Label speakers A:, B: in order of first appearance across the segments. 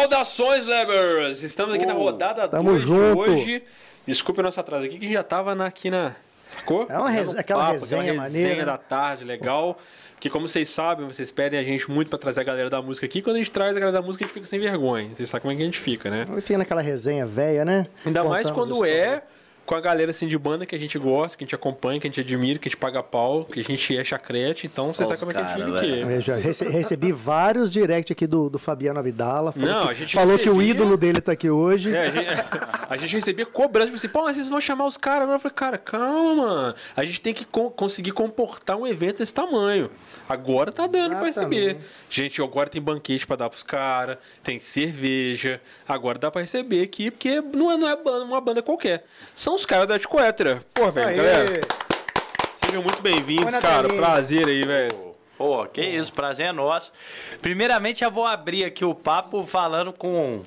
A: Saudações, Lebers! Estamos aqui na rodada
B: tamo
A: 2 de hoje. Desculpe o nosso atraso aqui, que já tava na, aqui na. Sacou?
B: É uma res-
A: no
B: aquela resenha
A: aquela
B: maneira,
A: resenha
B: né?
A: da tarde, legal. Porque como vocês sabem, vocês pedem a gente muito pra trazer a galera da música aqui. Quando a gente traz a galera da música, a gente fica sem vergonha. Vocês sabem como é que a gente fica, né?
B: Fica naquela resenha velha, né?
A: Ainda mais
B: Contando
A: quando
B: histórias.
A: É com a galera assim de banda que a gente gosta, que a gente acompanha, que a gente admira, que a gente paga pau, que a gente é chacrete, então você sabe como é que a gente.
B: Eu já rece- recebi vários direct aqui do, do Fabiano Abdala. Falou,
A: Não,
B: que,
A: a gente
B: falou que o
A: recebia-
B: ídolo dele tá aqui hoje.
A: É, a gente, a gente recebia cobrança, tipo assim, pô, mas vocês vão chamar os caras agora? Eu falei, cara, calma, mano. A gente tem que co- conseguir comportar um evento desse tamanho. Agora tá dando pra
B: Exatamente.
A: receber. Gente, agora tem banquete pra dar pros caras, tem cerveja. Agora dá pra receber aqui, porque não é, não é banda, uma banda qualquer. São os caras da Ticoétera. Pô, velho, galera. Sejam muito bem-vindos, cara. Prazer aí, velho.
C: Pô, que isso, prazer é nosso. Primeiramente, eu vou abrir aqui o papo falando com.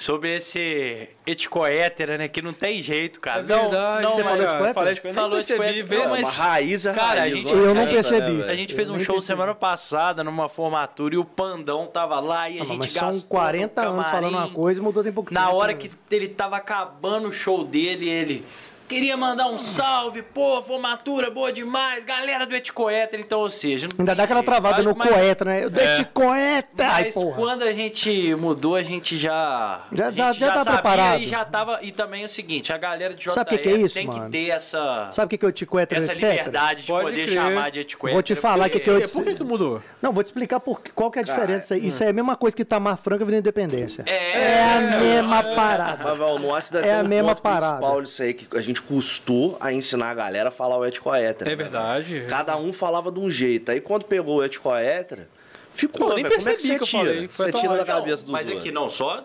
C: Sobre esse eticoétera, né? Que não tem jeito, cara.
A: É verdade,
C: não,
A: você
C: mas-
A: falou
B: Eticoétera?
A: de de nem
C: Falou
A: percebi,
C: eticoétera.
A: vê
C: Não,
A: se-
C: mas-
D: Uma raiz é
C: Cara, a
D: raiz.
C: gente-.
B: Eu não percebi.
D: né,
C: A gente fez
B: Eu
C: um show
B: percebi.
C: semana passada numa formatura e o Pandão tava lá e a
B: Ah,
C: gente
B: mas
C: gastou
B: são 40
C: no
B: anos
C: camarim.
B: falando uma coisa e mudou tem pouco
C: Na
B: tempo,
C: hora
B: né?
C: que ele tava acabando o show dele, ele queria mandar um salve, pô, formatura boa demais, galera do Eticoéter, então, ou seja... não
B: Ainda dá aquela travada no
C: mas-
B: coeta, né? Eu dei coeta! Ai,
C: Mas
B: porra.
C: quando a gente mudou, a gente já.
B: Já-
C: gente
B: já- já tá
C: sabia
B: preparado.
C: E já tava. E também é o seguinte: a galera de JF
B: Sabe o que que é isso,
C: tem
B: mano?
C: que ter essa.
B: Sabe o que, que é o ticoeta,
C: essa
B: etc?
C: liberdade de
A: Pode
C: poder
A: crer.
C: chamar de etiqueta.
B: Vou te falar que que eu-
A: É, Por que, que mudou?
B: Não, vou te explicar por, qual que é a
D: Cara,
B: diferença. Isso aí é a mesma coisa que Tamar Franca vindo Independência.
C: É,
B: É a mesma parada.
D: Mas, velho, no ácido
B: É a mesma parada.
D: principal nisso aí, que a gente custou a ensinar a galera a falar o eticoétera.
A: É verdade.
D: Cada um falava de um jeito. Aí quando pegou o eticoétera, ficou,
A: Pô, nem
D: velho. Como é que
A: percebi
D: você
A: que eu
D: tira?
A: falei, foi
D: Você tira
A: lá.
D: da cabeça dos
C: Mas
D: outros.
C: aqui não, só.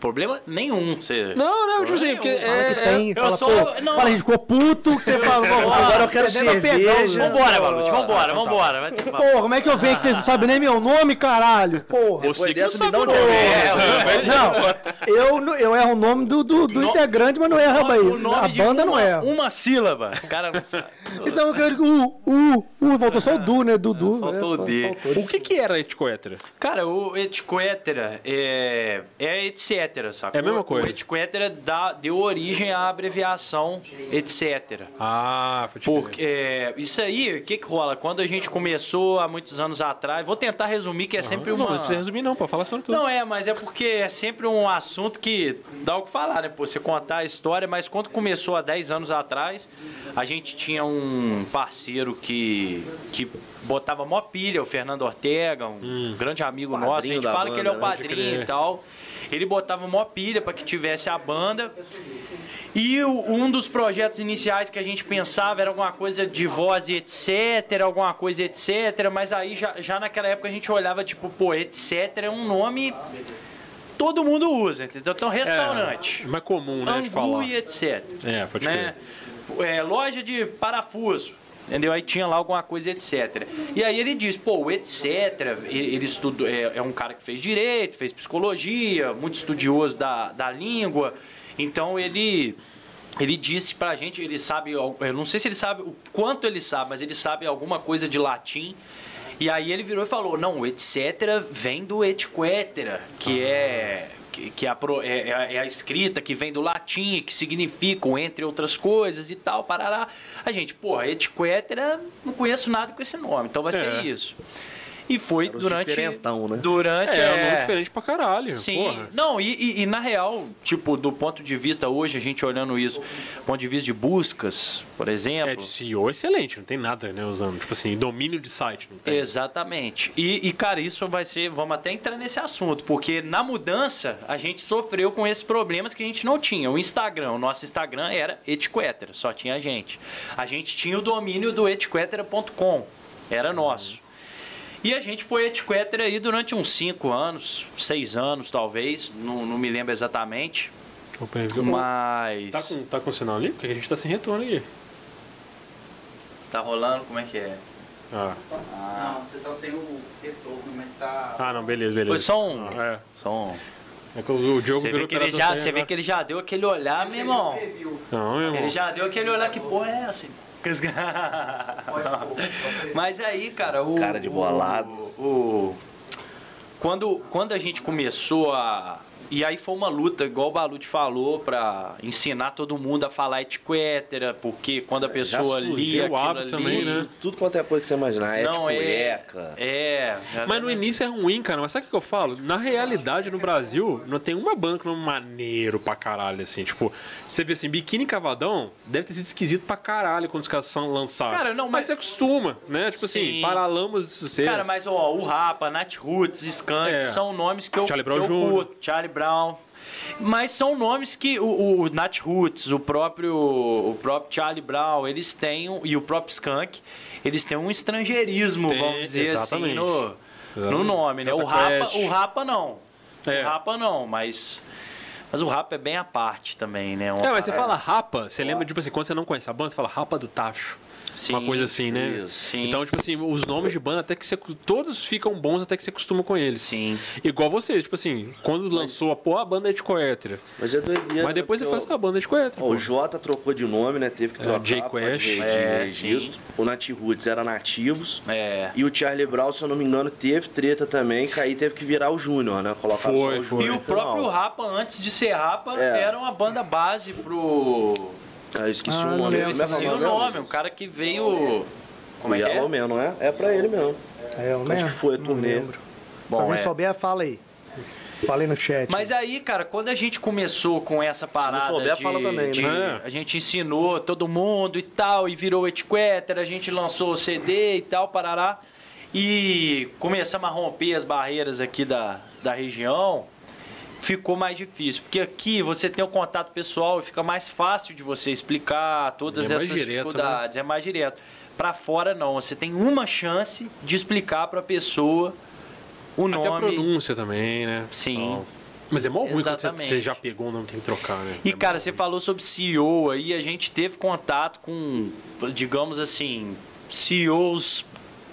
C: Problema nenhum. Você...
A: Não, não, tipo assim, porque é,
B: tem,
C: eu
B: fala,
C: sou-
B: pô,
C: não.
B: fala, a gente ficou puto que você falou.
D: Agora eu quero
B: Entendeu?
D: cerveja.
C: Vambora, Balute, vambora, vambora. Vai ter-
B: Porra, como é que eu venho que vocês não sabem nem meu nome, caralho? Porra.
A: Você que
D: dessa,
A: não
D: me dá um
A: sabe o nome.
D: dinheiro.
B: Não, eu, eu erro o nome do, do, do
C: No-
B: integrante, mas não erra aí.
C: O nome
B: A banda
C: uma,
B: não erra.
C: Uma sílaba. O cara não sabe.
B: Então eu quero que o, o, o, voltou só o Du, né? Dudu.
C: Faltou
B: né?
C: o D.
A: O que que era eticoétera?
C: Cara, o eticoétera é, é etc, saca?
A: É a mesma coisa.
C: O eticoétera dá, deu origem à abreviação etc.
A: Ah, pode.
C: Porque é, isso aí, o que que rola? Quando a gente começou há muitos anos atrás, vou tentar resumir que é sempre
A: Não,
C: uma...
A: não precisa resumir não, pode falar sobre tudo.
C: Não é, mas é porque é sempre um assunto que dá o que falar, né? Pô, você contar a história, mas quando começou há 10 anos atrás, a gente tinha um parceiro que, que botava mó pilha, o Fernando Ortega, um grande amigo nosso. A
D: Padrinho
C: gente fala que ele é o
D: banda, né?
C: Padrinho e tal. Ele botava mó pilha para que tivesse a banda. E o- um dos projetos iniciais que a gente pensava era alguma coisa de voz e etc, alguma coisa etc, mas aí já, já naquela época a gente olhava tipo, pô, etc é um nome todo mundo usa, entendeu? Então, restaurante,
A: É mais comum, né, de falar.
C: e etc.
A: É, pode
C: né? É, loja de parafuso. Entendeu? Aí tinha lá alguma coisa, etc. E aí ele diz, pô, o etc. Ele, estudou, é, é um cara que fez direito, fez psicologia, muito estudioso da, da língua. Então ele. Ele disse pra gente, ele sabe, eu não sei se ele sabe o quanto ele sabe, mas ele sabe alguma coisa de latim. E aí ele virou e falou: não, o etc. vem do etquetera, que é. Que, que é, a, é- é a- é a escrita que vem do latim, que significa, um entre outras coisas e tal, parará. A gente, pô, etquetera, não conheço nada com esse nome, então vai
A: É.
C: ser isso. E foi
D: Era
C: durante.
D: diferentão, né?
C: Durante.
A: É, é um
C: é,
A: nome diferente pra caralho.
C: Sim,
A: Porra.
C: não, e, e- e na real, tipo, do ponto de vista hoje, a gente olhando isso, ponto de vista de buscas, por exemplo.
A: É, de CEO excelente, não tem nada, né, usando. Tipo assim, domínio de site, não tem.
C: Exatamente. E, e, cara, isso vai ser. Vamos até entrar nesse assunto, porque na mudança a gente sofreu com esses problemas que a gente não tinha. O Instagram, o nosso Instagram era etiquetera, só tinha a gente. A gente tinha o domínio do etiquetera.com, era nosso. E a gente foi etiquetera aí durante uns 5 anos, 6 anos talvez, não, não me lembro exatamente.
A: Opa, viu?
C: Mas.
A: Tá com, tá com sinal ali? Porque a gente tá sem retorno aqui.
C: Tá rolando? Como é que é?
A: Ah,
E: Não, vocês estão sem o retorno, mas tá.
A: ah não, beleza, beleza.
C: Foi só um.
A: Ah, é.
C: Só um.
A: É que o, Diogo
C: Você
A: virou
C: vê, que ele já, você vê que ele já deu aquele olhar, meu irmão.
A: Não, meu irmão.
C: Ele já deu aquele olhar que porra é essa? Mas aí, cara, o.
D: Cara de bolado.
C: O. o quando, quando a gente começou a. E aí foi uma luta, igual o Balute falou, pra ensinar todo mundo a falar etiquetera, porque quando a
D: Já
C: pessoa lia
A: o
C: aquilo
A: hábito
C: ali,
A: também, né?
D: Tudo quanto é coisa que você imaginar. É
C: Não,
D: tipo
C: é. É.
A: Mas no início é ruim, cara. Mas sabe o que eu falo? Na realidade, no Brasil, não tem uma banda que não é maneiro pra caralho, assim. Tipo, você vê assim, Biquíni Cavadão deve ter sido esquisito pra caralho quando os caras são lançados.
C: Cara, não,
A: mas...
C: mas-
A: você acostuma, né? Tipo assim,
C: Sim.
A: Paralamas de sucesso.
C: Cara, mas ó, o Rapa, Nat Roots, Skunk,
A: É.
C: são nomes que eu,
A: Charlie
C: que
A: Brown
C: eu
A: Jr.
C: curto. Charlie Brown. Mas são nomes que o, o Nat Roots, o próprio, o próprio Charlie Brown, eles têm, e o próprio Skunk, eles têm um estrangeirismo,
A: Tem,
C: vamos dizer
A: exatamente.
C: assim, no, no nome, né? O Rapa, o Rapa não.
A: É.
C: O Rapa não, mas... Mas o Rapa é bem à parte também, né? Uma
A: É, mas você fala rapa, você lembra, tipo assim, quando você não conhece a banda, você fala rapa do tacho. Uma
C: Sim,
A: coisa assim, né?
D: isso.
C: Sim.
A: Então, tipo assim, os nomes de banda até que você. Todos ficam bons até que você acostuma com eles.
C: Sim.
A: Igual você, tipo assim, quando lançou a pô, a banda é de coétera.
D: Mas é doideira.
A: Mas depois você faz a banda é de pô.
D: o Jota trocou de nome, né? Teve que trocar.
A: Jay
D: por causa
A: Quest.
D: de- de
C: É,
D: registro. O Nat Roots era nativos.
C: É.
D: E o Charlie Brown, se eu não me engano, teve treta também, que aí teve que virar o Júnior, né? Colocar
A: Foi,
D: só o
A: foi.
D: Júnior.
C: E o próprio Rapa, antes de ser Rapa,
D: É.
C: era uma banda base pro.
D: Ah, eu esqueci
B: Ah,
D: o
B: não
D: nome.
C: Eu esqueci
D: é
C: o nome, um cara que veio. Como é que
D: Yellow
C: é?
D: mesmo, não é? É pra ele mesmo.
B: É, eu
D: Acho
B: lembro.
D: que foi a
B: Não
D: turnê.
B: lembro. Se
C: Bom,
B: alguém
C: é.
B: souber, fala aí. Falei no chat.
C: Mas aí, cara, quando a gente começou com essa parada
D: souber,
C: de,
D: fala também,
C: de-
A: né?
C: a gente ensinou todo mundo e tal, e virou etiqueta, a gente lançou o CD e tal, parará, e começamos a romper as barreiras aqui da, da região, ficou mais difícil, porque aqui você tem o contato pessoal e fica mais fácil de você explicar todas
A: É
C: essas
A: direto, né?
C: dificuldades, é mais direto. Pra fora não, você tem uma chance de explicar pra pessoa o
A: Até a
C: nome.
A: pronúncia também, né?
C: Sim.
A: Tal. Mas é mó ruim quando você,
C: Exatamente.
A: já pegou o nome tem que trocar, né?
C: E
A: É
C: cara, você falou sobre CEO aí, a gente teve contato com, digamos assim, CEOs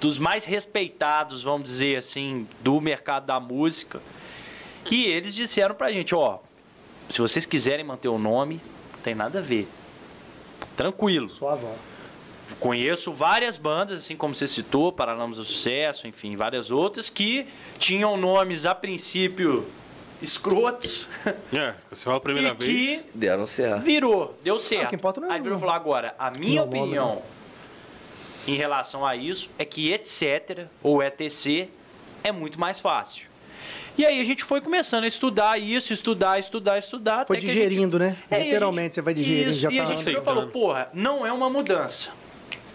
C: dos mais respeitados, vamos dizer assim, do mercado da música. E eles disseram pra gente, ó, se vocês quiserem manter o nome, não tem nada a ver. Tranquilo.
B: Suavão.
C: Conheço várias bandas, assim como você citou, Paralamas do Sucesso, enfim, várias outras, que tinham nomes a princípio escrotos
A: É, você fala a primeira
C: e
A: vez.
C: que
D: Deram certo.
C: Virou, deu certo.
B: o que importa não é
C: Aí virou
B: o-
C: falou agora, a minha
B: Não, nome,
C: opinião em relação a isso é que etc ou etc é muito mais fácil. E aí a gente foi começando a estudar isso, estudar, estudar, estudar.
B: Foi
C: até que a gente-
B: digerindo, né?
C: É, a
B: Literalmente,
C: gente-
B: você vai digerindo,
C: Isso,
B: já
C: e a
B: tá...
C: gente virou e
A: aceitando.
C: falou, porra, não é uma mudança,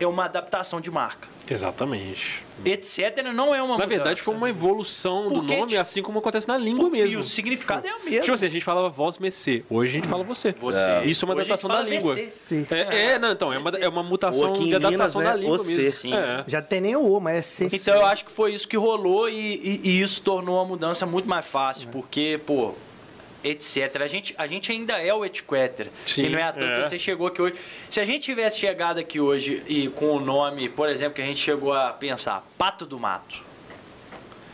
C: é uma adaptação de marca.
A: Exatamente.
C: Etc não é uma
A: Na
C: mudança.
A: verdade, foi uma evolução do
C: Porque,
A: nome,
C: tipo,
A: assim como acontece na língua mesmo.
C: E o significado é o mesmo.
A: Tipo assim, a gente falava voz mercê. Hoje a gente fala você.
C: Você.
A: Isso é uma
C: Hoje
A: adaptação da língua.
C: VC.
B: Sim.
A: É, é, não, então, é uma, é uma mutação de adaptação
D: Minas,
A: da
D: né,
A: língua
D: você.
A: mesmo.
C: Sim.
A: É.
B: Já tem nem o O, mas é C.
C: Então eu acho que foi isso que rolou e, e- e isso tornou a mudança muito mais fácil, porque, pô, etc. A gente, a gente ainda é o etiquetter.
A: Sim,
C: e não é à toa
A: é.
C: que você chegou aqui hoje. Se a gente tivesse chegado aqui hoje e com o nome, por exemplo, que a gente chegou a pensar, Pato do Mato.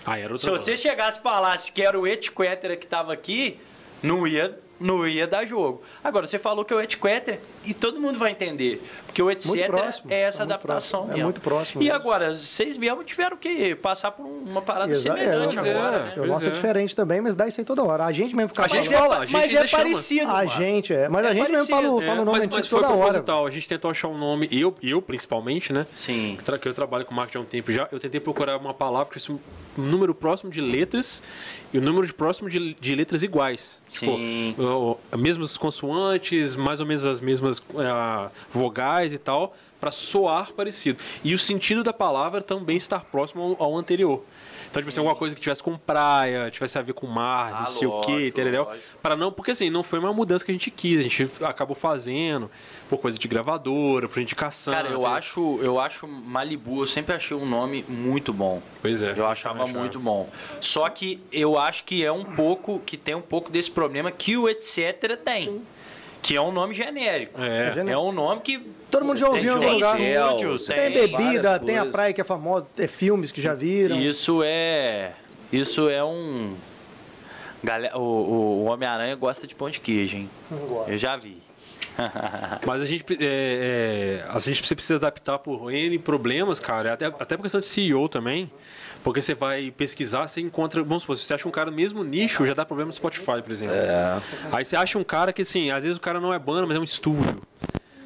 A: Ah,
C: Se você chegasse e falasse que era o etiquetter que estava aqui, não ia, não ia dar jogo. Agora, você falou que é o etiquetter e todo mundo vai entender. Porque o etc
B: próximo,
C: é essa
B: é
C: adaptação
B: próximo, é muito próximo
C: E
B: mesmo.
C: agora, vocês mesmo tiveram que passar por uma parada
B: Exa-
C: semelhante
A: pois
C: agora,
A: é.
C: né?
B: Nosso é.
A: é.
B: diferente também, mas dá isso aí toda hora. A gente mesmo fica
A: A gente
C: Mas,
A: fala,
C: é,
A: a gente
C: mas
A: ainda
C: é
A: chama.
C: parecido,
B: A gente, é. Mas a
C: É
B: gente mesmo fala,
A: É,
B: fala o nome
A: mas,
B: antigo
A: mas foi
B: toda hora.
A: proposital. A gente tentou achar um nome, eu, eu principalmente, né?
C: Sim.
A: que tra- que eu trabalho com marketing há um tempo já, eu tentei procurar uma palavra que fosse um número próximo de letras e o número de próximo de, de letras iguais.
C: Sim.
A: Tipo, o- o- mesmas consoantes, mais ou menos as mesmas ah, vogais e tal, para soar parecido. E o sentido da palavra também estar próximo ao, ao anterior. Então, tipo assim, alguma coisa que tivesse com praia, tivesse a ver com mar,
C: Ah,
A: não sei o quê,
C: lógico,
A: entendeu?
C: lógico.
A: Para não, porque assim, não foi uma mudança que a gente quis, a gente acabou fazendo por coisa de gravadora, por indicação.
C: Cara, eu acho, eu acho Malibu, eu sempre achei um nome muito bom.
A: Pois é.
C: Eu achava muito bom. Só que eu acho que é um pouco, que tem um pouco desse problema que o etc tem. Que é um nome genérico.
A: É.
C: É um nome que
B: Todo mundo já
C: tem
B: ouviu em algum lugar.
C: estúdio,
D: Tem
B: Tem bebida, tem a praia que é famosa, tem filmes que já viram.
C: Isso é. Isso é um. Galera, o, o- Homem-Aranha gosta de pão de queijo, hein? Eu já vi.
A: Mas a gente, é, é, a gente precisa adaptar por N problemas, cara, até, até por questão de CEO também. Porque você vai pesquisar, você encontra. Vamos supor, se você acha um cara no mesmo nicho, já dá problema no Spotify, por exemplo. Aí você acha um cara que, assim, às vezes o cara não é banda, mas é um estúdio.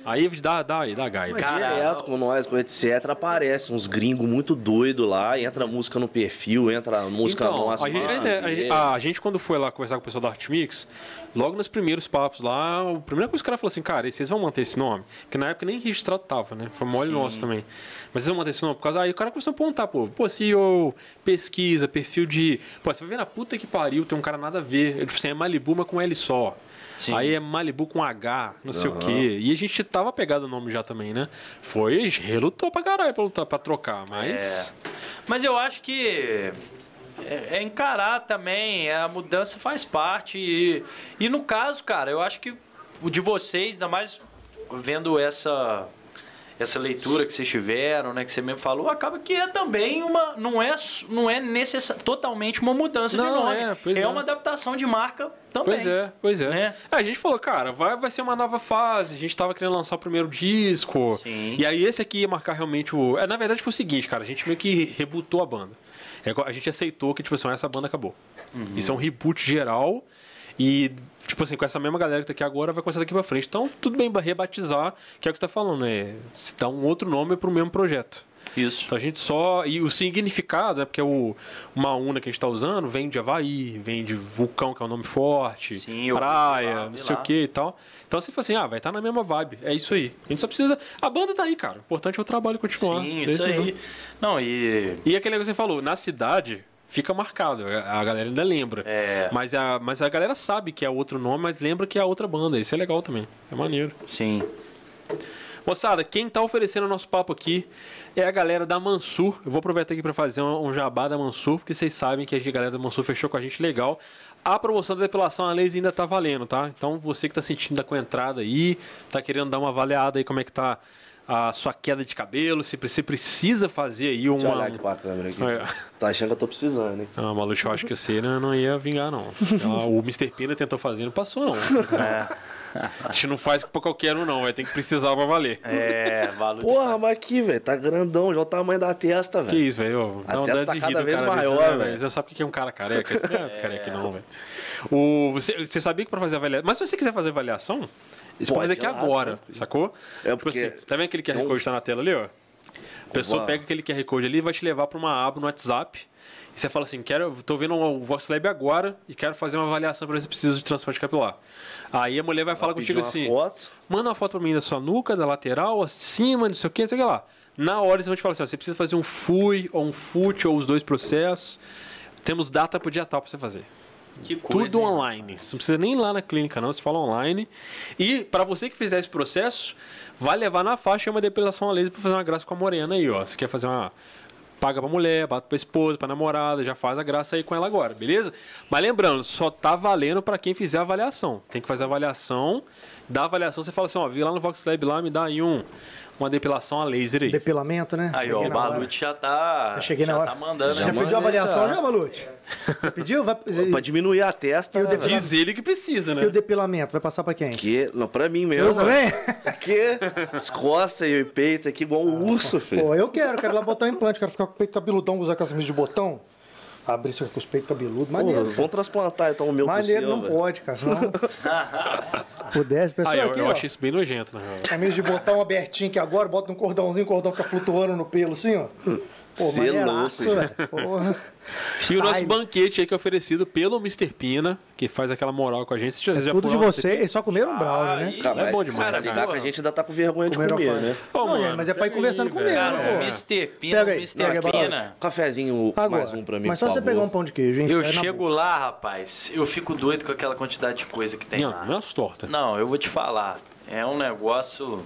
A: Aí dá, dá, dá gaia.
C: Cara,
D: direto com nós, com etc, aparece uns gringos muito doidos lá, entra música no perfil, entra música
A: Então,
D: nossa.
A: a gente,
D: mano,
A: a, gente, a gente, quando foi lá conversar com o pessoal da Art Mix, logo nos primeiros papos lá, a primeira coisa que o cara falou assim, cara, e vocês vão manter esse nome? Porque na época nem registrado tava, né? Foi mole
C: Sim.
A: nosso também. Mas vocês vão manter esse nome? Por causa aí o cara começou a apontar, pô, pô, CEO, pesquisa, perfil de. Pô, você vai ver na puta que pariu, tem um cara nada a ver. Tipo assim, é Malibu, mas com L só.
C: Sim.
A: Aí é Malibu com H, não sei o quê. E a gente tava pegado o nome já também, né? Foi, relutou pra caralho pra, lutar, pra trocar, mas.
C: Mas eu acho que é, é encarar também, a mudança faz parte. E, e no caso, cara, eu acho que o de vocês, ainda mais vendo essa essa leitura que vocês tiveram, né, que você mesmo falou, acaba que é também uma não é não é necessa, totalmente uma mudança de
A: Não,
C: nome,
A: é, pois é.
C: uma adaptação de marca também.
A: Pois é, pois é.
C: Né?
A: É, A gente falou, cara, vai, vai ser uma nova fase. A gente tava querendo lançar o primeiro disco.
C: Sim.
A: E aí esse aqui ia marcar realmente o. É, na verdade foi o seguinte, cara, a gente meio que rebutou a banda. É, a gente aceitou que, tipo assim, essa banda acabou.
C: Uhum.
A: Isso é um reboot geral. E, tipo assim, com essa mesma galera que tá aqui agora, vai começar daqui pra frente. Então, tudo bem rebatizar, que é o que você tá falando, é se dar um outro nome pro mesmo projeto.
C: Isso.
A: Então a gente só. E o significado, é porque o uma una que a gente tá usando vem de Havaí, vem de vulcão, que é um nome forte,
C: Sim,
A: praia,
C: lá,
A: não sei
C: lá.
A: o que e tal. Então você fala assim, ah, vai estar na mesma vibe. É isso aí. A gente só precisa. A banda tá aí, cara. O importante é o trabalho continuar.
C: Sim,
A: É
C: isso
A: mesmo.
C: aí. Não, e
A: E aquele negócio que você falou, na cidade. Fica marcado, a galera ainda lembra.
C: É.
A: Mas, a, mas a galera sabe que é outro nome, mas lembra que é outra banda. Isso é legal também. É maneiro.
C: sim.
A: Moçada, quem tá oferecendo o nosso papo aqui é a galera da Mansur. Eu vou aproveitar aqui para fazer um, jabá da Mansur, porque vocês sabem que a galera da Mansur fechou com a gente legal. A promoção da depilação a laser ainda tá valendo, tá? Então você que tá sentindo da com a entrada aí, tá querendo dar uma avaliada aí como é que tá a sua queda de cabelo, se você precisa fazer aí
D: Deixa eu olhar
A: uma.
D: aqui pra câmera aqui.
A: É.
D: Tá achando que eu tô precisando, hein?
A: Ah, Maluco, eu acho que você não, não ia vingar, não. O Mr. Pina tentou fazer, não passou, não. A gente não faz pra qualquer um, não. Vai ter que precisar pra valer.
C: É, valor.
D: Porra, mas aqui, velho, tá grandão, já é o tamanho da testa,
A: Que
D: velho.
A: isso, velho?
D: A
A: Dá uma
D: testa tá cada vez maior,
A: né,
D: velho.
A: Você sabe o que é um cara careca? Isso não é careca, não, velho. O- Você, você sabia que pra fazer avaliação. Mas se você quiser fazer avaliação, isso pode fazer aqui
D: lá,
A: agora,
D: tranquilo.
A: sacou?
D: É
A: Tipo
D: porque
A: assim, tá vendo aquele QR Code que tá na tela ali, ó? A pessoa
D: Uau.
A: pega aquele QR Code ali e vai te levar pra uma aba no WhatsApp. E você fala assim, quero, tô vendo o Vox Lab agora e quero fazer uma avaliação pra ver se precisa de transplante capilar. Aí a mulher vai falar
D: pedir
A: contigo assim,
D: foto.
A: manda uma foto pra mim da sua nuca, da lateral, acima, não sei o que, não sei o que lá. Na hora eles vão te falar assim, ó, você precisa fazer um FUI ou um FUT ou os dois processos. Temos data pro dia tal pra você fazer.
C: Que coisa.
A: Tudo
C: hein?
A: online. Você não precisa nem ir lá na clínica, não. Você fala online. E para você que fizer esse processo, vai levar na faixa uma depilação a laser para fazer uma graça com a morena aí, ó. Você quer fazer uma. Paga pra mulher, bate pra esposa, pra namorada, já faz a graça aí com ela agora, beleza? Mas lembrando, só tá valendo para quem fizer a avaliação. Tem que fazer a avaliação. Da avaliação, você fala assim: ó, vi lá no Vox Lab lá, me dá aí um, uma depilação a laser aí.
B: Depilamento, né?
C: Aí, ó, o
B: na.
C: Balute já tá.
B: Já cheguei na
C: já
B: hora.
C: tá mandando,
D: Já
C: né?
B: pediu avaliação
D: já.
B: já, Balute? Já pediu? Vai...
D: Pra diminuir a testa,
B: E o
D: né,
B: depila-
D: velho?
A: Diz ele que precisa, né?
B: E o depilamento? Vai passar pra quem?
D: Que, não, pra mim
B: Deus
D: mesmo.
B: também?
D: Aqui, as costas e o peito aqui igual um urso, filho.
B: Pô, eu quero, quero lá botar um implante, quero ficar com o peito cabeludão, usar aquelas camisas de botão. Abrir com os peitos cabeludos. Maneiro.
D: vamos transplantar então o meu
B: Maneiro
D: seu,
B: não
D: velho.
B: pode, cara. Não. Pudesse, pessoal
A: Ah, eu,
B: aqui,
A: eu
B: ó.
A: achei isso bem nojento, na real.
B: Camisa de botão abertinho aqui agora, bota um cordãozinho, o cordão fica flutuando no pelo assim, ó. Pô,
D: Cê é louco.
A: E o nosso banquete aí que é oferecido pelo Mr. Pina, que faz aquela moral com a gente. Já, já
B: Tudo de
A: lá?
B: vocês, só comeram um brownie, né?
D: Cara,
A: É bom demais, cara.
D: lidar com a gente ainda tá com vergonha de comer, né?
A: Ô,
B: Não,
A: mano,
B: mas é pra ir conversando.
C: Cara,
B: né,
C: o
B: pô?
C: Mr. Pina,
B: Pega aí,
C: Mr. Pina.
D: Cafezinho,
B: Agora.
D: mais um pra mim,
B: Mas só
D: por
B: você
D: favor.
B: pegar um pão de queijo, hein?
C: Eu
B: É
C: chego lá, rapaz, eu fico doido com aquela quantidade de coisa que tem
A: Não,
C: lá.
A: não é as tortas.
C: Não, eu vou te falar. É um negócio.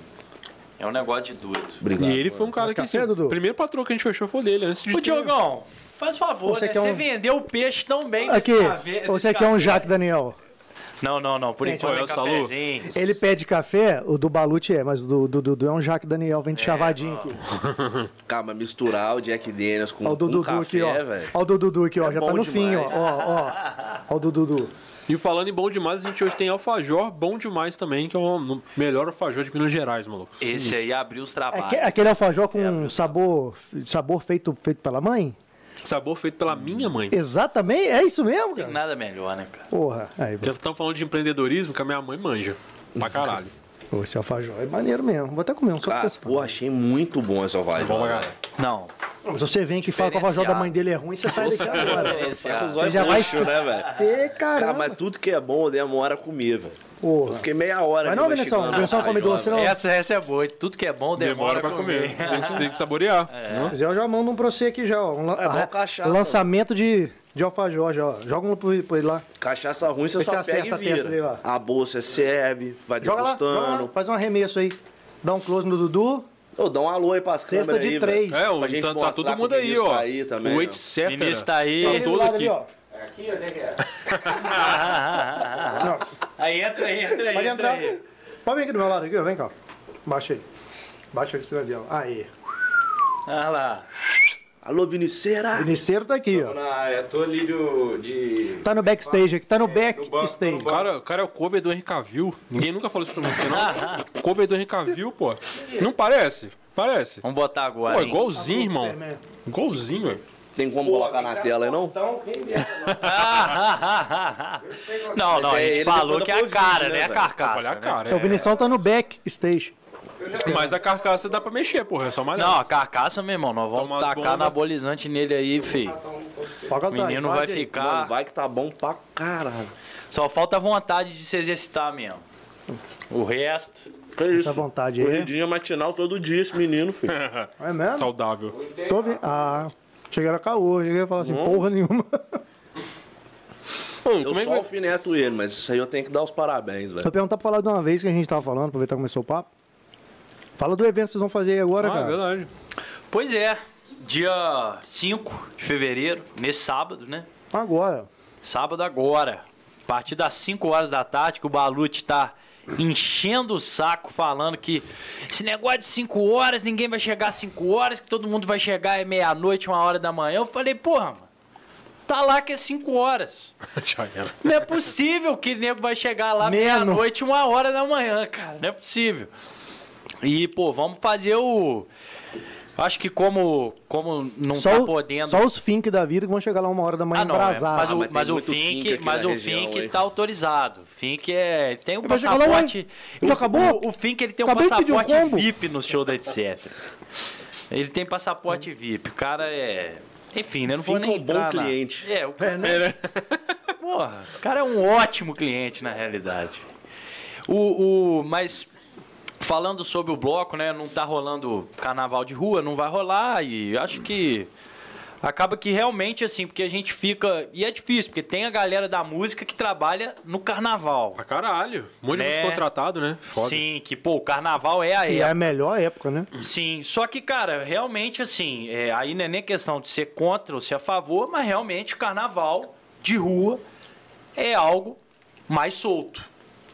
C: É um negócio de doido.
D: Obrigado.
A: E ele foi um cara que, assim,
B: Dudu?
A: o primeiro patrão que a gente fechou foi dele, antes de...
C: Ô, Diogão, faz favor,
B: Você
C: né?
B: quer
C: Você
B: um-
C: vendeu o peixe tão bem desse
B: Aqui,
C: café.
B: você
C: desse
B: quer um. Jaque Daniel?
C: Não, não, não. Por enquanto é
A: Salu.
C: cafezinho.
B: Ele pede café, o do Balute é, mas o do do Dudu é um Jaque Daniel, vem de chavadinho aqui.
D: Calma, misturar o Jack Daniels com,
B: Ó o do
D: com
B: Dudu
D: café,
B: aqui, ó.
D: velho.
B: Ó o do Dudu aqui, ó.
D: É
B: já tá no fim, ó.
D: demais.
B: Ó, ó. Ó o Dudu.
A: E falando em bom demais, a gente hoje tem alfajor bom demais também, que é o melhor alfajor de Minas Gerais, maluco.
C: Esse aí abriu os
B: É
C: trabalhos.
B: que- aquele alfajor com sabor, sabor feito, feito pela mãe?
A: Sabor feito pela minha mãe.
B: Exatamente, é isso mesmo,
C: Tem
B: cara?
C: nada melhor, né, cara?
B: Porra, aí,
A: Porque estamos falando de empreendedorismo que a minha mãe manja. Pra caralho.
B: pô, esse alfajor é maneiro mesmo. Vou até comer um só pra
D: Cara,
B: vocês.
D: pô, achei muito bom esse alvajor.
A: Bom caralho.
C: Não.
B: Se você vem aqui e fala que o alfajor da mãe dele é ruim, você sai daqui agora.
D: Olhos
B: já vai
D: roxos, né, velho?
B: Você,
D: Cara, mas tudo que é bom demora a comer, velho. Eu
B: Porra.
D: fiquei meia hora
B: Mas não, Veneção, Veneção come doce, não.
C: Essa, essa é boa. Tudo que é bom demora,
A: Demora pra comer. Tem que- Tem que saborear. né?
B: Mas eu já mando um pra você aqui já, ó. Um
D: É,
B: ah,
D: cachaça,
B: lançamento de, de alfajor já, ó. Joga um por, por ele lá.
D: Cachaça ruim você
B: se
D: só
B: acerta
D: pega
B: a
D: e
B: dele
D: vira.
B: lá.
D: A bolsa serve, vai
B: Joga lá, joga lá,
D: degustando.
B: faz um arremesso aí. Dá um close no Dudu.
D: Ô, dá um alô aí pras
B: Cesta
D: câmeras
B: de
D: aí,
B: três.
D: velho.
A: É, o,
D: Pra gente
A: tá, tá todo mundo aí, ó.
D: tá aí também,
A: o
C: tá aí.
A: Tá todo
B: lado
A: aqui.
B: ali, ó.
D: É aqui, onde é que é?
B: Não,
C: Aí entra, entra,
B: pode
C: entra
B: entrar.
C: aí.
B: Pode vir aqui do meu lado aqui, ó. Vem cá. Baixa aí. Baixa aí que você vai ver, ó. Aí.
C: Olha lá.
D: Alô, Viniceira!
B: Viniceiro tá aqui, ó.
E: Na, eu tô ali do, de...
B: Tá no backstage aqui, tá no
E: banco,
B: backstage.
A: O cara, o cara é o cover do Henry Cavill. Ninguém nunca falou isso pra você, não. cover do Henry Cavill, pô. Não parece? Parece.
C: Vamos botar agora.
A: Pô,
C: hein?
A: igualzinho, irmão.
B: Superman.
A: Igualzinho, velho.
D: Tem como colocar na tela aí, não?
E: Então, quem vier,
C: não, não, a
D: É,
C: gente
D: ele
C: falou que é a cara,
D: né,
C: né? A carcaça.
A: Olha a
C: né?
A: cara.
B: É, o
A: É.
B: Vinição tá no backstage.
A: Mas a carcaça dá pra mexer, porra. É só malhar.
C: Não, a carcaça, meu irmão, nós vamos tacar
A: bombas.
C: anabolizante nele aí, filho. O menino vai ficar.
D: Mano, vai que tá bom pra caralho.
C: Só falta a vontade de se exercitar mesmo. O resto.
D: Que isso?
B: Essa vontade aí.
D: Corridinha matinal todo dia, esse menino, filho.
B: É mesmo?
A: Saudável.
B: Tô vendo. Ah, chegaram a caô. Cheguei a falar assim, porra nenhuma.
A: Pô,
D: Eu
A: como é que
D: só
A: vai...
D: alfineto ele, mas isso aí eu tenho que dar os parabéns, velho.
B: Vou perguntar pra falar de uma vez que a gente tava falando, aproveitar que começou o papo. Fala do evento que vocês vão fazer aí agora,
A: Ah, é
B: cara.
A: verdade.
C: Pois é, dia 5 de fevereiro, nesse sábado, né?
B: Agora.
C: Sábado agora. A partir das 5 horas da tarde, que o Balute tá enchendo o saco falando que esse negócio de 5 horas, ninguém vai chegar às 5 horas, que todo mundo vai chegar é meia-noite, uma hora da manhã. Eu falei, porra, mano, tá lá que é 5 horas.
A: Já era.
C: Não é possível que o nego vai chegar lá
B: Meia
C: meia-noite, uma hora da manhã, cara. Não é possível. E, pô, vamos fazer o. Acho que como, como não
B: Só,
C: tá
B: o-
C: podendo.
B: só os fink da vida que vão chegar lá uma hora da manhã
C: Ah, não, é, mas, o,
D: mas tem
C: mas o Fink,
D: Fink
C: mas o
D: região,
C: Fink tá autorizado. Fink é tem um
B: Vai lá,
C: passaporte.
B: ué? Já acabou?
C: O, o Fink ele tem um
B: Acabei um
C: passaporte
B: combo.
C: VIP no show da etc. Ele tem passaporte VIP. O cara é, enfim, né? Não vou nem
D: é um bom
C: na-
D: cliente.
C: É, o cara,
B: É, né?
C: porra, o cara é um ótimo cliente na realidade. O, o mas falando sobre o bloco, né? Não tá rolando carnaval de rua, não vai rolar e acho que acaba que realmente assim, porque a gente fica e é difícil, porque tem a galera da música que trabalha no carnaval.
A: Pra caralho. Um monte de
C: Né?
A: músico contratado, né? Foda.
C: Sim, que pô, o carnaval é a
B: E é
C: época.
B: a melhor época, né?
C: Sim, só que, cara, realmente assim, é, aí não é nem questão de ser contra ou ser a favor, mas realmente o carnaval de rua é algo mais solto,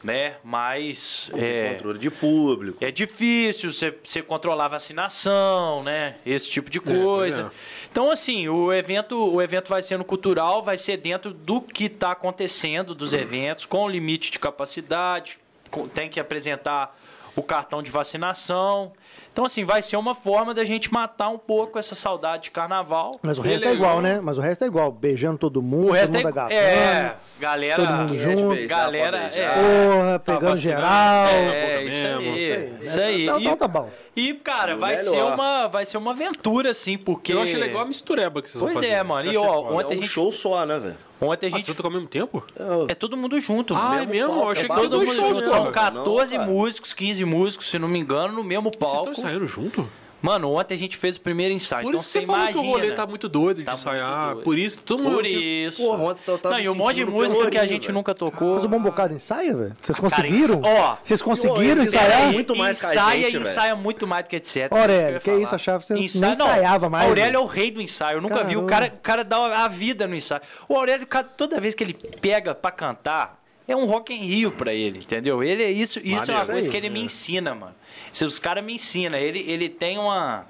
C: né? Mais. É,
D: Controle de público.
C: é difícil você, você controlar a vacinação, né? Esse tipo de
A: pois
C: coisa.
A: é.
C: Então, assim, o evento, o evento vai ser no cultural, vai ser dentro do que está acontecendo dos eventos, com limite de capacidade, com- tem que apresentar o cartão de vacinação. Então, assim, vai ser uma forma da gente matar um pouco essa saudade de carnaval.
B: Mas o
A: é
B: resto é igual, né? Mas o resto é igual. Beijando todo mundo,
C: O resto
B: todo mundo
C: é,
B: agarrando.
C: é, galera,
B: todo mundo
D: é de
B: junto.
D: beijar,
C: galera, é,
B: Porra,
A: Tá
B: pegando
A: vacinando.
B: geral.
C: é,
A: boca
C: isso
A: mesmo,
C: aí,
B: Isso aí.
C: isso aí.
B: Então,
C: E-
B: então tá bom.
C: E, cara, vai
D: melhor.
C: ser, uma, vai ser uma aventura, assim, porque...
A: Eu achei legal a mistureba que vocês
C: Pois
A: vão fazer.
C: é, mano. E, ó, ontem-
D: É
C: a
D: um
C: gente-
D: show só, né, velho?
C: Ontem a
A: Ah,
C: gente...
A: vocês estão ao mesmo tempo?
C: É todo mundo junto.
A: Ah, é
D: mesmo
A: mesmo?
D: palco,
A: Eu achei
D: é
A: que são
D: todo mundo junto.
C: São
D: Não,
C: 14
D: cara.
C: músicos, 15 músicos, se não me engano, no mesmo
A: Vocês
C: palco.
A: estão ensaiando junto?
C: Mano, ontem a gente fez o primeiro ensaio,
A: Por
C: então
A: isso que
C: você
A: você falou
C: imagina.
A: que o rolê tá muito doido de
C: Tá muito
A: ensaiar.
C: doido.
A: Por isso, todo mundo...
C: Por isso.
D: Porra, ontem eu tava
C: Não, e um monte de música que a gente
D: velho.
C: nunca tocou.
B: Mas o Bom Bocado ensaia, velho? Vocês conseguiram?
C: Ó,
B: Vocês conseguiram ensaiar?
D: ensaiam muito mais que
C: ensaia
D: gente,
C: e
D: velho.
C: ensaia muito mais do que etc.
B: Aurélio, que
C: falar.
B: isso, achava que você
C: Ensaia- não,
B: ensaiava mais,
C: Aurélio é o rei do ensaio. Eu nunca vi. O
B: Caramba.
C: cara, o cara dá a vida no ensaio. O Aurélio, toda vez que ele pega pra cantar, é um Rock in Rio pra ele, entendeu? Ele é isso, isso é uma coisa que ele me ensina, mano. Se os caras me ensinam, ele, ele tem uma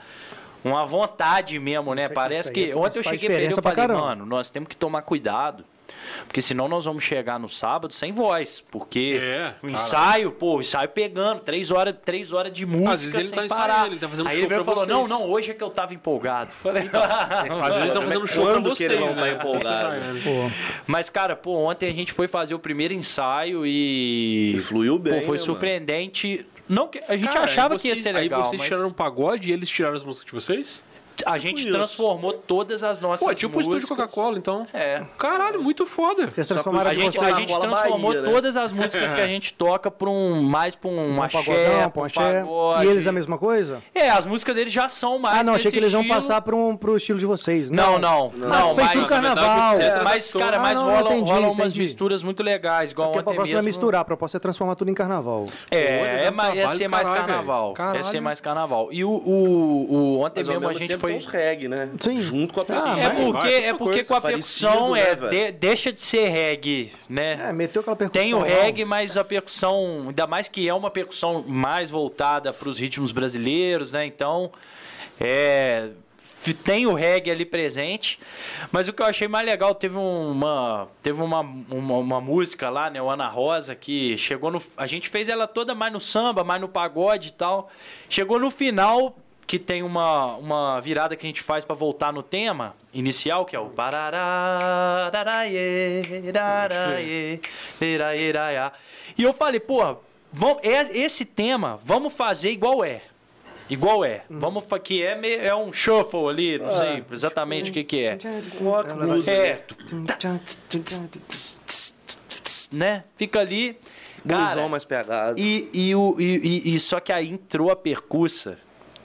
C: uma vontade mesmo, né?
B: Aí-
C: Parece que
B: faz-
C: ontem eu cheguei pra ele e falei,
B: caramba.
C: mano, nós temos que tomar cuidado. Porque senão nós vamos chegar no sábado sem voz. Porque
A: É,
C: o ensaio, pô, o ensaio pegando, três horas, três horas de música
A: Às vezes ele
C: sem
A: tá ensaiando,
C: parar.
A: ele tá fazendo
C: Aí
A: show
C: ele falou,
A: vocês.
C: não, não, hoje é que eu tava empolgado. Falei,
A: Às vezes estão fazendo show pra
D: Quando que
A: vocês,
D: ele não tá
A: né?
D: empolgado?
B: Pô,
C: Mas, cara, pô, ontem a gente foi fazer o primeiro ensaio e...
D: E fluiu bem,
C: Pô, foi
D: né, mano?
C: surpreendente. Não que a gente
A: Cara,
C: achava que ia ser legal,
A: Aí vocês
C: mas
A: tiraram um pagode e eles tiraram as músicas de vocês?
C: A gente
D: isso.
C: transformou todas as nossas
A: Pô, é tipo o estúdio
C: músicas.
A: Coca-Cola, então.
C: É.
A: Caralho, muito foda.
B: Vocês transformaram
C: A gente, a gente transformou
D: Bahia, né?
C: todas as músicas que a gente toca pra um mais pra um
B: um
C: axé,
B: pagodão,
C: pra
B: pra um axé.
C: pagode.
B: E eles a mesma coisa?
C: É, as músicas deles já são mais
B: ah, não, achei que eles iam
C: estilo.
B: passar pro, um, pro estilo de vocês.
C: Não, não, não,
B: Ah, fez
C: mas,
B: pro carnaval.
A: É,
C: mas, cara,
B: Ah,
C: mas
B: não,
C: rolam,
B: entendi,
C: rolam umas
B: entendi.
C: misturas muito legais, igual
B: Porque a
C: ontem
B: proposta não é
C: mesmo.
B: misturar, a proposta é transformar tudo em carnaval.
C: É, é, é ser mais carnaval. É ser mais carnaval. E o, ontem
D: Mas
C: mesmo a
D: mesmo
C: gente foi.
D: uns reggae, né?
B: Sim.
D: Junto com a
B: Ah,
D: piscina.
C: É porque, é porque com a percussão
D: né,
C: é,
D: velho?
C: de- deixa de ser reggae, né?
B: É, meteu aquela percussão.
C: Tem o reggae, mas a percussão, ainda mais que é uma percussão mais voltada para os ritmos brasileiros, né? Então, é, tem o reggae ali presente. Mas o que eu achei mais legal, teve uma, teve uma, uma, uma música lá, né? O Ana Rosa, que chegou no. A gente fez ela toda mais no samba, mais no pagode e tal. Chegou no final. Que tem uma, uma virada que a gente faz para voltar no tema inicial, que é o. E eu falei, pô, vamos, é- esse tema, vamos fazer igual é. Igual é. Vamos que é, meio- é um shuffle ali, não sei exatamente o que que é. É, né? Fica ali. Cara,
D: mais pegado.
C: e, e, e- e só que aí entrou a percussa.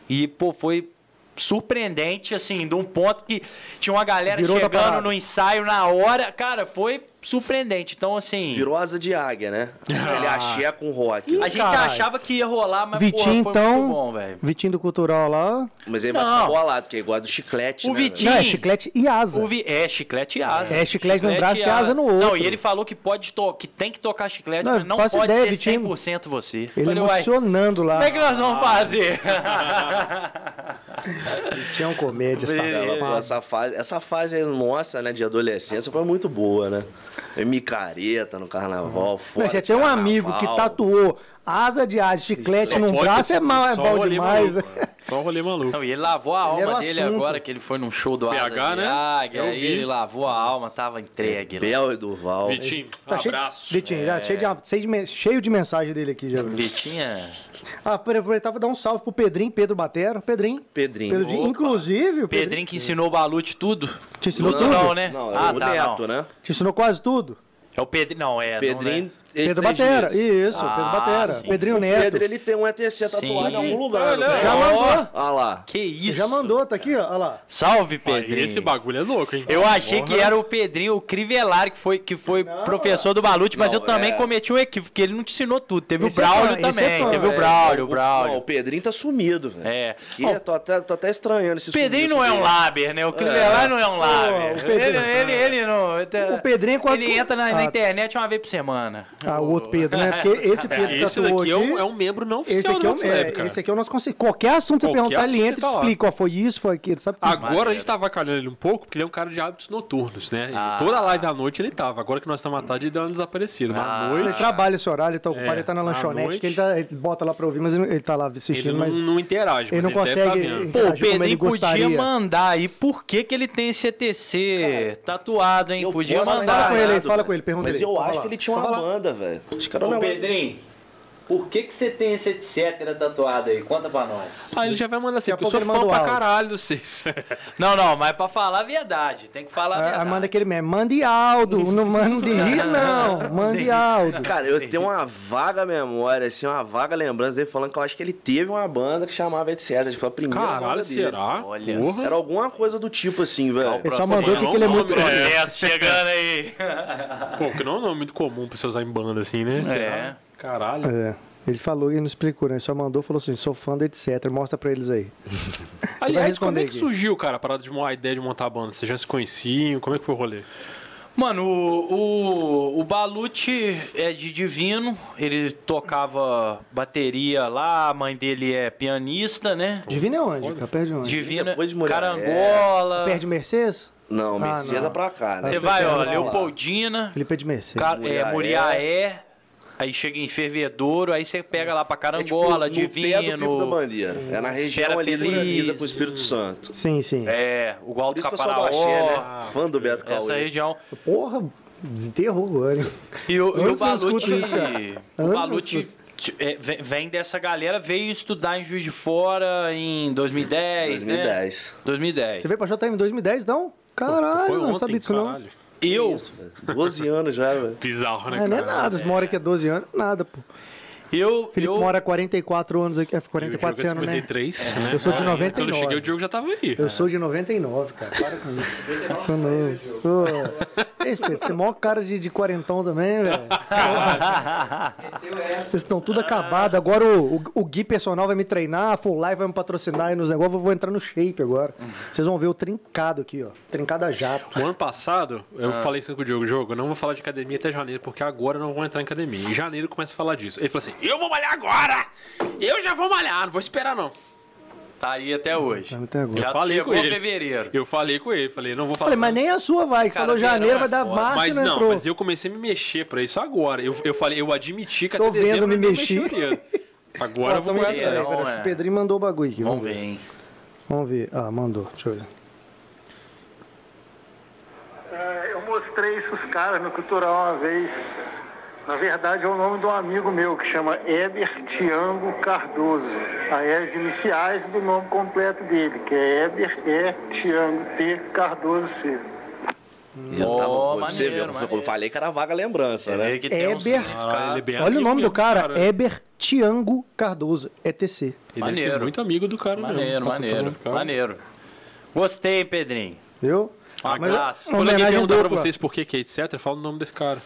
C: E, pô, foi surpreendente, assim, de um ponto que tinha uma galera
B: Virou
C: chegando no ensaio na hora. Cara, foi surpreendente. Então, assim.
D: Virou asa de águia, né? Ele axé com rock.
C: A gente
B: Caralho.
C: achava que ia rolar, mas
B: Vitinho,
C: porra, foi
B: então.
C: muito bom, velho.
B: Vitinho do Cultural lá.
D: Mas aí vai
C: Não.
D: ficar bolado, porque é igual a do chiclete,
C: O
D: né,
C: Vitinho-
B: Não, é chiclete e asa.
C: O vi- É, chiclete e asa.
B: É, chiclete num braço e asa no
C: Não,
B: outro.
C: e ele falou que pode to... que tem que tocar chiclete,
B: Não,
C: mas não pode
B: ideia,
C: ser
B: Vitinho.
C: 100% você.
B: Ele
C: Falei, uai,
B: emocionando lá.
C: como é que nós vamos fazer?
B: Tinha um comédia, essa
D: Ela, fase, essa fase nossa, né, de adolescência foi muito boa, né? Micareta no carnaval,
B: Mas você tem um amigo que tatuou asa de asa, chiclete
A: Só
B: num braço, é mal, é
A: só
B: bom
A: rolê
B: demais.
A: maluco. Só um rolê maluco.
C: Não, e ele lavou a
B: Ele
C: alma dele
B: assunto.
C: agora, que ele foi num show do
A: PH,
C: Asa de
A: né?
C: Águia,
A: Eu
C: aí
A: vi.
C: ele lavou a alma, tava entregue.
D: Bel e Durval.
A: Vitinho, um
B: Tá cheio de-
A: abraço.
B: Vitinho, já cheio, de, cheio, de, men- cheio de mensagem dele aqui já.
C: Vitinha.
B: Ah, por aproveitava dar um salve pro Pedrinho, Pedro Batero. Pedrinho.
D: Pedrinho.
B: Pedrinho.
C: Opa.
B: Inclusive, o
C: Pedrinho que ensinou o Balute tudo.
B: Te ensinou
C: Não,
B: tudo?
C: não, né?
D: Não, é
C: ah,
D: o
C: tá,
D: Neto,
C: não.
D: né?
B: Te ensinou quase tudo?
C: É o Pedrinho, não, é.
D: Pedrinho.
C: Não, né?
B: Pedro Batera. Isso,
C: Ah,
B: Pedro Batera.
C: sim.
B: Pedrinho
D: O
B: Neto.
D: Pedro, ele tem um ETC tatuado em algum lugar.
A: Olha,
D: né?
B: Já
A: Ó.
B: mandou.
D: Olha lá.
C: Que isso?
B: Já mandou, tá aqui, ó. Olha lá.
C: Salve,
A: Ah,
C: Pedrinho.
A: esse bagulho é louco, hein?
C: Eu achei
A: Porra.
C: que era o Pedrinho, o Crivellari, que foi, que foi professor do Balute, mas
D: Não,
C: eu também
D: é.
C: cometi um equívoco, porque ele não te ensinou tudo. Teve
B: Esse
C: o
B: é
C: Braulio
B: fã, esse
C: também,
B: é fã,
C: teve o
B: é.
C: Braulio, o
D: Não,
C: Braulio.
D: o Pedrinho tá sumido, velho.
C: É.
D: Que tô até, tô até estranhando esse
C: Pedrinho
D: sumiço
C: não é um laber, né? O Crivellari não é um laber.
B: o Pedrinho-
C: Ele, não.
B: O Pedrinho é quase
C: Ele entra na,
B: Ah.
C: internet uma vez por semana.
B: Ah, o outro Pedro, né? Porque esse Pedro
A: É, esse daqui é
B: aqui.
A: um, é um membro não
B: Esse
A: oficial
B: aqui,
A: do
B: é, um- é,
A: cara.
B: esse aqui é o nosso conselho. Qualquer assunto que você perguntar, ele
A: assunto
B: entra
A: tá
B: e explica. Ó, foi isso, foi aquilo, sabe?
A: Agora
C: Maneiro.
A: a gente tá avacalhando ele um pouco, porque ele é um cara de hábitos noturnos, né? E
C: Ah.
A: toda live à noite ele tava. Agora que nós estamos à tarde, ele deu uma desaparecida. Mas à
C: Ah.
B: Ele
A: noite,
B: trabalha esse horário, ele tá ocupado,
A: É,
B: ele tá na
A: à
B: lanchonete,
A: noite.
B: que ele, tá- ele bota lá pra ouvir, mas ele, ele tá lá assistindo,
A: ele não,
B: mas
A: não interage.
B: ele
A: mas
B: não
A: tá
B: consegue-
A: vendo.
C: Pô, o
B: ele
C: Pedrinho podia mandar aí por que, que ele tem esse ETC tatuado, hein?
D: eu
C: Podia
D: posso
B: Fala
C: mandar.
B: com ele fala com ele, pergunta
D: Mas
B: ele.
D: eu
B: Fala
D: acho que ele tinha uma banda, velho. Era um
C: Ô,
D: negócio...
C: Pedrinho, por que, que você tem esse etc tatuado aí? Conta pra nós.
A: Ah, ele já vai mandar assim, porque eu sou fã pra caralho de vocês.
C: Não, não, mas pra falar a verdade. Tem que falar a
B: Ah,
C: verdade.
B: manda aquele meme, mande Aldo, não mande rir não, mande Aldo.
D: Cara, eu tenho uma vaga memória, assim, uma vaga lembrança dele falando que eu acho que ele teve uma banda que chamava etc. Tipo, a primeira banda
A: Caralho,
D: dele.
A: será?
C: Olha
A: Porra.
D: Era alguma coisa do tipo assim, velho.
B: Ele só mandou que ele é muito...
C: Processo chegando aí.
A: Pô, que não é um nome muito comum pra você usar em banda assim, né? Será? Caralho.
B: É, ele falou e não explicou, né? Ele só mandou, falou assim, sou fã da etc, mostra pra eles aí.
A: Aliás, como é que
B: aqui.
A: surgiu, cara, a parada de mo- a ideia de montar a banda? Vocês já se conheciam? Como é que foi o rolê?
C: Mano, o, o, o Balute é de Divino, ele tocava bateria lá, a mãe dele é pianista, né?
B: Divino é onde? Cara? Perto de onde?
C: Divina,
D: Depois de Muriaé.
C: Carangola.
B: Perto de Mercedes?
D: Não,
B: Ah,
D: Mercedes
B: não.
D: é pra cá, né?
C: Você vai, ó,
B: lá.
C: Leopoldina,
B: Felipe é de Mercedes.
C: Ca- é,
D: Muriaé.
C: Aí chega em Fervedouro, aí você pega lá pra
D: É tipo
C: Carangola,
D: no pé do Pico da
C: Divino.
D: Bandeira. É na região ali da
C: Feliz.
D: divisa com o Espírito Santo.
B: Sim, sim.
C: É, o Alto Caparaó,
D: né? Fã do Beto
C: essa
D: Cauê.
C: região.
B: Porra, desenterrou agora.
C: E o, e o Balute, o Balute é, vem- dessa galera, veio estudar em Juiz de Fora em 2010, né?
D: 2010.
C: 2010.
B: Você veio pra JM em 2010, não? Caralho, não sabia disso não.
C: Eu,
D: Isso, velho. 12 anos já, velho.
A: Bizarro, né,
B: É, não é
A: cara?
B: nada, você mora aqui há 12 anos, nada, pô.
C: Eu,
B: Felipe
C: eu,
B: mora há 44 anos aqui, é
A: E o
B: 44
A: Diogo é
B: anos, né?
A: 53, né?
B: Eu sou de
A: Ah,
B: 99.
A: Quando eu cheguei, o Diogo já tava aí.
B: Eu sou de 99, cara. Para com isso. Sou novo. Ei, Pedro, você tem maior cara de, de quarentão também, velho. Vocês estão tudo acabado. Agora o, o, o Gui personal vai me treinar, a Full Life vai me patrocinar aí nos negócios. Eu vou entrar no shape agora. Vocês vão ver o trincado aqui, ó. Trincado a jato.
A: O ano passado, eu
B: Ah.
A: falei isso com o Diogo, Diogo, eu não vou falar de academia até janeiro, porque agora eu não vou entrar em academia. Em janeiro começa a falar disso. Ele falou assim, eu vou malhar agora! Eu já vou malhar, não vou esperar não.
C: tá aí até hoje.
B: Tá até agora.
C: Já
A: falei
C: chegou
A: com ele.
C: fevereiro.
A: Eu falei com ele, falei, não vou falar
B: Falei, mas nem a sua vai, que
C: Cara,
B: falou janeiro,
C: verão
B: vai
C: é
B: dar
C: foda.
B: março
A: Mas
B: e não entrou.
A: mas eu comecei a me mexer pra isso agora. Eu, eu falei, eu admiti que
B: Tô
A: até dezembro
B: vendo, me
A: eu não
B: mexi.
A: mexeria. Agora eu
B: Ó,
A: vou
B: tamo-
A: correr
C: ver,
B: peraí, que
C: é.
B: o Pedrinho mandou o bagulho aqui.
C: Vamos ver, hein?
B: Vamos ver. Ah, mandou. Deixa eu ver.
F: É, eu mostrei isso os caras no Cultural uma vez. Na verdade é o nome de um amigo meu que chama Eber Tiango Cardoso. Aí é as iniciais do nome completo dele, que é Eber E Tiango T Cardoso C.
D: E eu tava, pra você
C: maneiro,
D: eu falei que era vaga lembrança, né?
C: vê que tem um
B: Eber.
A: Ah, bem
B: Olha o nome do
A: mesmo,
B: cara, Eber Tiango Cardoso, ETC.
A: Ele deve ser
C: Maneiro.
A: muito amigo do cara
C: Maneiro,
A: mesmo. Tá
C: maneiro,
A: ficar-
C: maneiro. Gostei, Pedrinho.
B: Viu?
C: Um abraço.
A: Quando alguém perguntar pra
B: dupla.
A: vocês por que que é etc, fala o nome desse cara.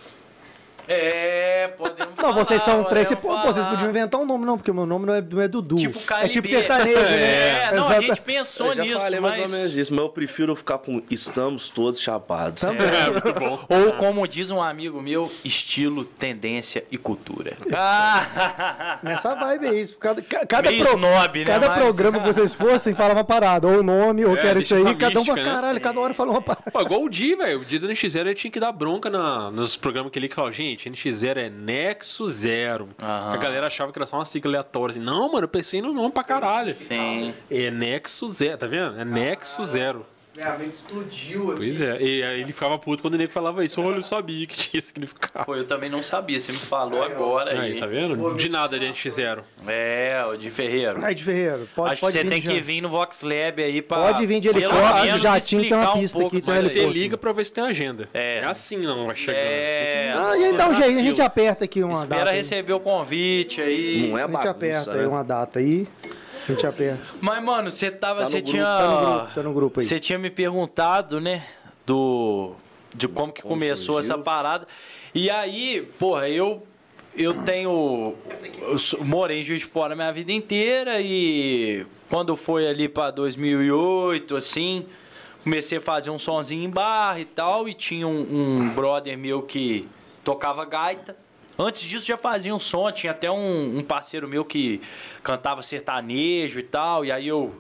C: É, podemos
B: Não, vocês são três. Você, pô, vocês podiam inventar um nome, não, porque o meu nome não é, não é Dudu.
C: Tipo
B: é tipo sertanejo, né?
C: É, não, a gente pensou
D: Eu já
C: nisso,
D: falei mais ou
C: mas...
D: menos isso, mas eu prefiro ficar com estamos todos chapados.
A: É, muito bom.
C: Ou como diz um amigo meu, estilo, tendência e cultura. Ah,
B: Nessa vibe é isso. Cada, ca- cada,
C: Meio
B: pro-
C: snob, né?
B: cada
C: Mas-
B: programa que vocês fossem falava uma parada. Ou o nome, ou
A: É,
B: quero isso aí.
A: essa
B: Cada um pra
A: mística, né?
B: caralho, cada hora fala uma parada.
A: Pô, igual o Di, velho. O Di do NX0 ele tinha que dar bronca na, nos programas que ele falava, gente, NX0 é Nexo Zero.
C: Aham.
A: A galera achava que era só uma sigla aleatória. Assim, não, mano, eu pensei no nome pra caralho.
C: Sim.
A: É Nexo Zero, tá vendo? É Nexo Zero.
E: Minha mente explodiu aqui.
A: Pois é. E aí ele ficava puto quando o nego falava isso. Olha, eu sabia que tinha significado.
C: Pô, eu também não sabia, você me falou agora aí.
A: Aí, tá vendo? De nada de NX0.
C: É, o de Ferreiro.
B: Aí de Ferreiro, pode,
C: Acho que
B: pode
C: você
B: vir
C: tem que vir no Vox Lab aí pra.
B: Pode vir de helicóptero, jatinho, tem uma
C: um
B: pista
C: pouco
B: aqui.
A: Mas você
B: helicóptero.
A: liga pra ver se tem agenda.
C: É.
A: É assim não, vai chegando.
C: É.
B: Ah, e aí dá um jeito, a gente aperta aqui uma
C: Espera
B: data. aí.
C: receber o convite aí.
D: Não é
B: A gente
D: bagunça,
B: aperta aí
D: né?
B: uma data aí. A gente aperta.
C: Mas, mano, você tava.
D: Tá
C: você tinha.
B: tá no grupo, tá no grupo aí.
C: Você tinha me perguntado, né? Do. De como que
D: Como
C: começou
D: surgiu.
C: essa parada. E aí, porra, eu. Eu tenho. Eu morei em Juiz de Fora minha vida inteira e quando foi ali pra 2008, assim, comecei a fazer um sonzinho em bar e tal. E tinha um, um brother meu que tocava gaita. Antes disso já fazia um som, tinha até um, um parceiro meu que cantava sertanejo e tal. E aí eu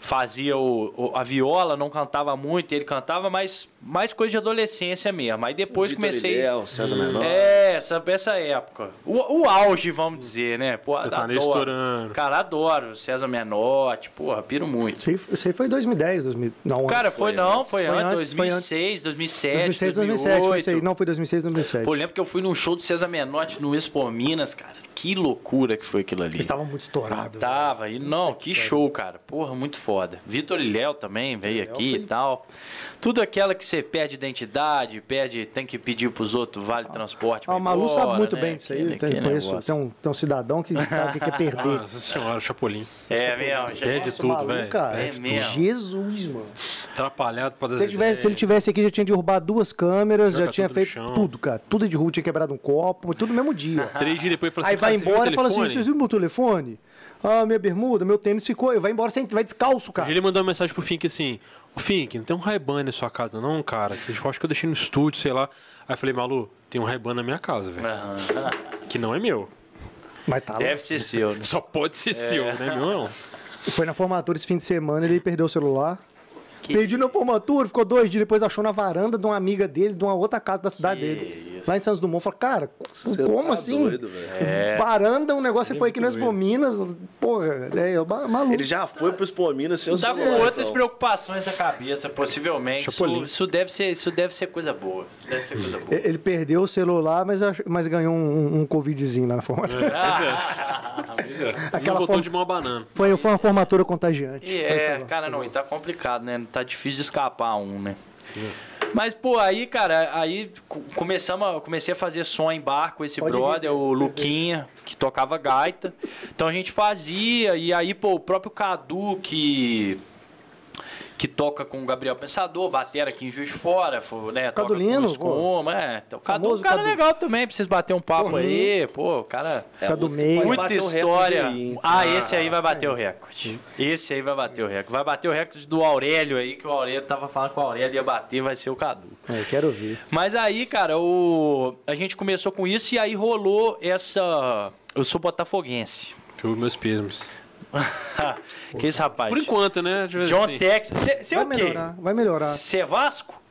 C: fazia o, o- a viola, não cantava muito, ele cantava, mas mais coisa de adolescência mesmo. Aí depois comecei.
D: Ilhéu, César Menor.
C: É, essa, essa época. O, o auge, vamos dizer, né? Pô,
A: Você tá
C: adoro.
A: estourando.
C: Cara, adoro. César Menotti, porra, piro muito.
B: Isso aí, isso aí foi 2010, 2000. Não,
C: Cara,
B: antes.
C: foi, não, foi,
B: Foi
C: antes,
B: antes, foi antes.
C: 2006, 2007,
B: 2006, 2007.
C: 2008.
B: Foi isso aí. Não, foi 2006, 2007.
C: Pô, lembro que eu fui num show do César Menotti no Expo Minas, cara. Que loucura que foi aquilo ali.
B: Eles estavam muito estourados.
C: Tava, e não, que show, cara. Porra, muito foda. Vitor e Léo também veio
B: Léo
C: aqui
B: foi-
C: e tal. Tudo aquela que você perde identidade, perde, tem que pedir pros outros vale transporte.
B: Ah, o Malu
C: embora,
B: sabe muito
C: né?
B: bem disso aí.
C: Aquele-
B: Tem,
C: aquele
B: conheço, tem, um, tem um cidadão que sabe o que é perder.
A: Nossa senhora, Chapolin.
C: É mesmo, já
A: Perde
B: Nossa,
A: tudo, velho.
C: É
A: tudo.
C: mesmo.
B: Jesus, mano.
A: Atrapalhado pra dar
B: Se ele, tivesse, se ele tivesse aqui, já tinha derrubado duas câmeras,
A: Joga
B: já tinha feito tudo, cara. Tudo de rua, tinha quebrado um copo, tudo no mesmo dia.
A: Três dias depois falou
B: Aí
A: assim,
B: vai
A: "Cara, você viu o
B: embora e fala assim:
A: telefone?"
B: vocês viram meu telefone? Ah, minha bermuda, meu tênis ficou. Vai embora sem. Vai descalço, cara.
A: Ele mandou uma mensagem pro Fink assim: Fink, não tem um Ray-Ban na sua casa não, cara? Que eu acho que eu deixei no estúdio, sei lá. Aí eu falei, Malu, tem um Ray-Ban na minha casa, velho.
C: Aham.
A: Que não é meu.
B: Mas tá lá.
C: Deve ser seu, né?
A: Só pode ser seu, né? Meu não.
B: Foi na formatura esse fim de semana, ele perdeu o celular.
C: Que-
B: Perdi na formatura, ficou dois dias, depois achou na varanda de uma amiga dele, de uma outra casa da cidade
C: Que
B: dele.
C: isso.
B: Lá em Santos Dumont. Falei, cara,
D: Você
B: como
D: tá
B: assim?
D: doido, velho.
C: É.
B: Varanda, um negócio, você foi aqui nas
A: doido.
B: Minas, porra, é maluco.
D: Ele já foi pros Pominas sem o
C: Tá com outras
D: então.
C: preocupações na cabeça, possivelmente. Isso, isso deve ser, isso deve ser coisa boa. Isso deve ser coisa boa.
B: Ele perdeu o celular, mas, mas ganhou um, um covidzinho lá na formatura.
A: Pois é.
B: Aquela
A: não botou
B: forma-
A: de mão banana.
B: Foi, foi uma formatura contagiante.
C: E é,
B: foi,
C: cara, não, e tá complicado, né? Tá difícil de escapar um, né? Mas, pô, aí, cara, aí co- começamos, a- comecei a fazer som em bar com esse
B: Pode
C: brother,
B: vir.
C: o Luquinha, que tocava gaita. Então a gente fazia, e aí, pô, o próprio Cadu, que que toca com o Gabriel Pensador, batera aqui em Juiz Fora, fo- né? toca
B: Cadulino,
C: com o Escoma, é. Então, o Cadu é um cara
B: Cadu.
C: legal também, pra vocês baterem um papo
B: Porra.
C: aí, pô, o cara...
B: Do
D: outro que
B: meio.
C: Muita
D: bater
C: história.
D: aí?
C: Ah, esse aí vai bater o recorde. Esse aí vai bater o recorde. Vai bater o recorde do Aurélio aí, que o Aurélio tava falando que o Aurélio ia bater, vai ser o Cadu.
B: É, quero ver.
C: Mas aí, cara, o... a gente começou com isso e aí rolou essa. Eu sou botafoguense.
A: Pelos meus pismos.
C: que esse rapaz?
A: Por enquanto, né?
C: John
A: assim.
C: Texas. Você é
B: Vai
C: o quê?
B: melhorar, vai melhorar.
C: Você é Vasco?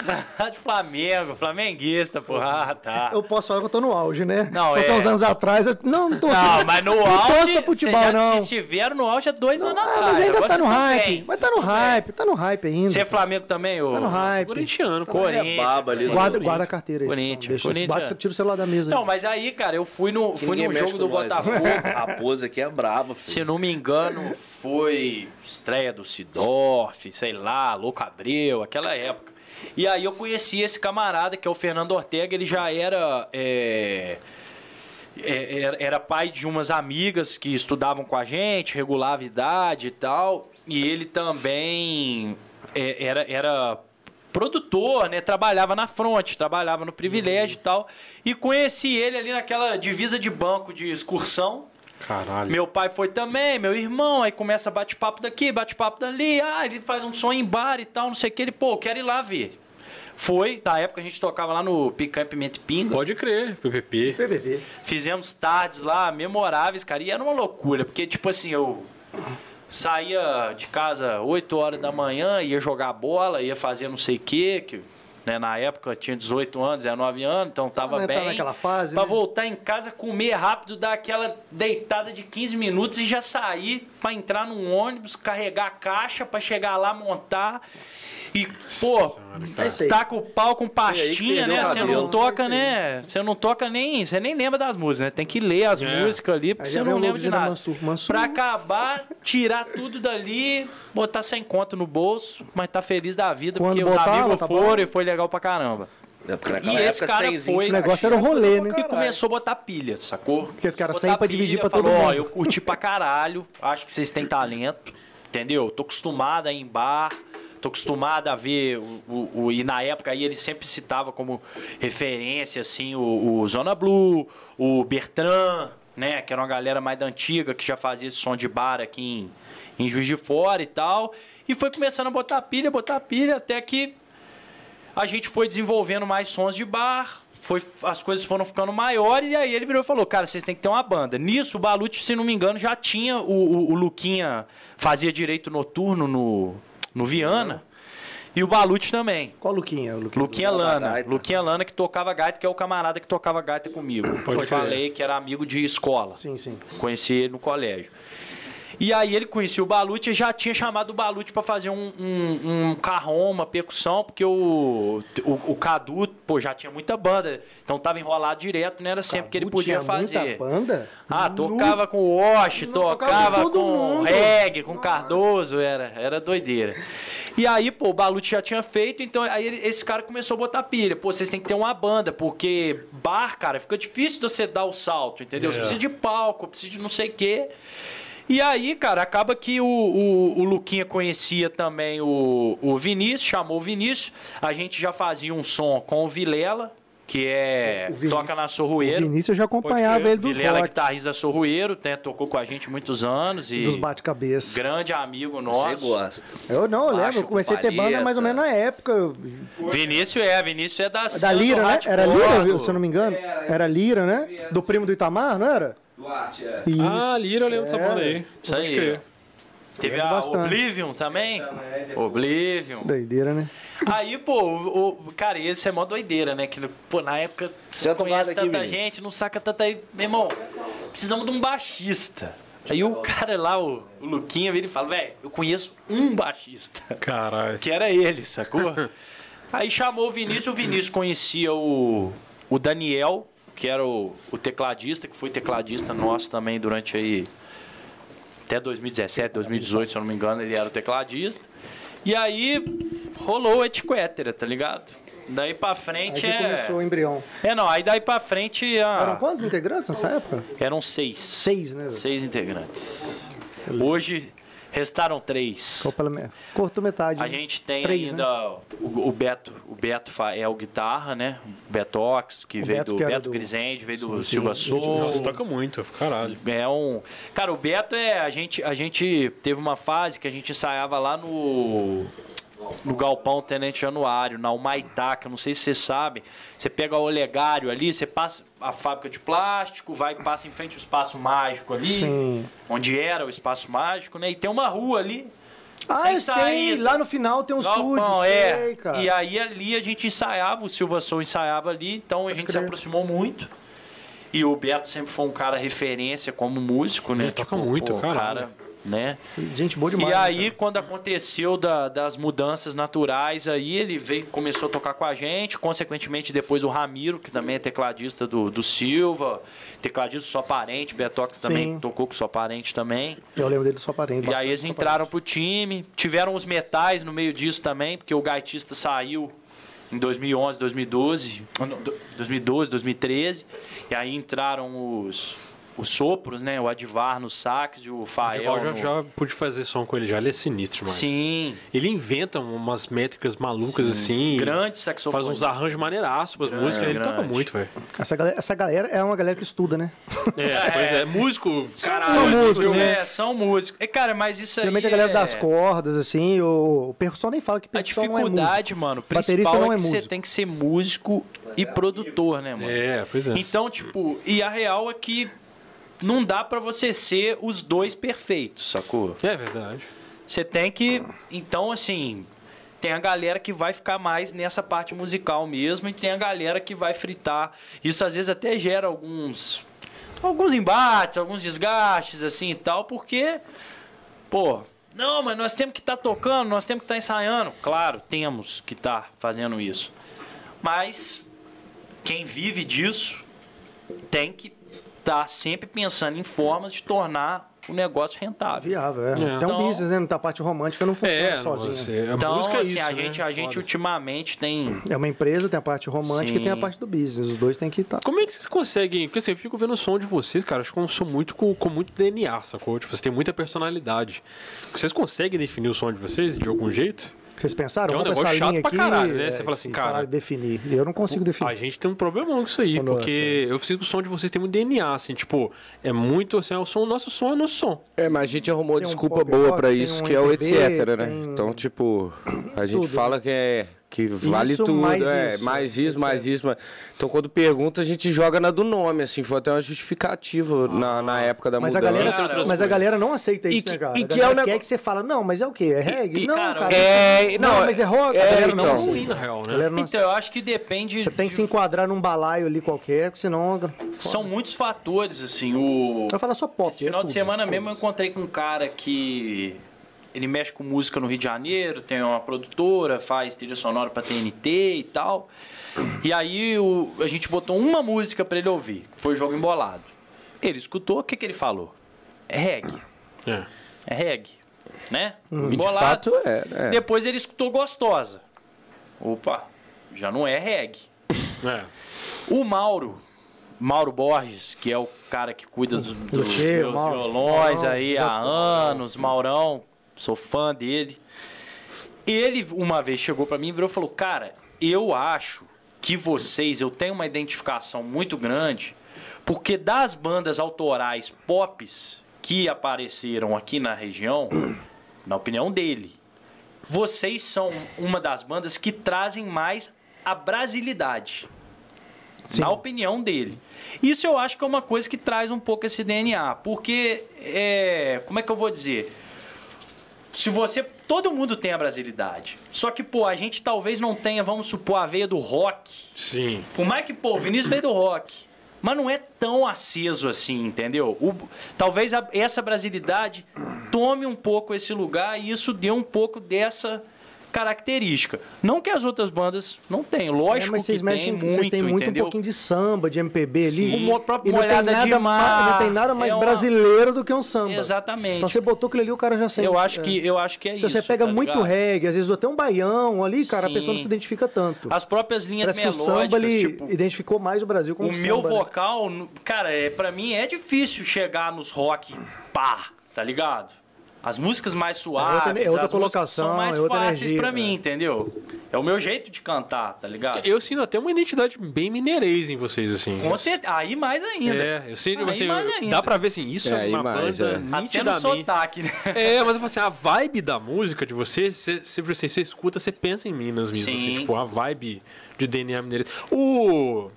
C: de Flamengo, flamenguista, porra. Ah, tá.
B: Eu posso falar que eu tô no auge, né?
C: Não,
B: Fosse
C: é.
B: uns anos atrás, eu não, não tô
C: Não, mas no
B: Não
C: auge.
B: pra futebol,
C: já
B: não.
C: estiveram no auge há dois anos
B: Ah,
C: atrás.
B: mas ainda tá no hype.
C: bem,
B: Mas tá no
C: tão bem.
B: hype, tá no hype ainda.
C: Você é Flamengo também, ô?
B: Tá no hype.
A: Corintiano, pô.
C: Corinthians.
D: É baba ali
B: Guarda, guarda a carteira aí.
C: Corinthians,
B: Deixa,
C: Corinthians.
B: bate, tira o celular da mesa.
C: Não,
B: aí.
C: mas aí, cara, eu fui no, fui
D: mexe
C: jogo do
D: nós,
C: Botafogo.
D: não. A pose aqui é braba, filho.
C: Se não me engano, foi estreia do Sidorf, sei lá, Louco Abreu, aquela época. E aí eu conheci esse camarada, que é o Fernando Ortega, ele já era. é, é, era, pai de umas amigas que estudavam com a gente, regulava idade e tal. E ele também é, era, era produtor, né? Trabalhava na fronte, trabalhava no privilégio e tal. E conheci ele ali naquela divisa de banco de excursão.
A: Caralho.
C: Meu pai foi também, meu irmão, aí começa bate-papo daqui, bate-papo dali, ah, ele faz um som em bar e tal, não sei o que, ele, pô, eu quero ir lá ver. Foi, na época a gente tocava lá no Picanha Pimenta e Pinga,
A: Pode crer, PPP.
B: PVV.
C: fizemos tardes lá, memoráveis, cara, e era uma loucura, porque, tipo assim, eu saía de casa 8 horas da manhã, ia jogar bola, ia fazer não sei o que, que né, na época eu tinha 18 anos, 19 anos, então tava
B: né,
C: bem.
B: naquela fase,
C: Pra
B: né?
C: voltar em casa, comer rápido, dar aquela deitada de 15 minutos e já sair pra entrar num ônibus, carregar a caixa pra chegar lá, montar. E, pô,
B: É aí.
C: taca o pau com pastinha, né? Você não toca,
B: É
C: né? Você não toca nem. Você nem lembra das músicas, né? Tem que ler as
A: É.
C: músicas ali, porque você não lembra de nada.
B: Mansur. Mansur.
C: Pra acabar, tirar tudo dali, botar sem conta no bolso, mas tá feliz da vida,
B: Quando
C: porque os
B: botava,
C: amigos
B: tá
C: foram
B: bom?
C: e foi legal pra caramba.
D: É, porque naquela
C: E esse
D: época,
C: cara
D: cenzinho
C: foi-
B: O negócio era o rolê, né?
C: E começou a botar pilha, sacou?
B: Porque os caras
C: Botar
B: saem pra dividir pra todo
C: falou, Ó,
B: mundo.
C: eu curti pra caralho, acho que vocês têm talento, entendeu? Tô acostumado a ir em bar, tô acostumado a ver o, o- o- e na época aí ele sempre citava como referência assim o, o Zona Blue, o Bertrand, né, que era uma galera mais da antiga que já fazia esse som de bar aqui em, em Juiz de Fora e tal, e foi começando a botar pilha, botar pilha até que a gente foi desenvolvendo mais sons de bar, foi, as coisas foram ficando maiores, e aí ele virou e falou, cara, vocês têm que ter uma banda. Nisso, o Balute, se não me engano, já tinha, o, o, o Luquinha fazia direito noturno no, no Viana, e o Balute também.
B: Qual Luquinha? O Luquinha.
C: Luquinha Lana. Luquinha Lana que tocava gaita, que é o camarada que tocava gaita comigo.
A: Pode
C: eu falei que era amigo de escola.
B: Sim, sim.
C: Conheci ele no colégio. E aí ele conhecia o Balute e já tinha chamado o Balute pra fazer um, um, um carrom, uma percussão, porque o, o, o Cadu, pô, já tinha muita banda. Então tava enrolado direto, não era sempre que ele
B: Cadu
C: podia
B: tinha
C: fazer.
B: Muita banda?
C: Ah, tocava com o Osh,
B: Não, tocava
C: tocava
B: com mundo.
C: reggae, com Cardoso, era, era doideira. E aí, pô, o Balute já tinha feito, então aí ele- esse cara começou a botar pilha. Pô, vocês têm que ter uma banda, porque bar, cara, fica difícil de você dar o salto, entendeu? Você
A: É.
C: precisa de palco, precisa de não sei o quê. E aí, cara, acaba que o, o, o Luquinha conhecia também o, o Vinícius, chamou o Vinícius. A gente já fazia um som com o Vilela, que é
B: O Vinícius-
C: toca na
B: O
C: Sorroeiro.
B: Vinícius eu já acompanhava ele dos
C: Vilela,
B: rock,
C: guitarrista da Sorroeiro, né, tocou com a gente muitos anos e
B: dos bate-cabeça.
C: grande amigo
D: Você
C: nosso.
D: gosta.
B: Eu não, eu lembro, eu comecei a ter banda mais ou menos na época.
C: Vinícius é, Vinícius é da
B: Da Lira,
C: do
B: né? Era Lira,
C: do-
B: se eu não me engano? Era Lira, né? Do primo do Itamar, não era?
D: Duarte, é.
B: Isso.
A: Ah, Lira, eu lembro dessa
B: É.
A: banda aí.
C: Isso aí.
A: crer.
C: Teve a
B: bastante.
C: Oblivion também. Oblivion.
B: Doideira, né?
C: Aí, pô, o, o- cara, esse é mó doideira, né? Que, pô, na época você
D: Já
C: conhece
D: aqui,
C: tanta
D: Vinícius?
C: gente, não saca tanta. Meu irmão, precisamos de um baixista. Aí o cara lá, o, o Luquinha, vira e fala, velho, eu conheço um baixista.
A: Caralho.
C: Que era ele, sacou? Aí chamou o Vinícius, o Vinícius conhecia o, o Daniel, que era o, o tecladista, que foi tecladista nosso também durante aí. Até 2017, 2018, se eu não me engano, ele era o tecladista. E aí rolou o etiquetera, tá ligado? Daí pra
B: Aí
C: frente
B: que
C: é.
B: começou o embrião.
C: É, não, aí daí pra frente. ah,
B: Eram quantos integrantes nessa época?
C: eram seis.
B: Seis, né?
C: Seis integrantes. Hoje restaram três.
B: Cortou metade.
C: A
B: né?
C: gente tem
B: Três,
C: ainda o, o Beto, o Beto é o guitarra, né? O Betox, que
B: O
C: veio
B: Beto
C: do
B: que
C: Beto
B: do-
C: Grisende, veio do
B: sim,
C: Silva
B: gente,
A: Nossa, toca muito, caralho.
C: É um. Cara, o Beto é. A gente, a gente teve uma fase que a gente ensaiava lá no. No Galpão Tenente Januário, na Humaitá, que eu não sei se você sabe. Você pega o Olegário ali, você passa a fábrica de plástico, vai passa em frente ao espaço mágico ali,
B: Sim.
C: onde era o espaço mágico, né? E tem uma rua ali.
B: Ah,
C: sem
B: eu sei. Lá no final tem um
C: Galpão,
B: estúdio.
C: é.
B: Sei, cara.
C: E aí ali a gente ensaiava, o Silva Soul ensaiava ali, então a gente se
B: crer.
C: aproximou muito. E o Beto sempre foi um cara referência como músico, né?
A: Ele toca muito,
C: pô,
A: caralho.
C: cara, né?
B: Gente boa demais.
C: e
B: né,
C: aí,
B: cara?
C: quando aconteceu da- das mudanças naturais, aí ele veio, começou a tocar com a gente. Consequentemente, depois o Ramiro, que também é tecladista do, do Silva, tecladista do Só Parente, Betox também tocou com o Só Parente também.
B: Eu lembro dele só parente.
C: E aí eles entraram pro time, tiveram os metais no meio disso também, porque o gaitista saiu em 2011, 2012, ah, não, do- 2012, 2013, e aí entraram os os sopros, né? O Advar no sax e o Fael
A: Eu já,
C: no...
A: já pude fazer som com ele já, ele é sinistro, mas.
C: Sim,
A: Ele inventa umas métricas malucas assim.
C: grande
A: Faz
C: saxofonista.
A: uns arranjos maneiraços pras
C: Grande,
A: músicas, ele toca
C: grande.
A: muito, velho.
B: Essa galera, essa galera é uma galera que estuda, né?
A: É, pois é, músico, caralho.
B: São músicos, né?
C: É, são músicos. E, cara, mas isso aí
B: Geralmente a galera
C: é...
B: das cordas, assim, o, o percussão nem fala que
C: A
B: percussão não é músico.
C: dificuldade, mano,
B: Baterista
C: principal
B: não
C: é
B: é
C: que você tem que ser músico e produtor, né, mano?
A: É, pois é.
C: Então, tipo, e a real é que não dá pra você ser os dois perfeitos, sacou?
A: É verdade.
C: Você tem que. Então, assim. Tem a galera que vai ficar mais nessa parte musical mesmo e tem a galera que vai fritar. Isso às vezes até gera alguns. Alguns embates, alguns desgastes, assim e tal, porque. Pô, não, mas nós temos que estar tocando, nós temos que estar ensaiando. Claro, temos que estar fazendo isso. Mas quem vive disso tem que estar sempre pensando em formas de tornar o negócio rentável.
B: Viável, é.
A: É.
C: Então-
B: um business, né? Não tá a parte romântica, não funciona
A: É,
B: sozinha.
A: você,
C: Então,
A: música é
C: assim,
A: isso,
C: a
A: né?
C: gente, a gente
A: Foda.
C: ultimamente tem.
B: É uma empresa, tem a parte romântica e tem a
C: Sim.
B: parte do business. Os dois têm que estar.
A: Como é que vocês conseguem? Porque assim, eu fico vendo o som de vocês, cara. Acho que é um som muito com, com muito DNA, sacou? Tipo, vocês têm muita personalidade. Vocês conseguem definir o som de vocês de algum jeito?
B: Vocês pensaram?
A: Que é um negócio chato pra
B: aqui,
A: caralho, né?
B: é,
A: Você fala assim,
B: e
A: cara-
B: definir. Eu não consigo
A: A
B: definir.
A: gente tem um problemão com isso aí,
B: Nossa.
A: porque eu sinto que o som de vocês tem muito DNA, assim, tipo, é muito assim, é o som, o nosso som é nosso som.
G: É, mas a gente arrumou
B: Tem um
G: desculpa
B: pop
G: boa
B: tem
G: isso,
B: um
G: que é o etc, né?
B: tem
G: Então, tipo, a gente
B: tudo,
G: fala que é que vale
B: Isso,
G: tudo,
B: mais
G: é,
B: isso,
G: mais isso, mais isso, mas... Então, quando pergunta, a gente joga na do nome, assim, foi até uma justificativa na, na época da
B: Mas a,
G: mudança.
B: galera,
A: Entre outras
B: mas a galera não aceita
G: E
B: isso,
G: que-
B: né, cara?
G: e
B: a
G: que
B: galera
G: é o
B: quer
G: nego-
B: que você fala, não, mas é o quê? É reggae?
C: e,
B: não,
C: cara,
B: cara.
G: É,
B: não,
G: não,
B: mas é rock. a
G: é,
B: galera não
G: então.
B: aceita.
A: ruim, na real,
B: A
A: né?
B: galera não
C: Então, eu acho que depende.
B: Você tem que
C: de-
B: se enquadrar num balaio ali qualquer, senão.
C: São muitos fatores, assim. O...
B: Eu falar só pop.
C: Esse final
B: é
C: de
B: tudo.
C: semana mesmo eu encontrei com um cara que. Ele mexe com música no Rio de Janeiro, tem uma produtora, faz trilha sonora pra TNT e tal. E aí o- a gente botou uma música pra ele ouvir, que foi o Jogo Embolado. Ele escutou, o que, que ele falou? É reggae.
A: É.
C: É reggae. Né?
G: Hum, De
C: Embolado.
G: fato, é, é.
C: Depois ele escutou Gostosa. Opa, já não é reggae.
A: É.
C: O Mauro, Mauro Borges, que é o cara que cuida dos, meus
B: Mauro.
C: violões aí há anos, Maurão, sou fã dele. Ele uma vez chegou pra mim e virou e falou: "Cara, eu acho que vocês, eu tenho uma identificação muito grande, porque das bandas autorais pops que apareceram aqui na região, na opinião dele, vocês são uma das bandas que trazem mais a brasilidade.
B: Sim.
C: Na opinião dele. Isso eu acho que é uma coisa que traz um pouco esse DNA. Porque, é, como é que eu vou dizer? Se você. Todo mundo tem a brasilidade. Só que, pô, a gente talvez não tenha, vamos supor, a veia do rock.
A: Sim.
C: Por mais que, pô, o Vinícius veio do rock. Mas não é tão aceso assim, entendeu? O- talvez a- essa brasilidade tome um pouco esse lugar e isso dê um pouco dessa característica. Não que as outras bandas não tenham, lógico
B: É, mas vocês
C: que
B: mexem,
C: tem muito,
B: têm muito
C: entendeu?
B: um pouquinho de samba, de MPB ali.
C: Sim. O próprio
B: não tem
C: Molhada
B: nada
C: de
B: ma-
C: Mar
B: Não tem nada mais
C: é uma-
B: brasileiro do que um samba.
C: Exatamente.
B: Então você botou aquilo ali, o cara já sente.
C: eu acho
B: é.
C: que eu acho que é
B: Se
C: isso.
B: você pega
C: tá
B: muito
C: ligado?
B: reggae, às vezes até um baião ali, cara, a
C: Sim.
B: pessoa não se identifica tanto.
C: As próprias linhas
B: Parece que o
C: melódicas,
B: samba ele
C: tipo,
B: identificou mais o Brasil como
C: o
B: samba,
C: meu
B: né?
C: vocal, no- cara, é, para mim é difícil chegar nos rock pá, tá ligado? As músicas mais suaves,
B: outra- é outra
C: as músicas são
B: colocação,
C: mais
B: é outra
C: fáceis pra mim,
B: é.
C: entendeu? É o meu jeito de cantar, tá ligado?
A: Eu sinto até uma identidade bem mineirês em vocês, assim.
C: Com certeza, aí mais ainda.
A: É, eu sinto,
C: Aí
A: assim,
C: mais
A: eu-
C: ainda.
A: dá pra ver assim, isso
G: É,
A: é, uma
G: mais,
A: banda
G: é.
C: Até no sotaque, né?
A: É, mas eu falo assim, a vibe da música de vocês, você, sempre assim, você escuta, você pensa em Minas mesmo, assim,
C: Sim.
A: tipo, a vibe de DNA mineiro. O...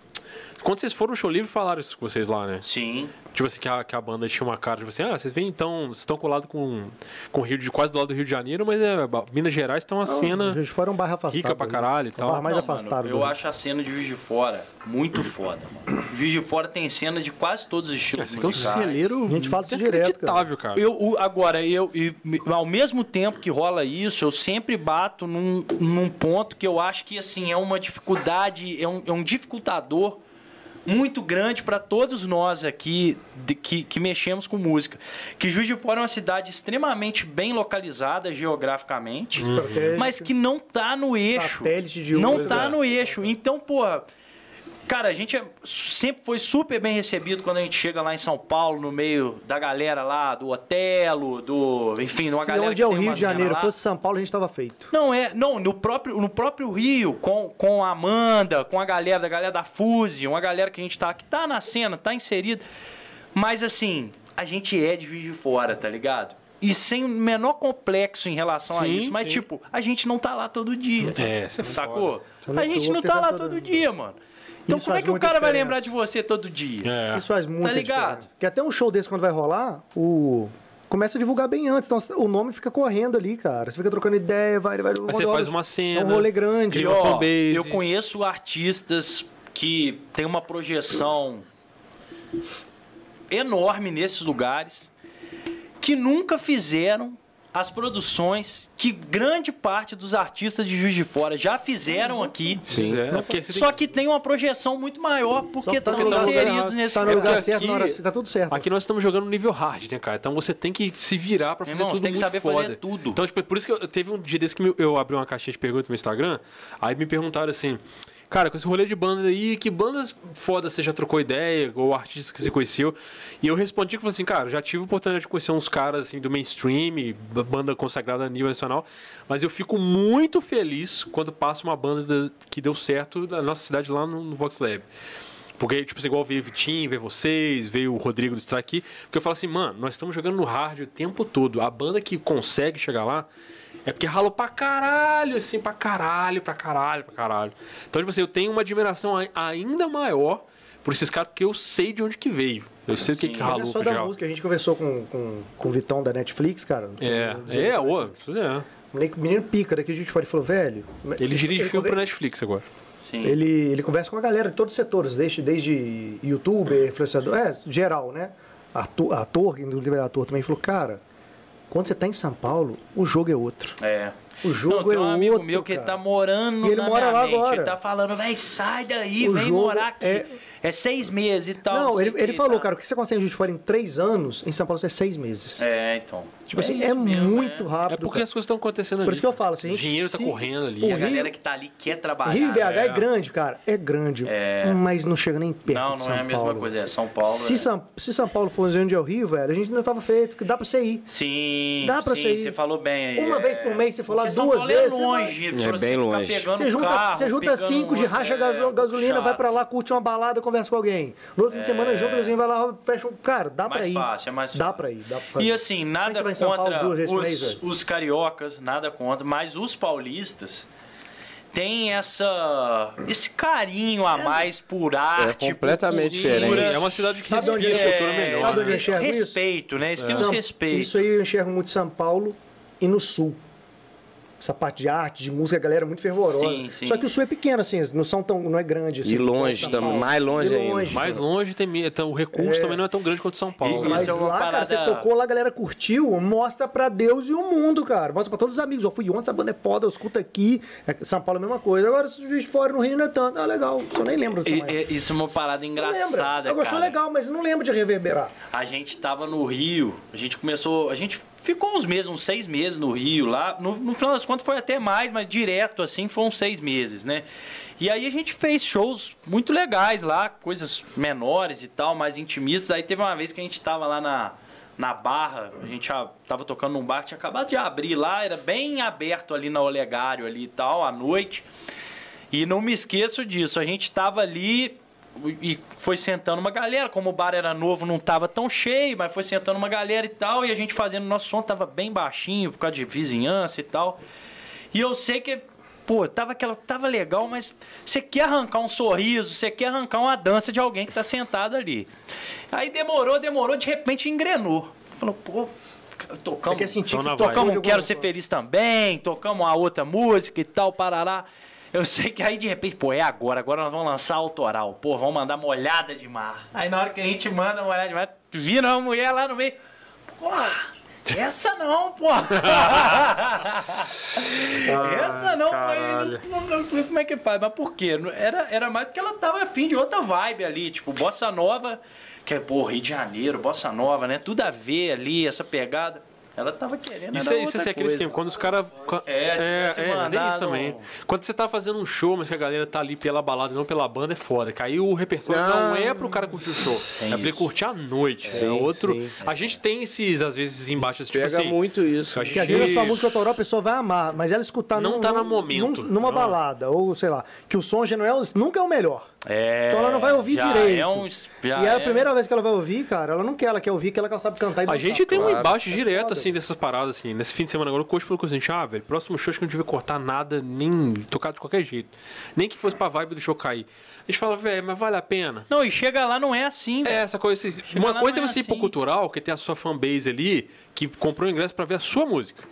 A: Quando vocês foram no show livre, falaram isso com vocês lá, né?
C: Sim.
A: Tipo assim, que a, que a banda tinha uma cara, tipo assim, ah, vocês vêm então, vocês estão colados com, com o Rio de quase do lado do Rio de Janeiro, mas é, Minas Gerais tem uma cena
B: Juiz de Fora é um bairro afastado.
A: rica pra
B: ali.
A: caralho e
B: É um
A: tal.
B: bairro mais
C: Não,
B: afastado.
C: mano, eu
B: do-
C: acho a cena de Juiz de Fora muito foda, mano. Juiz de Fora tem cena de quase todos os estilos
A: aqui é um celeiro
B: A gente fala isso direto,
A: inacreditável, cara.
C: Eu, o- agora, eu, e- ao mesmo tempo que rola isso, eu sempre bato num, num ponto que eu acho que assim é uma dificuldade, é um, é um dificultador muito grande para todos nós aqui de- que, que mexemos com música. Que Juiz de Fora é uma cidade extremamente bem localizada geograficamente,
B: Estratégica.
C: mas que não tá no eixo.
B: Satélite de
C: Não tá
B: é.
C: no eixo. Então, porra, cara, a gente é- sempre foi super bem recebido quando a gente chega lá em São Paulo, no meio da galera lá, do Otelo, do. Enfim, de uma
B: Se
C: galera
B: onde
C: que
B: é o Rio de Janeiro
C: lá.
B: fosse São Paulo, a gente tava feito.
C: Não, é. Não, no próprio, no próprio Rio, com, com a Amanda, com a galera, da galera da Fuse, uma galera que a gente tá, que tá na cena, tá inserida. Mas assim, a gente é de de Fora, tá ligado? E sem o menor complexo em relação a
A: Sim,
C: isso. Mas,
A: sim.
C: tipo, a gente não tá lá todo dia.
A: É, você é
C: Sacou?
B: Você
C: A
B: não
C: gente não
B: a
C: tá lá todo dia, mano. Então
B: Isso
C: como é que o cara vai
B: diferença.
C: lembrar de você todo dia?
A: É.
B: Isso faz muito
C: ligado?
B: Porque até um show desse, quando vai rolar, o... começa a divulgar bem antes. Então o nome fica correndo ali, cara. Você fica trocando ideia, vai, vai.
A: Aí você faz uma
B: É
A: cena.
B: um rolê grande.
C: E, ó, eu conheço artistas que têm uma projeção enorme nesses lugares, que nunca fizeram as produções que grande parte dos artistas de Juiz de Fora já fizeram aqui.
G: Sim.
A: É,
C: Só que tem uma projeção muito maior porque
B: tá
C: estão
B: lugar
C: inseridos nesse
B: Tá no lugar certo,
A: aqui-
B: na hora tá tudo certo.
A: Aqui nós estamos jogando no nível hard, né, cara? Então você tem que se virar pra fazer
C: Irmão,
A: tudo
C: você tem que
A: muito
C: saber
A: foda.
C: fazer tudo.
A: Então, tipo, por isso que eu, teve um dia desse que eu- eu abri uma caixinha de perguntas no meu Instagram, aí me perguntaram assim, cara, com esse rolê de banda aí, que bandas fodas você já trocou ideia, ou artistas que você conheceu? E eu respondi que falei assim, cara, já tive a oportunidade de conhecer uns caras assim do mainstream, banda consagrada a nível nacional, mas eu fico muito feliz quando passa uma banda da- que deu certo da nossa cidade lá no, no Vox Lab. Porque, tipo, assim, igual veio o Vitinho, veio vocês, veio o Rodrigo do Strike. Porque eu falo assim, mano, nós estamos jogando no hard o tempo todo. A banda que consegue chegar lá é porque ralou pra caralho, assim, pra caralho, pra caralho, pra caralho. Então, tipo assim, eu tenho uma admiração ai- ainda maior por esses caras, porque eu sei de onde que veio. Eu sei o que, que
B: Não é
A: ralou
B: só
A: pra
B: da música, a gente conversou com, com, com o Vitão da Netflix, cara.
A: É,
B: Com-
A: é, ô, é.
B: Menino pica daqui de gente fora, ele falou, velho.
A: Ele dirige filme pro Netflix agora.
C: Sim.
B: Ele, ele conversa com a galera de todos os setores, desde, desde youtuber, influenciador, é, geral, né? Ator, ator é ator também, falou, cara, quando você tá em São Paulo, o jogo é outro.
C: É.
B: O jogo
C: Não, tem
B: é
C: um amigo
B: outro,
C: meu que
B: cara.
C: tá morando
B: E ele
C: na
B: mora
C: minha
B: lá
C: mente.
B: agora.
C: Ele tá falando, véi, sai daí,
B: O
C: vem morar aqui.
B: é-
C: É... seis meses e tal.
B: Não, ele,
C: o
B: ele
C: que,
B: falou,
C: tá?
B: cara, o que você consegue justificar em três anos, em São Paulo você é seis meses.
C: É, então.
B: tipo assim,
C: isso
B: é
C: mesmo,
B: muito
C: é.
B: rápido.
A: É porque
B: cara.
A: as coisas estão acontecendo ali.
B: Por isso que eu falo, se a
A: O
B: gente
A: dinheiro tá
B: se-
A: correndo ali.
B: o
C: E a
B: Rio-
C: galera que tá ali quer trabalhar.
B: Rio e BH é.
A: É.
B: grande, cara, é grande, mas não chega nem perto
C: Não,
B: de
C: não
B: São
C: é a mesma
B: Paulo.
C: coisa. É São Paulo.
B: Se,
C: é...
B: São, se São Paulo fosse onde é o Rio, velho, a gente ainda tava feito, que dá pra você ir.
C: Sim,
B: Dá pra
C: sim,
B: você ir.
C: você falou bem aí.
B: Uma
C: é.
B: vez por mês você for lá duas
C: é
B: vezes, você
C: longe.
G: É bem
C: ficar
G: longe.
C: pegando
B: Você junta, cinco de racha
C: é,
B: gaso- gasolina, vai pra lá, curte uma balada, conversa com alguém. No outro fim de semana, junta, gasolina, vai lá, fecha um. Cara, dá
C: mais
B: pra ir.
C: fácil, é mais
B: Dá
C: fácil.
B: pra ir, dá pra fazer.
C: E assim,
B: é
C: nada
B: Paulo
C: contra
B: mês,
C: os, os cariocas, nada contra, mas os paulistas têm essa esse carinho a mais por arte,
G: É completamente
C: por cultura.
G: diferente.
A: É uma cidade que
B: Sabe onde é-
A: cultura melhor.
B: sabe onde
A: né?
B: eu enxergo isso?
C: respeito, né? Eles têm
B: São-
C: um respeito.
B: Isso aí eu enxergo muito em São Paulo e no Sul. Essa parte de arte, de música, a galera é muito fervorosa.
C: Sim, sim.
B: Só que o Sul é pequeno, assim, não são tão, não é grande assim.
G: E longe também, mais longe ainda.
A: Mais longe tem então, o recurso também não é tão grande quanto São Paulo.
C: E-
B: Mas
C: é uma
B: lá, cara, você
C: parada-
B: tocou lá, a galera curtiu, mostra pra Deus e o mundo, cara. Mostra pra todos os amigos. Eu fui ontem, essa banda é foda, eu escuto aqui. É, São Paulo é a mesma coisa. Agora, se o juiz fora no Rio não é tanto. Ah, legal, só nem lembro disso
C: E- e- isso é uma parada engraçada,
B: Eu achou
C: cara.
B: legal, mas não lembro de reverberar.
C: A gente tava no Rio, a gente começou, a gente ficou uns meses, uns seis meses no Rio lá. No, no final das contas foi até mais, mas direto assim foram seis meses, né? E aí a gente fez shows muito legais lá, coisas menores e tal, mais intimistas. Aí teve uma vez que a gente tava lá na, na Barra, a gente já tava tocando num bar, tinha acabado de abrir lá, era bem aberto ali na Olegário ali e tal, à noite. E não me esqueço disso, a gente tava ali e foi sentando uma galera, como o bar era novo, não tava tão cheio, mas foi sentando uma galera e tal, e a gente fazendo nosso som tava bem baixinho por causa de vizinhança e tal. E eu sei que pô, tava aquela tava legal, mas você quer arrancar um sorriso, você quer arrancar uma dança de alguém que tá sentado ali. Aí demorou, demorou, de repente engrenou. Falou, pô, tocamos,
A: Então
B: que
C: tocamos Quero Ser. Feliz também, tocamos a outra música e tal, parará. Eu sei que aí de repente, pô, é agora, agora nós vamos lançar autoral. Pô, vamos mandar molhada de mar. Aí na hora que a gente manda molhada de mar, vira uma mulher lá no meio. Porra, essa não, porra. essa não,
A: caralho.
C: pai. Como é que faz? Mas por quê? Era, era mais porque ela tava afim de outra vibe ali, tipo, bossa nova, que é, pô, Rio de Janeiro, bossa nova, né? Tudo a ver ali, essa pegada. Ela tava querendo.
A: Isso
C: era
A: é, isso é aquele esquema. Quando os caras.
C: É,
A: é,
C: se
A: é, tem isso também. Quando você tá fazendo um show, mas que a galera tá ali pela balada e não pela banda, é foda. Aí o repertório não é pro cara curtir o show. é pra ele curtir a noite.
G: Sim,
A: é outro.
G: sim.
A: A gente tem esses, às vezes, embaixos, tipo
G: Pega
A: assim.
G: muito isso.
A: a
B: Porque às vezes a sua
A: gente-
B: música autoral a pessoa vai amar, mas ela escutar
A: Não
B: num-
A: tá no
B: num-
A: momento.
B: num- numa
A: Não.
B: balada, ou sei lá, que o som já não é, nunca é o melhor.
C: É,
B: Então ela não vai ouvir
C: já
B: direito.
C: É já
B: e é a
C: é-
B: primeira vez que ela vai ouvir, cara, ela não quer, ela quer ouvir que ela sabe cantar e
A: A
B: dançar.
A: gente tem um
G: claro.
A: embaixo direto,
B: foda.
A: assim, dessas paradas, assim. Nesse fim de semana agora, o coach falou com a gente, ah, velho, próximo show acho que não devia cortar nada, nem tocar de qualquer jeito. Nem que fosse pra vibe do show cair. A gente fala, velho, mas vale a pena?
C: Não, e chega lá não é assim,
A: É, essa coisa. assim, uma coisa é
C: é
A: você ir pro
C: assim.
A: cultural, que tem a sua fanbase ali, que comprou o ingresso pra ver a sua música.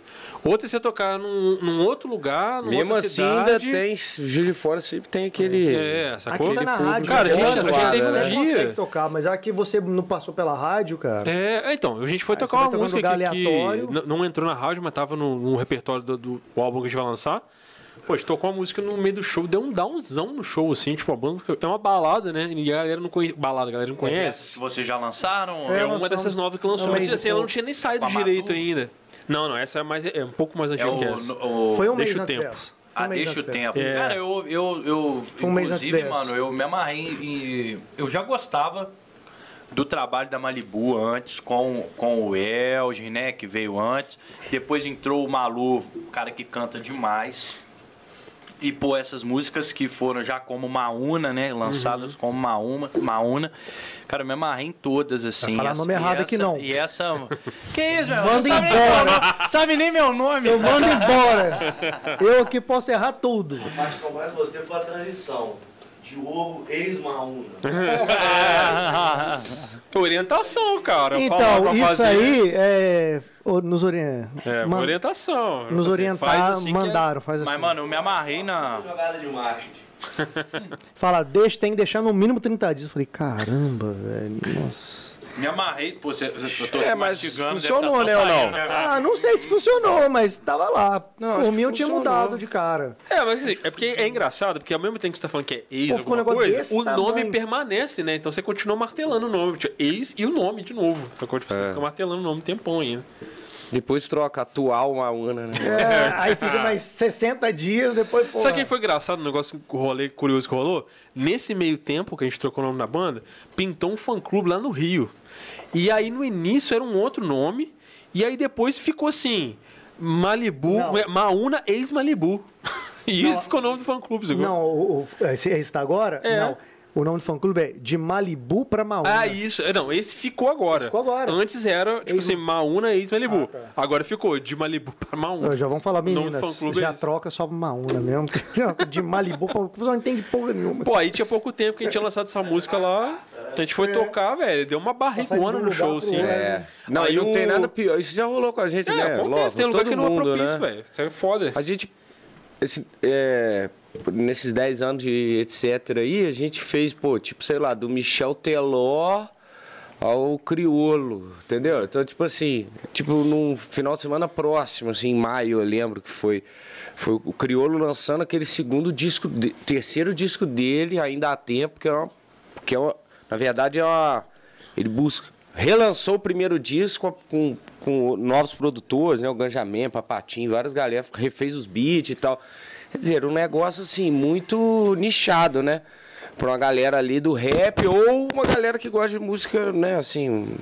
A: Outra é você tocar num, num outro lugar, numa
G: Mesmo
A: outra
G: assim,
A: cidade.
G: ainda tem. Juiz de Fora sempre tem aquele.
A: É, sacou?
B: Aqui tá na
G: público
B: rádio,
A: Cara,
B: né?
A: a gente-
B: Você
A: a gente teve um
B: não
A: dia-
B: consegue tocar, mas aqui você não passou pela rádio, cara.
A: É, então, a gente foi
B: Aí
A: tocar uma música que, que
B: aleatório.
A: n- não entrou na rádio, mas tava no, no repertório do, do álbum que a gente vai lançar. Pô, a gente tocou uma música no meio do show, deu um downzão no show, assim, tipo, a banda. É uma balada, né? E a galera não conhece. Balada, a galera não conhece.
C: Vocês já lançaram?
A: É,
B: É,
A: uma dessas novas que lançou, mas assim, ela não tinha nem saído direito ainda. Não, não, essa é, mais, é um pouco mais
C: É
A: antiga
C: o,
A: que essa.
C: o-
B: Foi um
A: Deixa
B: mês
A: o
B: antes
A: tempo.
B: dessa.
C: Ah,
B: Um mês
C: deixa o tempo.
A: É.
C: Cara, eu, eu, eu
B: um
C: inclusive, mano, eu me amarrei e eu já gostava do trabalho da Malibu antes com, com o Elgin, né, que veio antes. Depois entrou o Malu, cara que canta demais. E pô, essas músicas que foram já como Maúna, né, lançadas como Maúna, Maúna. Cara, eu me amarrei em todas assim.
B: falar
C: Essa-
B: nome errado
C: essa,
B: aqui, não.
C: E essa, que isso, meu?
B: Manda
C: Você sabe nem,
B: embora.
C: meu nome, sabe nem meu nome.
B: Eu mando embora. Eu que posso errar tudo.
D: A parte que eu mais gostei foi a transição. Diogo, ex-Maúna.
A: Orientação, cara.
B: Então, isso
A: fazer.
B: aí é. Nos, orien...
A: É,
B: man-
A: orientação.
B: nos orientar,
A: faz assim que é-
B: mandaram, faz assim.
C: Mas, mano, eu me amarrei na.
D: Jogada de marketing.
B: Fala, deixa, tem que deixar no mínimo 30 dias. Eu falei, caramba, velho, nossa.
C: Me amarrei, pô, você, eu tô
G: É, mas funcionou,
C: tá
G: né, ou não?
C: né?
B: Ah, não sei se funcionou, mas tava lá.
G: Não,
B: Por mim
G: que
B: eu tinha mudado de cara.
A: É, mas assim, é porque é engraçado, porque ao mesmo tempo que você tá falando que é ex
B: Pô, um
A: alguma
B: negócio
A: coisa,
B: desse
A: o nome
B: tamanho.
A: permanece, né? Então você continua martelando o nome. Tipo, ex e o nome de novo. Sacou? Tipo, você fica martelando o nome um tempão ainda.
G: Depois troca atual Maúna, né?
B: É, aí fica mais 60 dias, depois, pô.
A: Sabe quem foi engraçado no negócio, o rolê curioso que rolou? Nesse meio tempo que a gente trocou o nome da banda, pintou um fã-clube lá no Rio. E aí no início era um outro nome, e aí depois ficou assim, Malibu,
B: Não.
A: é, Maúna ex-Malibu. E isso ficou o nome do fã-clube, agora.
B: Não, o, o, esse, esse tá agora?
A: É.
B: Não. O nome do fã-clube é De Malibu pra Maúna.
A: Ah, isso. É, Não, esse ficou agora.
B: Ficou agora.
A: Antes era, tipo
B: Ex-
A: assim, Maúna ex-Malibu.
B: Ah, tá.
A: Agora ficou de Malibu pra Maúna.
B: Eu já vamos falar,
A: nome do
B: meninas,
A: é
B: já
A: esse.
B: troca só pra Maúna mesmo. De Malibu pra Você não entende porra nenhuma.
A: Pô, aí tinha pouco tempo que a gente tinha lançado essa música lá. A gente foi tocar, velho. Deu uma barrigona no show, assim.
G: É. Não,
A: Aí
G: e não tem
A: o-
G: nada pior. Isso já rolou com a gente,
A: É,
G: né?
A: acontece,
G: Lógico,
A: tem lugar
G: todo
A: que não é
G: mundo,
A: propício,
G: né?
A: velho. Isso é foda.
G: A gente, esse, é, nesses 10 anos de etc aí, a gente fez, pô, tipo, sei lá, do Michel Teló ao Criolo, entendeu? Então, tipo assim, tipo, num final de semana próximo, assim, em maio, eu lembro que foi, foi o Criolo lançando aquele segundo disco, terceiro disco dele, ainda há tempo, que é uma, que é uma, na verdade é uma, ele busca, relançou o primeiro disco com, com novos produtores, né, o Ganjamin, Papatinho, várias galera, refez os beats e tal. Quer dizer, um negócio assim, muito nichado, né? Pra uma galera ali do rap ou uma galera que gosta de música, né, assim,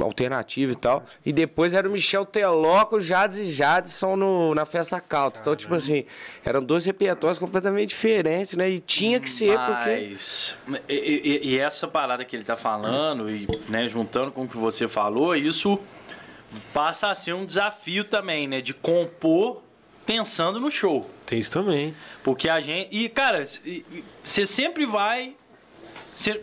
G: alternativa e tal. E depois era o Michel Teló com o Jades e Jadson no, na festa Calto. Então, tipo assim, eram dois repertórios completamente diferentes, né? E tinha que ser, porque.
C: Mas, e, e- e essa parada que ele tá falando, e né, juntando com o que você falou, isso passa a ser um desafio também, né? De compor pensando no show.
A: Tem isso também.
C: Porque a gente. E, cara, você sempre vai. Você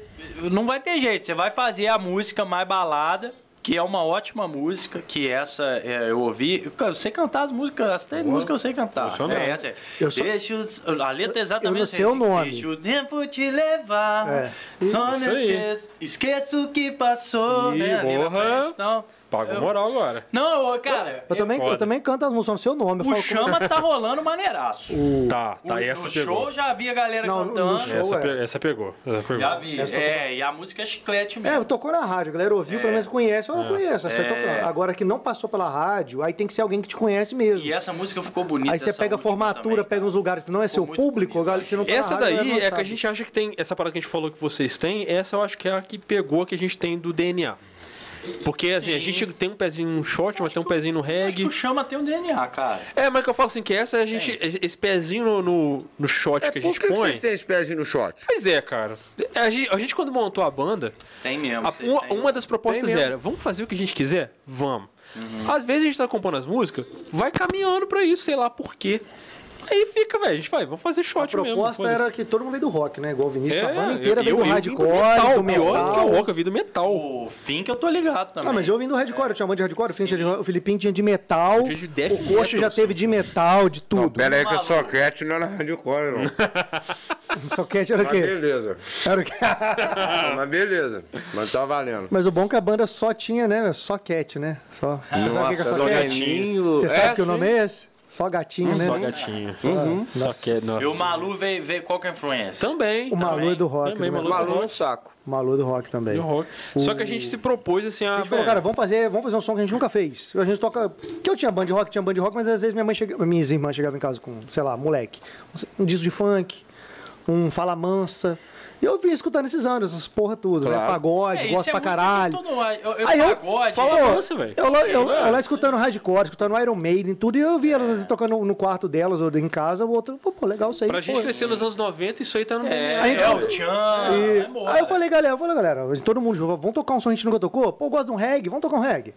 C: não vai ter jeito, você vai fazer a música mais balada, que é uma ótima música, que essa é, eu ouvi. Eu sei cantar as músicas, as três músicas eu sei cantar.
A: Funcionou.
C: É, essa é.
B: Eu só-
C: Deixa os, a letra é exatamente
B: Eu não
C: assim,
B: sei o nome.
C: Deixa o tempo te levar.
B: É.
C: Só
A: Isso aí.
C: esqueça- Esqueça o que passou.
A: Ih,
C: né, ali na
A: porra.
C: frente. Então,
A: Pagou
C: eu-
A: moral agora.
C: Não, cara.
B: Eu também, eu
A: foda.
B: também canto as músicas no seu nome. Eu
C: O chama tá rolando maneiraço.
A: Tá, tá.
C: O-
A: essa
C: no
A: pegou.
C: show já vi a galera
B: Não, no
C: cantando.
B: show-
A: Essa,
B: é.
A: pe- essa pegou. Essa pegou.
C: Já vi.
B: Essa
C: É, e a música é chiclete mesmo.
B: É, tocou na rádio, a galera ouviu, pelo menos conhece, mas não conhece.
C: É.
B: Agora que não passou pela rádio, aí tem que ser alguém que te conhece mesmo.
C: E essa música ficou bonita.
B: Aí você pega a formatura,
C: também,
B: pega uns lugares que não é seu público,
C: bonito,
B: galera, você não tá
A: Essa
B: rádio,
A: daí é que a gente acha que tem. Essa parada que a gente falou que vocês têm, essa eu acho que é a que pegou que a gente tem do DNA. Porque assim, a gente tem um pezinho no short, mas tem um pezinho no
C: Acho que
A: reggae.
C: o chama tem um DNA, cara.
A: É, mas que eu falo assim, que essa a gente. Esse pezinho no, no, no shot
G: É,
A: que a gente
G: que que
A: põe.
G: vocês têm esse pezinho no shot?
A: Pois é, cara. A gente, a gente, quando montou a banda,
C: Tem mesmo.
A: a-
C: vocês
A: uma,
C: têm.
A: uma das propostas
G: Tem mesmo.
A: era: vamos fazer o que a gente quiser? Vamos.
C: Uhum.
A: Às vezes a gente tá compondo as músicas, vai caminhando pra isso, sei lá por quê. Aí fica, velho, a gente vai, vamos fazer
B: A
A: shot mesmo.
B: proposta
A: foda-se.
B: era que todo mundo veio do rock, né? Igual o Vinícius,
A: É,
B: a banda inteira
A: eu-
B: veio do
A: eu- vim
B: hardcore,
A: metal,
B: do metal.
A: Pior que é o rock, eu vim do metal.
C: O fim que eu tô ligado também.
B: Ah, mas eu vim do hardcore, eu tinha uma banda de hardcore, o Felipe tinha de- o Filipinho tinha de metal,
A: de death
B: o Coxa já teve de metal, de
G: Não,
B: tudo.
G: pera aí que a
C: Maluco.
G: soquete não é na hardcore, não.
B: Só que era o
G: Mas
B: quê?
G: beleza.
B: Era o quê?
G: Mas beleza. Mas tá valendo.
B: Mas o bom é que a banda só tinha, né? Só cat, né? Só. Você sabe o que que é
G: Nossa,
B: só cat?
G: gatinho.
B: Você sabe
G: É,
B: que o
G: sim.
B: nome é esse? Só gatinho, né?
A: Só gatinho.
B: Uhum.
A: Só
B: Nossa.
A: que, nossa.
C: E o Malu veio, veio qual que é a influência?
A: Também.
B: O Malu é do rock.
A: Também,
B: do
A: Malu do
G: Malu no
A: rock.
G: saco.
B: Malu do rock também.
A: Do rock. Só que a gente se propôs assim, a.
B: A gente falou, cara, vamos fazer, vamos fazer um som que a gente nunca fez. A gente toca. Que eu tinha band de rock, tinha band de rock, mas às vezes minha mãe chega, minhas irmãs chegavam em casa com, sei lá, moleque. Um, um disco de funk, um fala mansa. E eu vim escutando esses anos, essas porra tudo, né?
G: Claro.
B: Pagode,
C: É,
B: gosto
C: é
B: pra caralho.
C: de todo mundo. Eu, eu,
B: Aí eu
C: pagode,
B: falou,
C: é-
A: velho.
B: eu, lá- eu, eu lá escutando hardcore, escutando Iron Maiden, tudo, e eu vi elas às vezes tocando no, quarto delas ou em casa, o outro, pô, pô, legal isso aí.
A: Pra
B: pô.
A: gente crescer nos anos 90, isso aí tá no
C: É.
B: A gente-
C: é o Tchan.
B: E-
C: é
B: aí eu falei, galera, eu falei, galera, todo mundo, vamos tocar um som que a gente nunca tocou? Pô, eu gosto de um reggae, vamos tocar um reggae.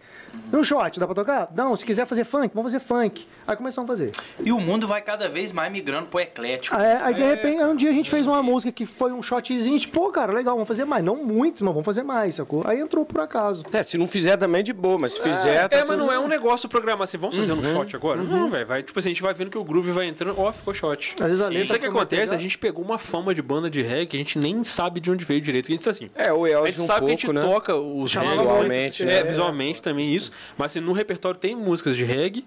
B: E um shot, dá pra tocar? Não, se quiser fazer funk, vamos fazer funk. Aí começamos a fazer.
C: E o mundo vai cada vez mais migrando pro eclético.
B: Aí, aí de repente, aí um dia a gente fez uma música que foi um shotzinho, tipo, pô, cara, legal, vamos fazer mais. Não muitos, mas vamos fazer mais, sacou? Aí entrou por acaso.
G: É, se não fizer também de boa, mas se fizer. tá
A: É, mas não é um negócio programar assim, vamos fazer um shot agora? Não, velho. Vai, tipo assim, a gente vai vendo que o groove vai entrando, ó, ficou shot.
B: Às vezes a letra
A: Isso é que acontece, a gente pegou uma fama de banda de reggae que a gente nem sabe de onde veio direito. A gente tá assim.
G: É, o
A: A
G: Elge
A: gente
G: um
A: sabe
G: pouco,
A: que a gente
G: né?
A: toca os reggae.
G: visualmente,
A: É,
G: né?
A: visualmente também isso. Mas assim, no repertório tem músicas de reggae.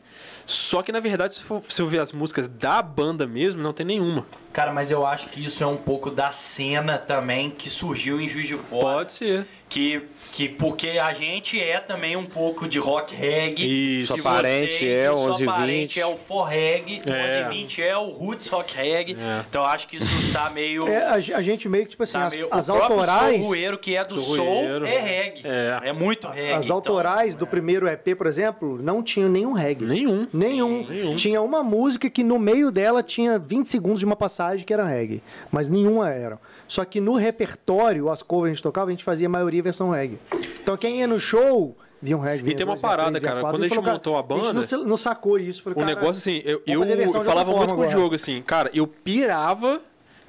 A: Só que na verdade, se, eu ver as músicas da banda mesmo, não tem nenhuma.
C: Cara, mas eu acho que isso é um pouco da cena também que surgiu em Juiz de Fora.
A: Pode ser.
C: Que, que porque a gente é também um pouco de rock reggae.
A: Isso.
C: que
G: Sua parente
C: vocês,
G: é
C: o sua
G: 11 e
C: parente
G: 20.
C: é o for reggae,
A: É.
C: 11 e 20 é o roots rock reggae.
A: É.
C: Então eu acho que isso tá meio
B: É, a, a gente meio que, tipo assim,
C: tá
B: as,
C: meio-
B: as
C: o
B: autorais.
C: Soul que é do
A: Soul
C: soul,
A: Rueiro.
C: é reggae.
A: É.
C: É, muito reggae.
B: As
C: então.
B: autorais do primeiro EP, por exemplo, não tinham nenhum reggae.
A: Nenhum.
B: Nenhum.
A: Nenhum.
B: Tinha uma música que no meio dela tinha 20 segundos de uma passagem que era reggae. Mas nenhuma era. Só que no repertório, as covers que a gente tocava, a gente fazia a maioria versão reggae. Então quem ia no show, via um reggae.
A: E tem uma
B: dois,
A: parada,
B: três,
A: cara,
B: quatro.
A: quando a gente
B: falou,
A: montou a
B: A gente não,
A: banda-
B: não sacou isso. Falei,
A: O negócio assim, eu, eu
B: de
A: falava muito com
B: forma
A: o
B: agora.
A: Diogo assim, cara, eu pirava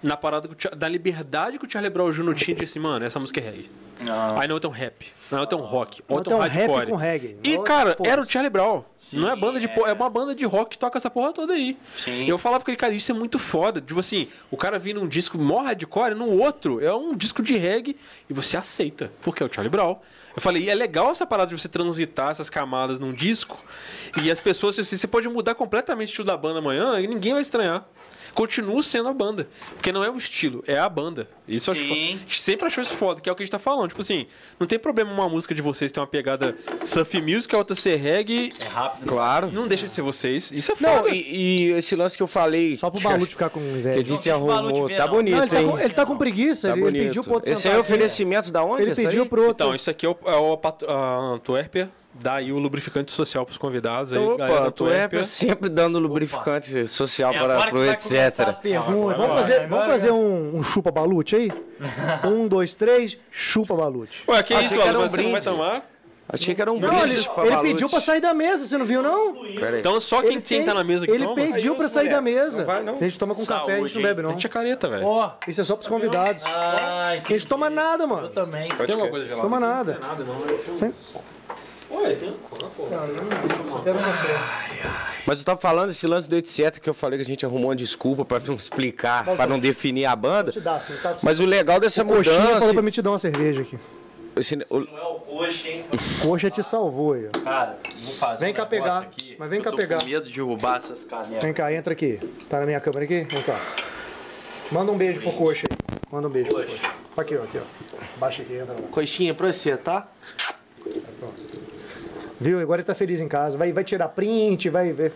A: na parada que da liberdade que o Charlie Brown Jr. tinha de assim, mano, essa música é reggae.
C: Não.
A: Aí não é tão rap, não é tão rock,
B: Não
A: ou
B: é
A: tão
B: rap
A: hardcore.
B: com reggae.
A: E, cara,
B: porra.
A: era o Charlie Brown. não é banda de
C: é.
A: é uma banda de rock que toca essa porra toda aí.
C: Sim.
A: Eu falava com ele, cara, isso é muito foda. Tipo assim, o cara vir num disco mó hardcore, no outro é um disco de reggae e você aceita, porque é o Charlie Brown. Eu falei, e é legal essa parada de você transitar essas camadas num disco e as pessoas, assim, você pode mudar completamente o estilo da banda amanhã e ninguém vai estranhar. Continua sendo a banda. Porque não é o estilo, é a banda. Isso eu acho
C: Sim.
A: foda. A gente sempre achou isso foda, que é o que a gente tá falando. Tipo assim, não tem problema uma música de vocês ter uma pegada surf music, a outra ser reggae.
C: É rápido.
G: Claro.
A: Não deixa de ser vocês. Isso é foda.
G: Não, e, e esse lance que eu falei.
B: Só pro Balut ficar com
G: Que a gente
C: Não, o
G: arrumou.
C: ver,
G: Tá
C: não.
G: bonito,
B: Não, ele, tá
G: hein?
B: com, ele tá com preguiça,
G: Tá
B: ele, ele pediu pro outro
G: Esse é
B: aqui.
G: oferecimento da onde?
B: Ele pediu
G: aí?
B: pro outro.
A: Então, isso aqui é o, é o a Antuérpia, dá aí o lubrificante social pros convidados. Aí,
G: Opa, tu é sempre dando lubrificante social
C: É
G: para
C: vai
G: etc.
C: as perguntas.
B: Vamos fazer, vamos fazer um, um chupa balute aí? um, dois, três, chupa balute.
A: Ué, que
G: Achei
A: isso,
G: que era
A: mano?
G: um
A: Você não vai
G: brinde.
A: tomar?
G: Achei que era um
B: Não,
G: brinde
B: ele, ele pediu pra sair da mesa, você não viu, não?
A: Então só quem
B: ele
A: tem tá na mesa que
B: Ele
A: toma?
B: pediu pra sair da mesa.
G: não vai, não?
B: A gente toma com café, a gente
C: Saúde,
B: não bebe,
A: A
B: não.
A: gente é careta, velho.
C: Ó,
B: Isso é só pros convidados.
C: ai,
B: A gente toma nada,
C: eu
B: mano.
C: também.
A: Tem alguma coisa gelada?
B: Toma nada.
A: Não tem nada, não. Ué, tem pô.
B: Quero café.
G: Mas eu tava falando esse lance do etc que eu falei que a gente arrumou uma desculpa pra não explicar, pra não definir a banda.
B: Te dá, assim, tá?
G: Mas o legal dessa
B: Coxinha
G: mudança.
B: falou pra me te dar uma cerveja aqui.
G: esse- o-
C: Não é o coxa, hein?
B: Coxa te salvou aí, ó.
C: Cara, vou fazer
B: Vem
C: um
B: cá pegar,
C: aqui.
B: mas vem
C: Eu
B: cá
C: tô
B: pegar.
C: com medo de derrubar essas canecas.
B: Vem cá, entra aqui. Tá na minha câmera aqui? Vem cá. Manda um beijo pro coxa aí. Manda um beijo pro coxa. Aqui, ó, aqui, ó. Baixa aqui, entra lá.
D: Coxinha pra você, tá?
B: Viu? Agora ele tá feliz em casa. Vai, vai tirar print, vai ver.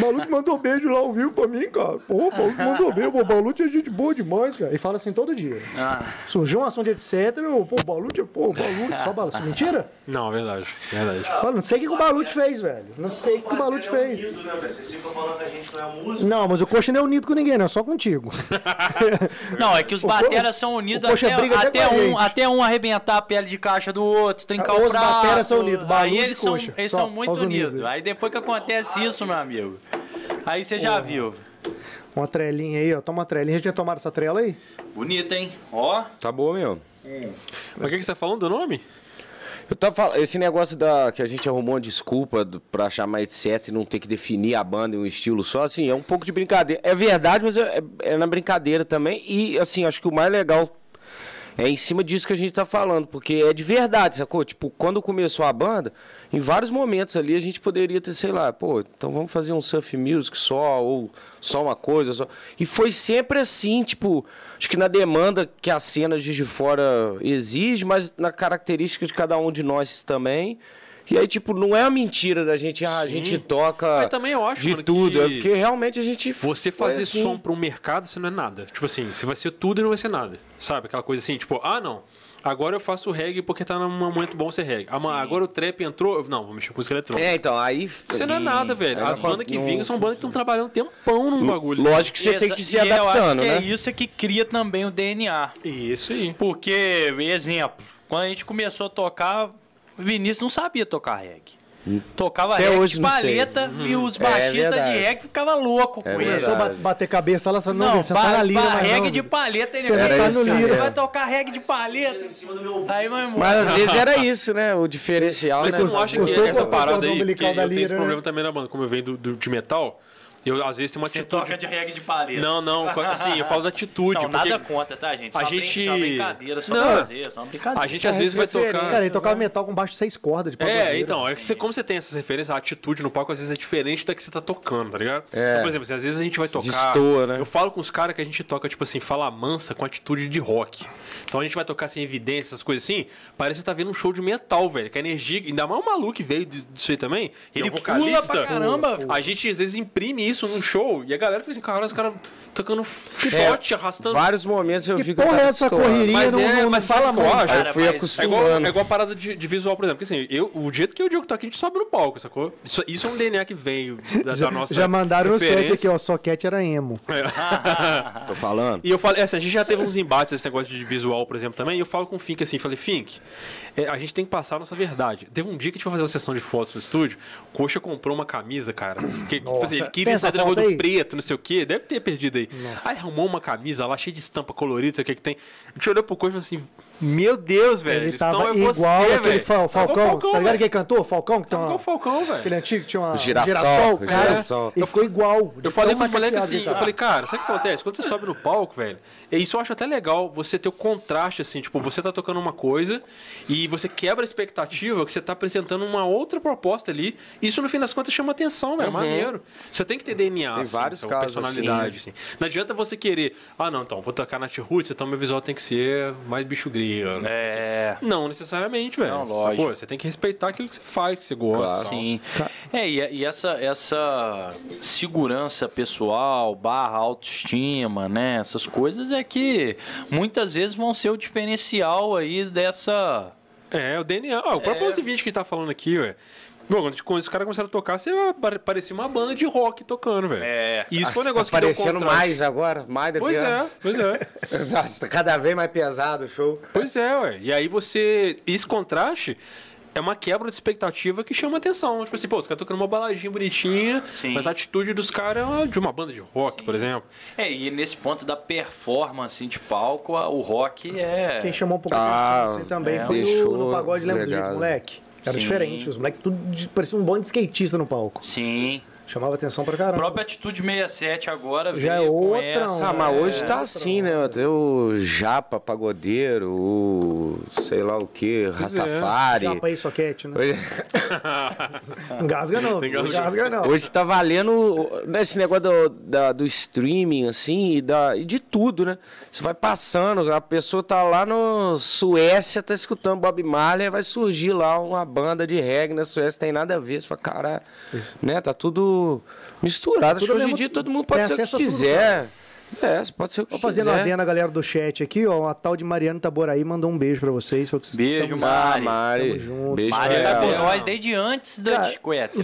B: Balute mandou beijo lá ao vivo pra mim, cara. Pô, Balute mandou beijo. Pô, Balute é gente boa demais, cara. E fala assim todo dia.
C: Ah,
B: Surgiu um assunto de etc. eu, Pô, Balute é, pô, Balute, só Balute. Mentira?
A: Não, verdade. Verdade.
B: Fala, não sei o que, que o Balute fez, velho. Não sei o que, que o Balute fez.
D: né, Vocês ficam falando que a gente não é músico.
B: Não, mas o coxa não é unido com ninguém, não. É só contigo.
C: Não, é que os
B: O
C: bateras são unidos
B: o
C: até,
B: até
C: até um, até um arrebentar a pele de caixa do outro, trincar
B: Os
C: o prato.
B: bateras são unidos,
C: Aí
B: e
C: eles são, eles
B: Só,
C: são muito
B: os
C: unidos.
B: unidos.
C: Aí depois que acontece isso, meu amigo, aí você já viu.
B: Uma trelinha aí, ó. Toma uma trelinha. A gente já tomaram essa trela aí?
C: Bonita, hein? Ó.
G: Tá boa mesmo.
A: Mas o que, que você tá falando do nome?
G: Eu tava falando, esse negócio da que a gente arrumou uma desculpa do- pra chamar etc e não ter que definir a banda em um estilo só, assim, é um pouco de brincadeira. É verdade, mas é, é- é na brincadeira também. E, assim, acho que o mais legal é em cima disso que a gente tá falando, porque é de verdade, sacou? Tipo, quando começou a banda, em vários momentos ali a gente poderia ter, sei lá, pô, então vamos fazer um surf music só, ou só uma coisa só. E foi sempre assim, tipo, acho que na demanda que a cena de fora exige, mas na característica de cada um de nós também. E aí, tipo, não é a mentira da gente, ah, a gente toca
A: Mas também eu acho,
G: de
A: mano,
G: tudo,
A: que
G: é porque realmente a gente
A: Você fazer
G: assim.
A: som pra um mercado, você não é nada. Tipo assim, você vai ser tudo e não vai ser nada. Sabe? Aquela coisa assim, tipo, ah, não. Agora eu faço reggae porque tá num momento bom ser reggae. Ah, agora o trap entrou. Não, vou mexer com música eletrônica.
G: É, então, aí.
A: Você não é nada, velho. As bandas que vingam são bandas que estão trabalhando um tempão num bagulho.
G: Lógico que você tem que se
C: E eu acho
G: adaptando,
C: que
G: né?
C: É isso que cria também o DNA.
A: Isso aí.
C: Porque, exemplo, quando a gente começou a tocar, o Vinícius não sabia tocar reggae. Tocava
G: Até
C: reggae
G: hoje
C: de
G: sei.
C: paleta e os
G: É
C: baixistas de
G: verdade.
C: reggae ficavam loucos com
G: É
C: ele.
B: Começou a bater cabeça lá, falando, não,
C: Não,
B: você
C: ba
B: tá na lira,
C: ba-
B: mas
C: reggae
B: não,
C: de paleta, ele
B: Você
C: vai,
B: vai
G: tá no
C: você
G: lira.
C: vai tocar reggae de paleta. Aí, meu irmão.
G: Mas às vezes era isso, né? O diferencial,
A: Mas
G: né?
A: você não acha que
B: Gostou
A: essa parada aí, porque eu tenho esse
B: né?
A: problema também na banda, como eu venho de metal, Eu, às vezes, tem uma
C: Você
A: atitude.
C: toca de reggae de paleta.
A: Não, não, assim, eu falo da atitude.
C: Não, nada contra, tá, gente? Só
A: a gente-
C: Só uma brincadeira, só
A: Não.
C: pra fazer, só uma brincadeira.
A: a gente às
G: É,
A: vezes vai tocar.
B: Cara, ele tocava metal com baixo seis cordas de
A: É, então, é que você, como você tem essas referências, a atitude no palco às vezes é diferente da que você tá tocando, tá ligado?
G: É.
A: Então, por exemplo, assim, às vezes a gente vai tocar.
G: Destoa, né?
A: Eu falo com os caras que a gente toca, tipo assim, fala mansa com atitude de rock. Então a gente vai tocar sem evidência, essas coisas assim, parece que você tá vendo um show de metal, velho. Que a energia. Ainda mais o maluco que veio disso aí também. Ele
C: Ele
A: é um vocalista.
C: pula pra caramba.
A: A gente às vezes imprime isso no show e a galera fica assim, cara, os caras tocando chicote, arrastando.
G: Vários momentos eu
B: Que
G: fico.
B: porra é essa correria?
A: Mas
B: não,
A: é,
B: não,
A: mas
B: não fala
A: o que eu
B: muito.
G: eu fui
A: É
G: acostumando.
A: igual, é igual a parada de, de visual, por exemplo. Porque assim, eu, o jeito que o Diogo tá aqui, a gente sobe no palco, sacou? Isso, isso é um DNA que veio da,
B: Já,
A: da nossa.
B: já mandaram chat
A: referência.
B: aqui, ó. Soquete era emo.
G: Tô falando.
A: E eu falei, assim, a gente já teve uns embates esse negócio de visual, por exemplo, também. E eu falo com o Fink assim, falei, Fink, é, a gente tem que passar a nossa verdade. Teve um dia que a gente foi fazer uma sessão de fotos no estúdio, Coxa comprou uma camisa, cara. Que, tipo
B: Nossa.
A: assim, ele queria
B: essa
A: sair do negócio do preto, não sei o quê. Deve ter perdido aí. Aí arrumou uma camisa lá, cheia de estampa colorida, sei o que que tem. A gente olhou pro Coxa e falou assim, meu Deus, velho.
B: Ele
A: eles
B: tava
A: tão
B: igual
A: você,
B: aquele. Fal- Falcão.
A: igual o
B: tá ligado quem cantou? Falcão, que tem
A: Tava
B: uma...
A: igual o Falcão, velho.
B: Aquele antigo que tinha uma...
G: O girassol, o
B: cara.
G: girassol.
B: E ficou igual.
A: Eu falei com os moleques assim, eu falei, cara, sabe o que acontece? Quando você sobe no palco, velho, isso eu acho até legal, você ter o contraste, assim, tipo, você tá tocando uma coisa e você quebra a expectativa que você tá apresentando uma outra proposta ali. Isso, no fim das contas, chama atenção, velho, é maneiro. Você tem que ter DNA,
G: Tem
A: assim,
G: vários
A: então,
G: casos
A: personalidade, assim. Não adianta você querer, ah, não, então, vou tocar na T-Roots, então meu visual tem que ser mais bicho
C: É.
A: Não necessariamente, velho.
C: Não, lógico.
A: Sacou? Você tem que respeitar aquilo que você faz, que você gosta.
G: Claro.
C: Sim. É, e, e essa, essa segurança pessoal, barra autoestima, né? Essas coisas é que muitas vezes vão ser o diferencial aí dessa.
A: É, o DNA. O próprio
C: É.
A: 1120 que tá falando aqui, ué. Bom, quando, quando os caras começaram a tocar, você pare- parecia uma banda de rock tocando, velho.
C: É.
A: E isso
G: Ah,
A: foi um
G: tá
A: negócio que deu
G: parecendo mais agora, mais do
A: Pois
G: que
A: é, pois é.
G: Nossa, tá cada vez mais pesado o show.
A: Pois é, ué. E aí você. Esse contraste é uma quebra de expectativa que chama atenção. Tipo assim, pô, os caras tocando uma baladinha bonitinha,
C: Sim.
A: mas a atitude dos caras é de uma banda de rock, por exemplo.
C: É, e nesse ponto da performance de palco, o rock é.
B: Quem chamou um pouco
G: Ah,
B: a atenção assim, também
C: é,
B: foi no,
G: deixou
B: no pagode, lembra do jeito moleque? Era
C: Sim.
B: diferente, os moleques tudo parecia um bando de skatista no palco.
C: Sim.
B: Chamava atenção pra
C: A
B: caramba.
C: própria Atitude 67 agora
B: Já
C: veio
B: é outrão,
C: essa.
G: Ah, mas
B: É,
G: hoje tá assim, né? Tem o Japa Pagodeiro, o sei lá o que, Rastafari.
B: Japa aí, soquete, né?
G: Hoje,
B: Engasga não,
A: engasga.
B: não.
G: hoje tá valendo nesse negócio do, da- do streaming, assim, e, da, e de tudo, né? Você vai passando, a pessoa tá lá no Suécia, tá escutando Bob Marley, vai surgir lá uma banda de reggae na Suécia, tem nada a ver. Você fala, cara, né? Tá tudo misturado. Acho que hoje em dia todo mundo pode ser o que
B: a tudo,
G: quiser. É, você pode ser o que
B: Tô fazendo
G: quiser.
B: adendo a galera do chat aqui, ó. Uma tal de Mariana Taboraí mandou um beijo pra vocês. falou que vocês
C: Beijo, Mari.
G: Mari.
B: Tamo junto.
G: Beijo
C: Mari tá com nós desde antes da discueta.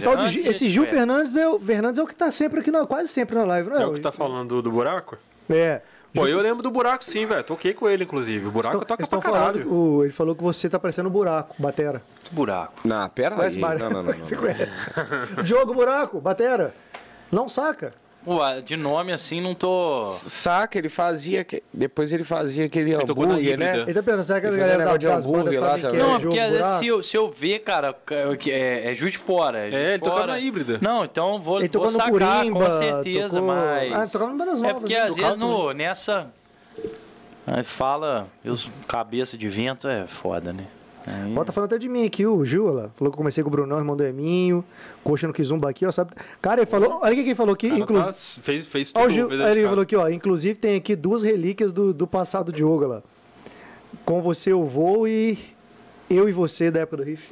B: esse Gil. Fernandes é, o, Fernandes é o que tá sempre aqui, na, quase sempre na live, não é?
A: É o que tá falando do, do buraco?
B: É.
A: Pô, eu lembro do buraco sim, velho. Toquei com ele, inclusive. O buraco
B: Estão-
A: toca
B: estão
A: pra caralho.
B: falando, o- ele falou que você tá parecendo um buraco, batera.
C: Buraco.
G: Não, pera
B: Conhece
G: aí. Não, não, não. não,
B: Você conhece? Diogo Buraco, batera. Não saca.
C: Ué, de nome assim não tô.
G: Saca, ele fazia. que- Depois ele fazia aquele
A: tocou na
G: hambúrguer, né?
B: Ele tá pensando, será que a
G: Ele
B: galera da,
G: de hambúrguer lá também.
B: é
C: Não, é porque às vezes se eu, se eu ver, cara, que é, é Juiz de Fora. É,
A: É,
C: de
A: ele na híbrida.
C: Não, então vou,
B: Ele
C: vou
B: tocou no
C: sacar
B: Curimba,
C: com certeza,
B: tocou-
C: mas.
B: Ah, tocava em bandas
C: É
B: novas,
C: porque
B: né,
C: às vezes no, nessa. Aí fala, os cabeça de vento é foda, né? Aí-
B: Ó, tá falando até de mim aqui, o lá. Falou que eu comecei com o Brunão, irmão do Eminho. Coxa no Kizumba aqui, ó. Sabe? Cara, ele falou. Olha o que que ele falou aqui,
A: Cara,
B: inclusive.
A: tá- fez, fez
B: Ó,
A: tudo.
B: o Gil,
A: fez
B: ele falou aqui, ó. Inclusive tem aqui duas relíquias do, do passado de Yoga lá. Com você eu vou e eu e você da época do riff.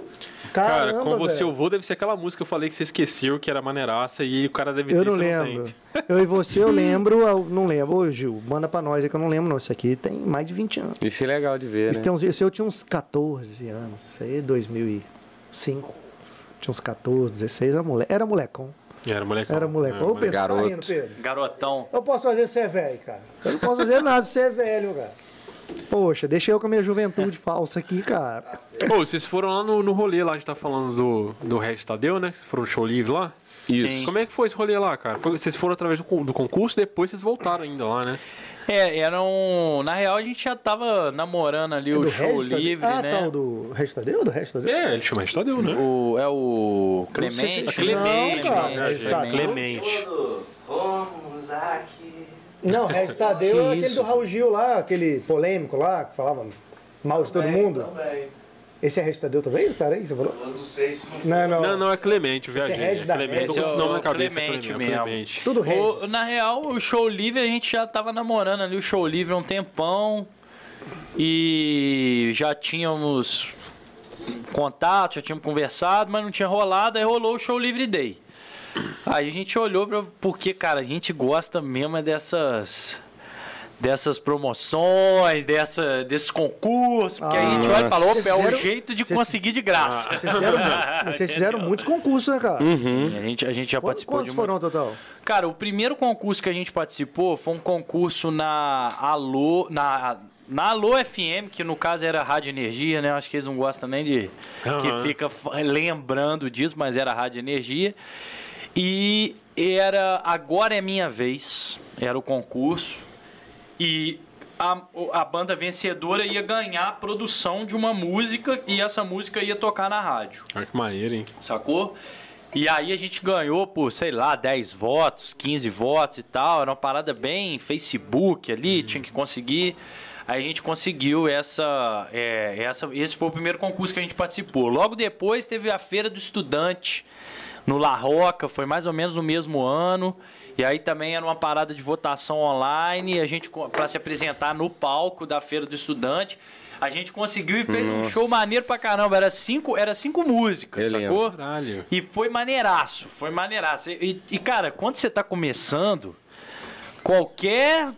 A: Cara,
B: Caramba,
A: com você eu vou deve ser aquela música que eu falei que você esqueceu, que era maneiraça, e o cara deve
B: Eu
A: ter
B: não
A: você
B: lembro. Eu e você eu lembro, eu não lembro. Ô, Gil, manda pra nós aí que eu não lembro, não. Isso aqui tem mais de 20 anos.
G: Isso é legal de ver,
B: Isso,
G: né?
B: tem uns, isso eu tinha uns 14 anos. Isso aí é 2005. Tinha uns 14, 16, era, mole... era molecão.
A: Era molecão.
B: Era molecão.
A: Era
B: Ô, Pedro, tá
G: garoto.
B: rindo, Pedro?
C: Garotão.
B: Eu posso fazer você é velho, cara. Eu não posso fazer nada se você é velho, cara. Poxa, deixa eu com a minha juventude falsa aqui, cara.
A: Pô, vocês foram lá no, no rolê lá, a gente tá falando do, do Regis Tadeu, né? Vocês foram no show livre lá.
G: Isso.
C: Sim.
A: Como é que foi esse rolê lá, cara? Foi- vocês foram através do, con- do concurso, depois vocês voltaram ainda lá, né?
C: É, eram. Na real, a gente já tava namorando ali o
B: do
C: show
B: Regis Tadeu?
C: livre,
B: ah,
C: né?
B: tá, o do Regis Tadeu? O do Regis Tadeu?
A: É, ele chama Regis Tadeu, né?
C: O, é o Clemente.
B: Não, cara,
C: Clemente,
B: Regis Tadeu.
A: Clemente.
D: Vamos aqui.
B: Não, Regis Tadeu é aquele
G: isso?
B: do Raul Gil lá, aquele polêmico lá, que falava mal de todo mundo.
D: Também.
B: Esse é Regis Tadeu também? Espera aí, você falou?
D: Eu não sei se não
B: Não, não.
A: Não, não, é Clemente, eu viajei.
B: Esse é Regis da
A: Clemente,
C: Esse é
A: nome
C: o
A: na cabeça.
C: Clemente
A: é
C: mesmo.
A: Clemente.
B: Tudo Regis.
C: O- na real, o show livre a gente já tava namorando ali o show livre há um tempão. E já tínhamos contato, já tínhamos conversado, mas não tinha rolado, aí rolou o show livre day. Aí a gente olhou pra. Porque, cara, a gente gosta mesmo é dessas. Dessas promoções, dessa, desses concursos, porque a gente olha e fala, opa, é o jeito de
B: vocês-
C: conseguir de graça.
B: Vocês fizeram, vocês fizeram muitos concursos, né, cara?
C: Sim, a gente, a gente já
B: Quantos,
C: participou
B: quantos
C: de
B: foram no total?
C: Cara, o primeiro concurso que a gente participou foi um concurso na Alô, na, na Alô FM, que no caso era Rádio Energia, né? Acho que eles não gostam nem de
A: Aham.
C: que fica lembrando disso, mas era Rádio Energia. E era Agora é Minha Vez, era o concurso. E a, a banda vencedora ia ganhar a produção de uma música e essa música ia tocar na rádio
A: Olha que maneiro, hein?
C: sacou? E aí a gente ganhou por, sei lá, 10 votos, 15 votos e tal. Era uma parada bem Facebook ali, tinha que conseguir. Aí a gente conseguiu essa, é, essa. Esse foi o primeiro concurso que a gente participou. Logo depois teve a Feira do Estudante no La Roca, foi mais ou menos no mesmo ano. E aí também era uma parada de votação online, a gente para se apresentar no palco da Feira do Estudante. A gente conseguiu e fez um show maneiro pra caramba. Era cinco, era cinco músicas,
G: lembro.
C: sacou?
A: Caralho.
C: E foi maneiraço, foi maneiraço. E, e, cara, quando você tá começando, qualquer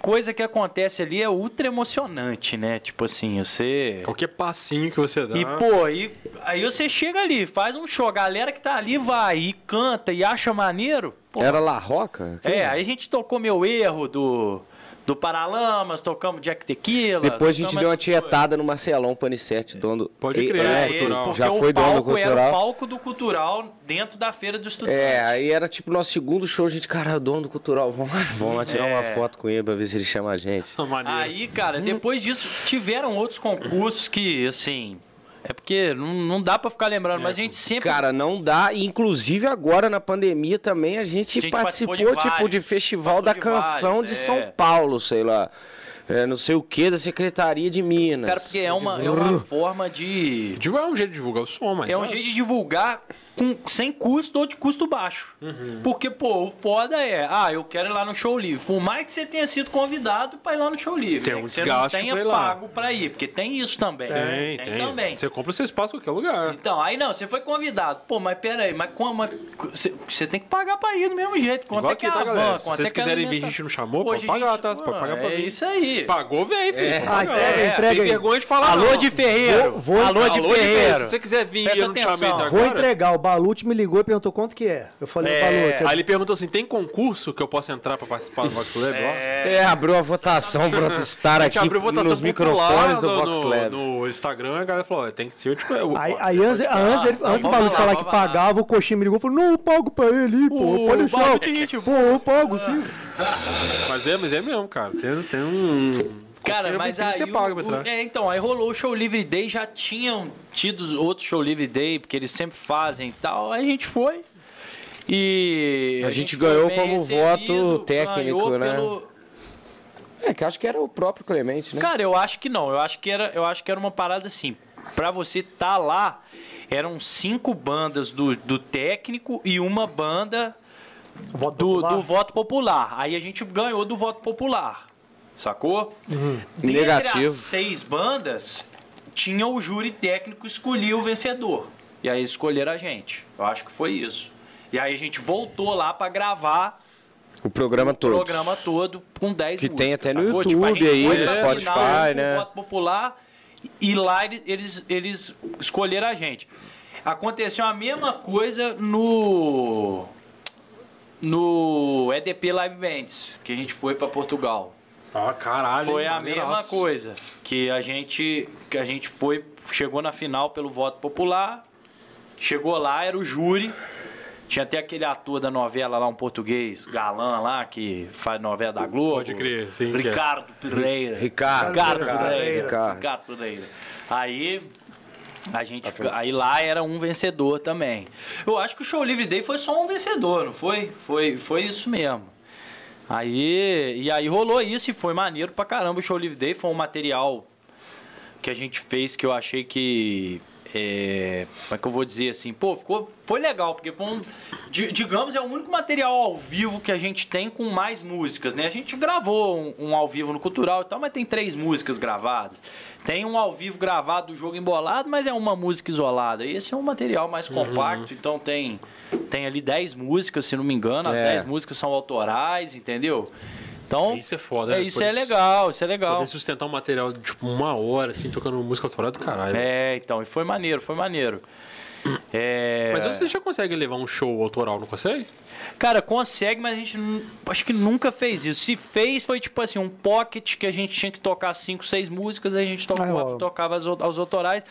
C: coisa que acontece ali é ultra emocionante, né? Tipo assim, você.
A: Qualquer passinho que você dá.
C: E, pô, aí, aí você chega ali, faz um show, a galera que tá ali vai e canta e acha maneiro. Pô,
G: Era La Roca?
C: é, aí a gente tocou meu erro do, do Paralamas, tocamos Jack Tequila.
G: Depois a gente deu uma
C: coisas.
G: tietada no Marcelão Panicete, dono...
A: Pode crer,
G: é,
C: É,
A: cultural.
G: já foi
C: o
G: dono do
C: palco era o
G: cultural.
C: palco do cultural dentro da feira do estudante.
G: É, aí era tipo nosso segundo show, a gente, cara, é o dono do cultural, vamos lá, vamos lá tirar uma
C: É.
G: foto com ele pra ver se ele chama a gente.
A: maneiro.
C: Aí, cara, depois disso, tiveram outros concursos que, assim. É porque não, não dá pra ficar lembrando, mas a gente sempre.
G: Cara, não dá, e inclusive agora na pandemia também a gente,
C: A gente
G: participou,
C: participou de
G: tipo,
C: vários,
G: de festival da
C: de
G: canção
C: vários,
G: de
C: é.
G: São Paulo, sei lá. É, não sei o que, da Secretaria de Minas.
C: cara, porque é uma, é uma forma de.
A: É um jeito de divulgar o som, mas.
C: É um jeito de divulgar com, sem custo ou de custo baixo.
A: Uhum.
C: Porque, pô, o foda é, ah, eu quero ir lá no show livre. Por mais que você tenha sido convidado pra ir lá no show livre.
A: Tem
C: né?
A: um
C: que você não
A: desgaste
C: tenha
A: pra ir lá.
C: pago pra ir, porque tem isso também.
A: Tem, tem.
C: também.
A: Você compra o seu espaço em qualquer lugar.
C: Então, aí não, você foi convidado. Pô, mas pera aí, mas como. Você, você tem que pagar pra ir do mesmo jeito. Quanto
A: Igual
C: é que é
A: aqui,
C: a
A: tá,
C: van?
A: galera? Se
C: Quanto
A: vocês
C: é é
A: quiserem vir, a gente não chamou,
C: Hoje
A: pode pagar,
C: gente-
A: tá? Você pode pagar pra
C: É
A: vir.
C: isso aí.
A: Pagou, vem, filho.
C: É.
B: Ah, entrega,
C: É,
B: entrega
A: Tem
B: aí.
A: vergonha de falar.
C: Alô
A: não.
C: de Ferreiro.
B: Vou- vou-
C: Alô de
A: Alô de Ferreiro. Se você quiser vir
C: Presta
A: eu não te chamei
C: atenção.
A: até
B: Vou entregar. O Balute me ligou e perguntou quanto que é. Eu falei,
C: É.
B: Balute,
A: Aí ele perguntou assim: tem concurso que eu posso entrar pra participar do Vox Lab? Ó.
G: É, abriu a votação pra estar
A: A gente
G: aqui
A: abriu votação
G: nos microfones do Vox
A: no,
G: Lab.
A: no Instagram, a galera falou: tem que ser tipo. o-
B: Aí,
A: ó,
B: aí antes, antes, dele, antes do falar que pagava, o Coxinha me ligou e falou, não, eu pago pra ele, pô,
C: O
B: pode deixar.
C: Balute, gente,
B: Pô, eu pago, sim.
A: Mas é, mas é mesmo, cara. Tem, tem um.
C: Cara,
A: qualquer
C: mas aí. o-
A: pra
C: o- é, então, aí rolou o show Livre Day, já tinham tido outro show Livre Day, porque eles sempre fazem e tal. Aí a gente foi. E.
G: A gente
C: foi
G: ganhou como
C: recebido,
G: voto técnico, né?
C: pelo-
G: É, que acho que era o próprio Clemente, né?
C: Cara, eu acho que não. Eu acho que era, eu acho que era uma parada assim. Pra você tá lá, eram cinco bandas do, do técnico e uma banda
B: Voto
C: do, do voto popular. Aí a gente ganhou do voto popular. Sacou? Dentre
G: Negativo.
C: as seis bandas, tinha o júri técnico escolher o vencedor. E aí escolheram a gente. Eu acho que foi isso. E aí a gente voltou lá pra gravar
G: O programa
C: o
G: todo.
C: programa todo com 10
G: Que tem até no
C: sacou?
G: YouTube
C: gente
G: aí, no Spotify,
C: final,
G: né?
C: voto popular e lá ele- eles, eles escolheram a gente. Aconteceu a mesma coisa no no EDP Live Bands, que a gente foi pra Portugal.
A: Ah, caralho.
C: Foi a mesma coisa, que a gente que a gente foi, chegou na final pelo voto popular, chegou lá, era o júri. Tinha até aquele ator da novela lá, um português, galã lá, que faz novela da Globo.
A: Pode crer, sim, é.
C: Ricardo Pereira.
G: Ricardo,
C: Ricardo
G: Ricardo,
C: Pereira.
G: Ricardo.
C: Ricardo Pereira. Aí, A gente, aí lá era um vencedor também. Eu acho que o Show Livre Day foi só um vencedor, não foi? Foi, foi isso mesmo. Aí, e aí rolou isso e foi maneiro pra caramba. O Show Livre Day foi um material que a gente fez que eu achei que. É, como é que eu vou dizer assim? Pô, ficou, foi legal, porque foi um, di- digamos, é o único material ao vivo que a gente tem com mais músicas, né? A gente gravou um, um ao vivo no Cultural e tal, mas tem três músicas gravadas. Tem um ao vivo gravado do jogo embolado, mas é uma música isolada. Esse é um material mais compacto, então tem, tem ali 10 músicas, se não me engano. As
G: É.
C: 10 músicas são autorais, entendeu? Então,
A: Isso é foda,
C: é,
A: né?
C: isso
A: Poder
C: é legal, isso é legal.
A: Poder sustentar um material de tipo uma hora, assim, tocando música autoral do caralho.
C: É, então, e foi maneiro, foi maneiro. É...
A: Mas você já consegue levar um show autoral, não consegue?
C: Cara, consegue, mas a gente acho que nunca fez isso. Se fez, foi tipo assim, um pocket que a gente tinha que tocar cinco, seis músicas, aí a gente
B: Ah,
C: tocava,
B: rola.
C: tocava as, aos autorais.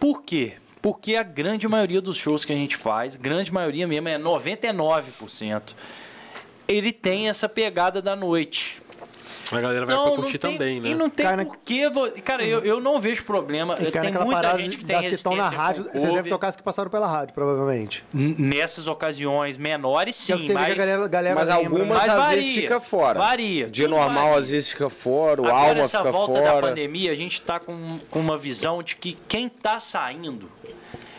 C: Por quê? Porque a grande maioria dos shows que a gente faz, grande maioria mesmo, é 99%, ele tem essa pegada da noite.
A: A galera vai
C: Então,
A: pra curtir
C: tem,
A: também, né?
C: E não tem
B: Cai na-
C: porquê. Cara, eu, eu não vejo problema.
B: E cai
C: tem muita gente que tem
B: das que estão na rádio. Você deve tocar as que passaram pela rádio, provavelmente.
C: N- Nessas ocasiões menores,
B: é
C: sim, mas,
B: a galera, galera
G: Mas algumas?
C: Mas
G: às
C: varia,
G: vezes fica fora.
C: varia,
G: De normal
C: varia.
G: às vezes fica fora, o
C: Agora,
G: alma
C: essa
G: fica
C: volta da
G: fora.
C: pandemia, a gente tá com, com uma visão de que quem tá saindo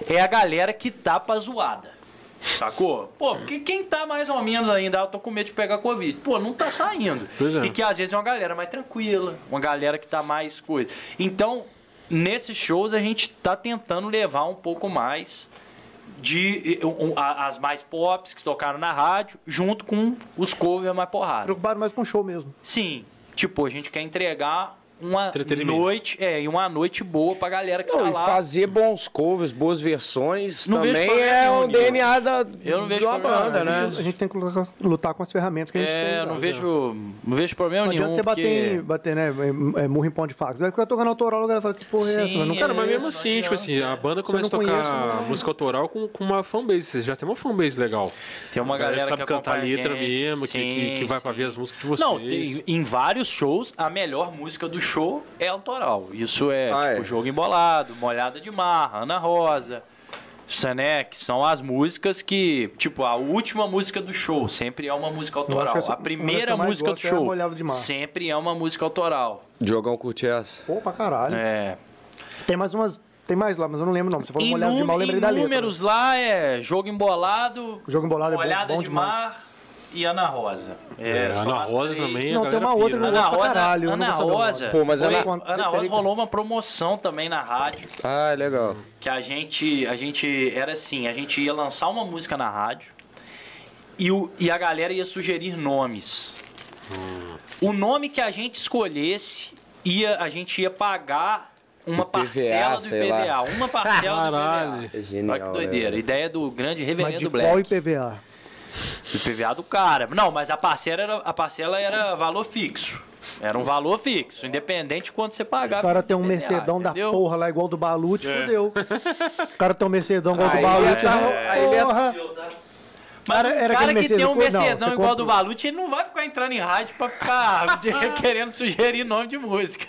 C: é a galera que tá pra zoada. Sacou? Pô, porque quem tá mais ou menos ainda, ah, eu tô com medo de pegar Covid. Pô, não tá saindo.
A: É.
C: E que às vezes é uma galera mais tranquila, uma galera que tá mais coisa. Então, nesses shows a gente tá tentando levar um pouco mais de um, as mais pops que tocaram na rádio, junto com os covers mais porrada.
B: Preocupado mais com o show mesmo.
C: Sim. Tipo, a gente quer entregar uma noite, é, e uma noite boa pra galera que
G: Não,
C: tá
G: e
C: lá.
G: fazer bons covers, boas versões,
C: Não
G: também é
C: nenhum
G: o. DNA da,
C: Eu não vejo
G: de uma
C: problema
G: banda, né?
B: A gente tem que lutar, com as ferramentas que a gente tem.
C: É, eu não vejo, não vejo problema
B: Não
C: nenhum.
B: adianta você bater,
C: porque-
B: em- bater né, é, é, murro em pão de faca. Você vai ficar tocando autoral, a galera fala, que porra é essa?
C: Sim,
B: Mas não
A: Cara, mas mesmo
C: Isso,
A: assim,
C: não
A: tipo assim, a banda
B: eu
A: começa a
B: não
A: tocar
B: conheço, não-
A: música autoral com, com uma fanbase. Você já tem uma fanbase legal.
C: Tem uma
A: galera
C: galera
A: sabe
C: que
A: cantar letra mesmo, que, que, que vai pra
C: Sim,
A: ver
C: sim.
A: as músicas de vocês.
C: Não, tem- em vários shows, a melhor música do show é autoral. Isso é,
G: Ah,
C: tipo,
G: é.
C: Jogo Embolado, Molhada de Mar, Ana Rosa, Sané, que são as músicas que, tipo, a última música do show sempre é uma música autoral.
B: essa-
C: A primeira música do
B: é
C: show
B: Molhada de Mar.
C: sempre é uma música autoral.
G: Diogão curte essa.
B: Pô, pra caralho.
C: É.
B: Tem mais umas. Tem mais lá, mas eu não lembro o nome. Você falou
C: Em,
B: molhado de
C: num-
B: mal, eu lembrei
C: em
B: da letra.
C: números lá é Jogo Embolado,
B: O jogo embolado é bom,
C: Molhada
B: bom
C: de
B: demais.
C: Mar e Ana Rosa.
A: É,
C: são
A: Ana Rosa também,
B: Não, tem uma outra
A: pira,
B: que eu
A: né?
C: Ana Rosa,
B: caralho,
C: Ana. Rosa.
G: Pô, mas
C: foi-
G: Ana-
C: Ana Rosa rolou uma promoção também na rádio
G: Ah, legal.
C: que a gente, a gente era assim, a gente ia lançar uma música na rádio e, o, e a galera ia sugerir nomes. O nome que a gente escolhesse, ia, a gente ia pagar uma
G: PVA,
C: parcela do
G: lá.
C: IPVA. Uma parcela do
A: Caralho.
C: IPVA.
G: É genial,
C: Olha que doideira.
G: né?
C: Ideia do grande
B: Mas
C: reverendo
B: de
C: Black.
B: qual IPVA?
C: Do IPVA do cara. Não, mas a parcela era, a parcela era valor fixo. Era um valor fixo, independente de quanto você pagar.
B: O cara tem um Mercedão da porra lá igual do Balute,
A: É.
B: fudeu. O cara tem um Mercedão igual do
G: Aí
B: Balute,
G: é- ele é-
B: Porra.
C: Mas
B: Era-
C: cara
B: aquele
C: que tem um Mercedão igual do Balute, ele não vai ficar entrando em rádio pra ficar querendo sugerir nome de música.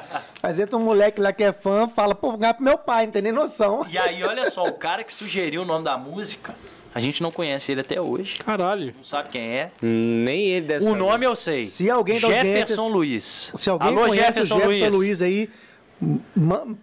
B: Mas entra um moleque lá que é fã, fala, pô, vou ganhar pro meu pai, não tem nem noção.
C: E aí, olha só, o cara que sugeriu o nome da música, a gente não conhece ele até hoje.
A: Caralho.
C: Não sabe quem é.
G: Nem ele deve
C: O
G: saber.
C: nome eu sei.
B: Se alguém da
C: Jefferson Luiz.
B: Se alguém
C: Alô,
B: conhece
C: Jefferson,
B: o Jefferson
C: Luiz.
B: Luiz, aí,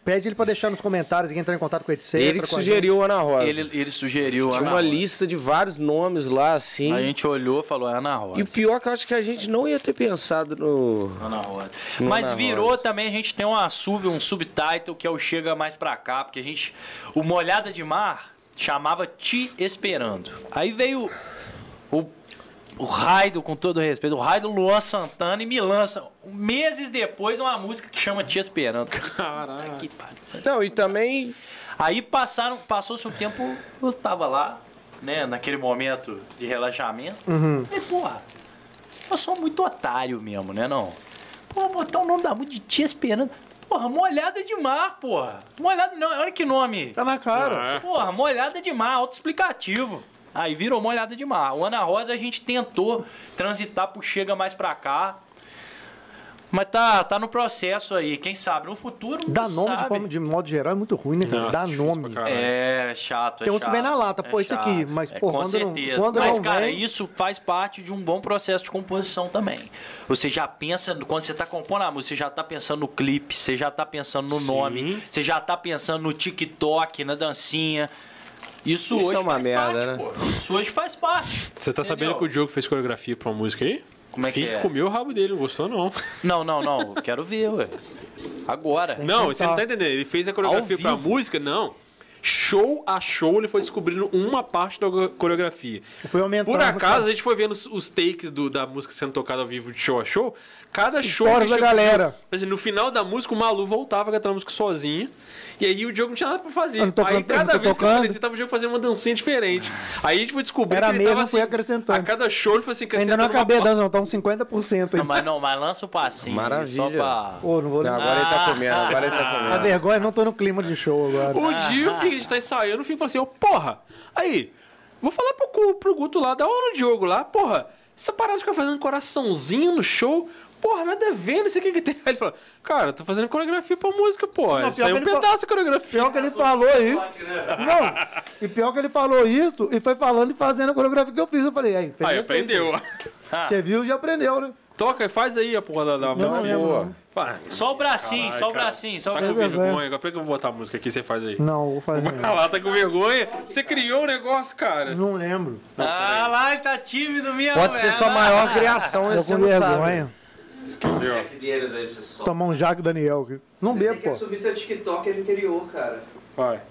B: pede ele pra deixar nos comentários, quem entrar em contato com ele.
G: Ele que
B: com a
G: sugeriu Ana Rosa.
C: Ele, ele sugeriu
G: Tinha
C: Ana
G: uma
C: Rosa.
G: lista de vários nomes lá, assim.
C: A gente olhou e falou, é Ana Rosa.
G: E o pior é que eu acho que a gente não ia ter pensado no.
C: Ana Rosa.
G: No
C: Mas
G: Ana
C: virou
G: Rosa.
C: também, a gente tem uma sub, um subtitle que é o Chega Mais Pra Cá, porque a gente. O Molhada de Mar chamava Te Esperando. Aí veio o, o Raido, com todo respeito, o Raido Luan Santana e me lança, meses depois, uma música que chama Te Esperando.
A: Caralho.
C: Que pariu.
G: Não, e também.
C: Aí passaram, passou-se um tempo, eu tava lá, né, naquele momento de relaxamento. E, porra, eu sou muito otário mesmo, né, não? Pô, botar o nome da música de Tia Esperando. Porra, molhada de mar, porra. Molhada, não, olha que nome.
B: Tá na cara.
A: É.
C: Porra, molhada de mar, autoexplicativo. Aí virou molhada de mar. O Ana Rosa a gente tentou transitar pro Chega Mais Pra Cá. Mas tá, tá no processo aí, quem sabe? No futuro. não
B: Dar nome de,
C: sabe.
B: forma, de modo geral é muito ruim, né?
A: Nossa, difícil
B: nome.
A: caralho.
C: É chato, é
B: Tem uns que vem na lata, pô,
C: é
B: esse aqui, mas,
C: É,
B: pô,
C: com
B: quando não-
C: certeza.
B: quando
C: mas,
B: não
C: cara,
B: vem-
C: isso faz parte de um bom processo de composição também. Você já pensa, quando você tá compondo a música, você já tá pensando no clipe, você já tá pensando no
A: Sim.
C: nome, você já tá pensando no TikTok, na dancinha. Isso,
G: Isso
C: hoje
G: é uma
C: faz
G: merda,
C: parte,
G: né?
C: pô. Isso hoje faz parte.
A: Você tá sabendo
C: Entendeu?
A: que o Diogo fez coreografia pra uma música aí?
C: Como é que é?
A: comeu o rabo dele, não gostou não.
C: Não, não, não. Quero ver, ué. Agora.
A: Não, você não tá entendendo. Ele fez a coreografia pra música, não. Show a show, ele foi descobrindo uma parte da coreografia.
B: Foi aumentando.
A: Por acaso, a gente foi vendo os, os takes do- da música sendo tocada ao vivo de show a show. Cada show. Que
B: da
A: chegou-
B: galera.
A: Assim, no final da música, o Malu voltava cantando a música sozinho. E aí o Diogo não tinha nada pra fazer.
B: Eu
A: aí
B: cantando,
A: cada vez que
B: tocando.
A: aparecia, tava o Diogo fazendo uma dancinha diferente. Aí a gente foi descobrir
B: Era
A: que ele
B: mesmo,
A: tava assim.
B: acrescentando.
A: A cada show ele foi assim,
B: Ainda não acabei a dança, não, tá uns 50% aí.
C: Não, mas, não, mas lança o passinho.
G: Maravilha.
C: Só pra...
B: Pô, não vou
G: Não, agora ele tá comendo, agora ele tá
B: A
G: comendo.
B: vergonha, não tô no clima de show agora.
A: Um dia o Fink, a gente tá ensaiando, o Fink falou assim, ô, porra, aí, vou falar pro, pro Guto lá, dá uma no Diogo lá, porra, essa parada de ficar fazendo coraçãozinho no show, porra, nada a ver, não sei o que que tem. Aí ele falou, cara, tô fazendo coreografia pra música, porra,
B: Não,
A: isso aí é um pedaço da coreografia.
B: Pior que ele falou isso. Não, e pior que ele falou isso e foi falando e fazendo a coreografia que eu fiz. Eu falei, aí, fez
A: Aí, aprendeu.
B: Você viu e já aprendeu, né?
A: Toca, faz aí a porra da, da
B: Não,
A: música.
G: boa.
B: não.
A: Vai.
C: Só o bracinho,
A: Caralho,
C: só o bracinho, só o
A: Tá com
C: bracinho.
A: vergonha, agora pra que eu vou botar a música aqui, você faz aí.
B: Não, vou fazer.
A: Ah lá, tá com vergonha? Você criou o negócio, cara.
B: Não lembro.
C: Ah, lá, ele tá tímido mesmo.
G: Pode ser sua maior criação,
B: Tô
G: você
B: com
G: não sabe.
B: Vergonha.
D: deles aí pra você só.
B: Tomar um Jaque Daniel. aqui. Não
E: Você
B: bebo,
E: tem que
B: pô.
E: subir seu TikToker interior, cara.
A: Vai.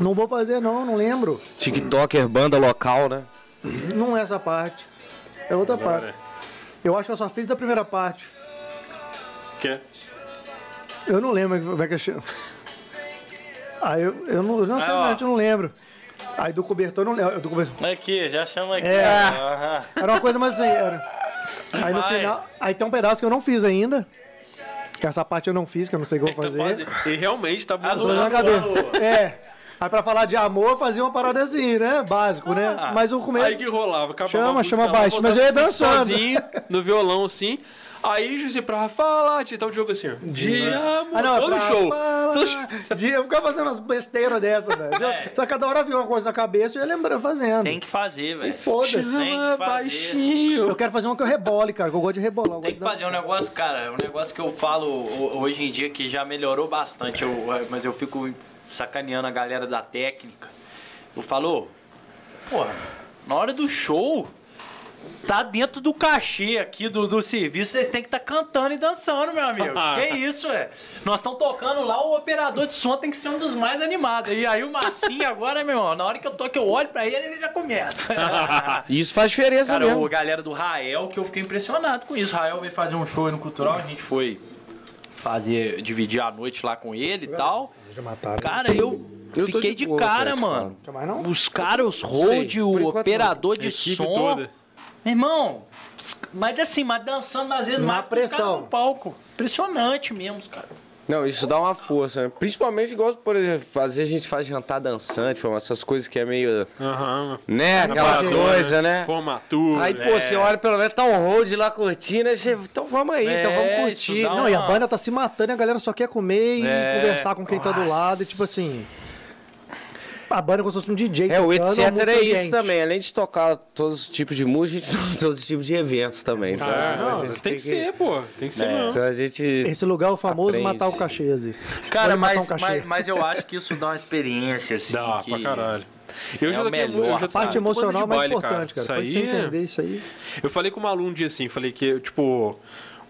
B: Não vou fazer, não, não lembro.
G: TikToker, banda local, né?
B: Não é essa parte. É outra parte.
A: Agora.
B: Eu acho que eu só fiz da primeira parte.
A: Quer?
B: Eu não lembro como é que eu chamo. Aí eu, eu não, eu não sei,
C: ó.
B: realmente eu não lembro. Aí do cobertor eu não lembro. Do cobertor.
C: Aqui, já chama aqui.
B: É.
C: Aham.
B: Era uma coisa mais assim. Era. Aí no
C: Vai.
B: final. Aí tem um pedaço que eu não fiz ainda. Que essa parte eu não fiz, que eu não sei o que eu vou
A: Então
B: fazer.
A: faz- E realmente tá bom.
B: na
C: do-
B: cabeça.
C: do-
B: É. Aí pra falar de amor, eu fazia uma parada assim, né? Básico, né?
C: Ah.
B: Mas o começo.
A: Aí que rolava, acabava
B: Chama,
A: a música
B: chama
A: lá,
B: baixo, mas eu ia dançando.
A: sozinho, no violão, assim. Aí, assim, pra falar, tinha tal jogo assim, ó. De amor,
B: Ah, não,
A: todo show.
B: falar
A: Todo show.
B: de- Eu ficava fazendo umas besteiras dessas, velho.
C: É.
B: Só que cada hora vinha uma coisa na cabeça e eu ia lembrando, fazendo.
C: Tem que fazer, velho.
B: Foda-se.
C: Fazer.
A: baixinho.
B: Eu quero fazer uma que eu rebole, cara, que eu gosto de rebolar.
C: Tem que fazer um negócio, cara, um negócio que eu falo ho- hoje em dia que já melhorou bastante, eu- mas eu fico sacaneando a galera da técnica. Eu falo, porra, na hora do show, tá dentro do cachê aqui do, do serviço, vocês têm que estar cantando e dançando, meu amigo. que isso, é? Nós estamos tocando lá, o operador de som tem que ser um dos mais animados. E aí o Marcinho agora, meu irmão, na hora que eu toco, eu olho pra ele, ele já começa.
G: Isso faz diferença
C: Cara,
G: mesmo.
C: o galera do Rael, que eu fiquei impressionado com isso. O Rael veio fazer um show aí no Cultural, a gente foi fazer, dividir a noite lá com ele e tal.
B: Já mataram.
C: Cara, eu,
G: Eu
C: fiquei
G: de
C: de,
G: boa,
C: cara,
G: cara,
C: mano.
B: Quer mais não?
C: Os caras, os road, o operador
A: A
C: de som.
A: toda.
C: Meu irmão, mas assim, mas dançando às vezes
B: Na pressão.
C: no palco. Impressionante mesmo, os caras.
G: Não, isso dá uma força, né? Principalmente igual, por exemplo, fazer a gente faz jantar dançante, essas coisas que é meio.
A: Aham.
G: Né? Aquela
A: Formatura,
G: coisa, né?
A: Formatura.
G: Aí, pô, você olha pelo menos, tá um road lá curtindo, aí você. Então vamos aí, então vamos
C: É,
G: curtir.
C: dá
B: Não, e a banda tá se matando e a galera só quer comer e
C: É.
B: conversar com quem tá do lado. E tipo assim. A banda como se fosse um DJ.
G: É, o etc é isso
B: ambiente.
G: também. Além de tocar todos os tipos de música, a gente toca todos os tipos de eventos também.
A: Ah,
B: não,
G: a gente
A: tem que ser, pô. Tem que ser
C: É.
A: mesmo.
G: Então a gente.
B: Esse lugar é o famoso
G: Aprende.
B: matar o cachê, assim.
C: Cara, mas,
B: um cachê.
C: mas, mas eu acho que isso dá uma experiência, assim.
A: Dá,
C: que...
A: pra caralho. Eu
C: É
A: já
C: melhor,
A: já?
B: A parte emocional é mais
A: baile,
B: importante, cara.
A: Isso
B: Pode você
A: aí é-
B: entender isso aí.
A: Eu falei com o Malu um dia assim, falei que, tipo,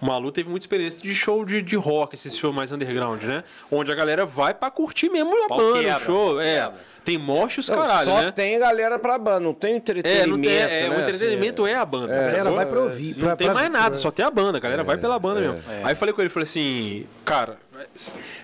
A: o Malu teve muita experiência de show de, de rock, esse show mais underground, né? Onde a galera vai pra curtir mesmo a
C: Pau
A: banda,
C: quebra,
A: o show. É. Tem morte os caralho,
G: só
A: né?
G: tem galera pra banda, não tem
A: É,
G: entretenimento.
A: não tem, é,
G: né?
A: o entretenimento
G: Assim,
A: é a banda.
B: A galera vai pra ouvir.
A: Não
B: pra-
A: tem
B: pra-
A: mais nada,
B: pra-
A: só tem a banda, a galera vai pela banda mesmo.
C: É.
A: Aí eu falei com ele, falei assim, cara,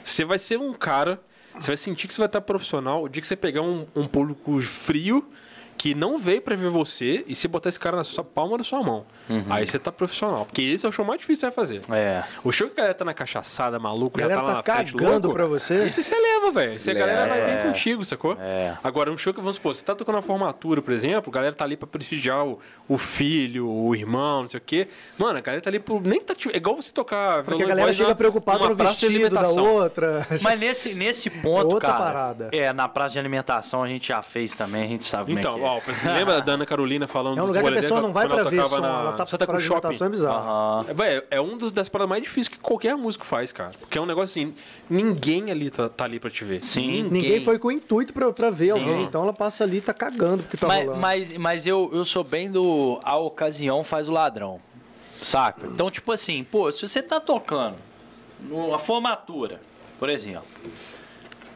A: você vai ser um cara, você vai sentir que você vai estar profissional o dia que você pegar um, um público frio que não veio pra ver você e você botar esse cara na sua palma da sua mão. Aí você tá profissional. Porque esse é o show mais difícil que você vai fazer.
C: É.
A: O show que a galera tá na cachaçada, maluco,
B: A
A: já
B: galera
A: tá lá
B: tá
A: na frente
B: cagando
A: louco,
B: pra você.
A: Esse você leva, velho. Esse a galera vai
C: É.
A: vir contigo, sacou?
C: É.
A: Agora, um show que, vamos supor, você tá tocando na formatura, por exemplo, a galera tá ali pra prestigiar o, o filho, o irmão, não sei o quê. Mano, a galera tá ali por. Nem tá. É igual você tocar.
B: Porque
A: violão
B: a galera chega preocupada no
A: de
B: vestido da
A: alimentação.
B: outra.
C: Mas nesse, nesse ponto,
B: Outra
C: cara.
B: parada.
C: É, na praça de alimentação a gente já fez também, a gente sabe
A: Então,
C: como é
A: ó,
C: é.
A: lembra da Ana Carolina falando
B: É um
A: dos
B: lugar que a pessoa
A: dela
B: não vai pra ver som,
A: na
B: ela tá pra
A: Cruz Shopping?
B: alimentação é bizarro.
C: Aham.
A: É, é um dos, das paradas mais difíceis que qualquer músico faz, cara. Porque é um negócio assim, ninguém ali tá, tá ali pra te ver.
C: Sim.
B: Ninguém foi com o intuito pra, pra ver
C: Sim.
B: alguém, então ela passa ali e tá cagando porque tá
C: Mas,
B: rolando.
C: mas, mas eu, eu sou bem do. A ocasião faz o ladrão. Saca? Então, tipo assim, pô, se você tá tocando numa formatura, por exemplo.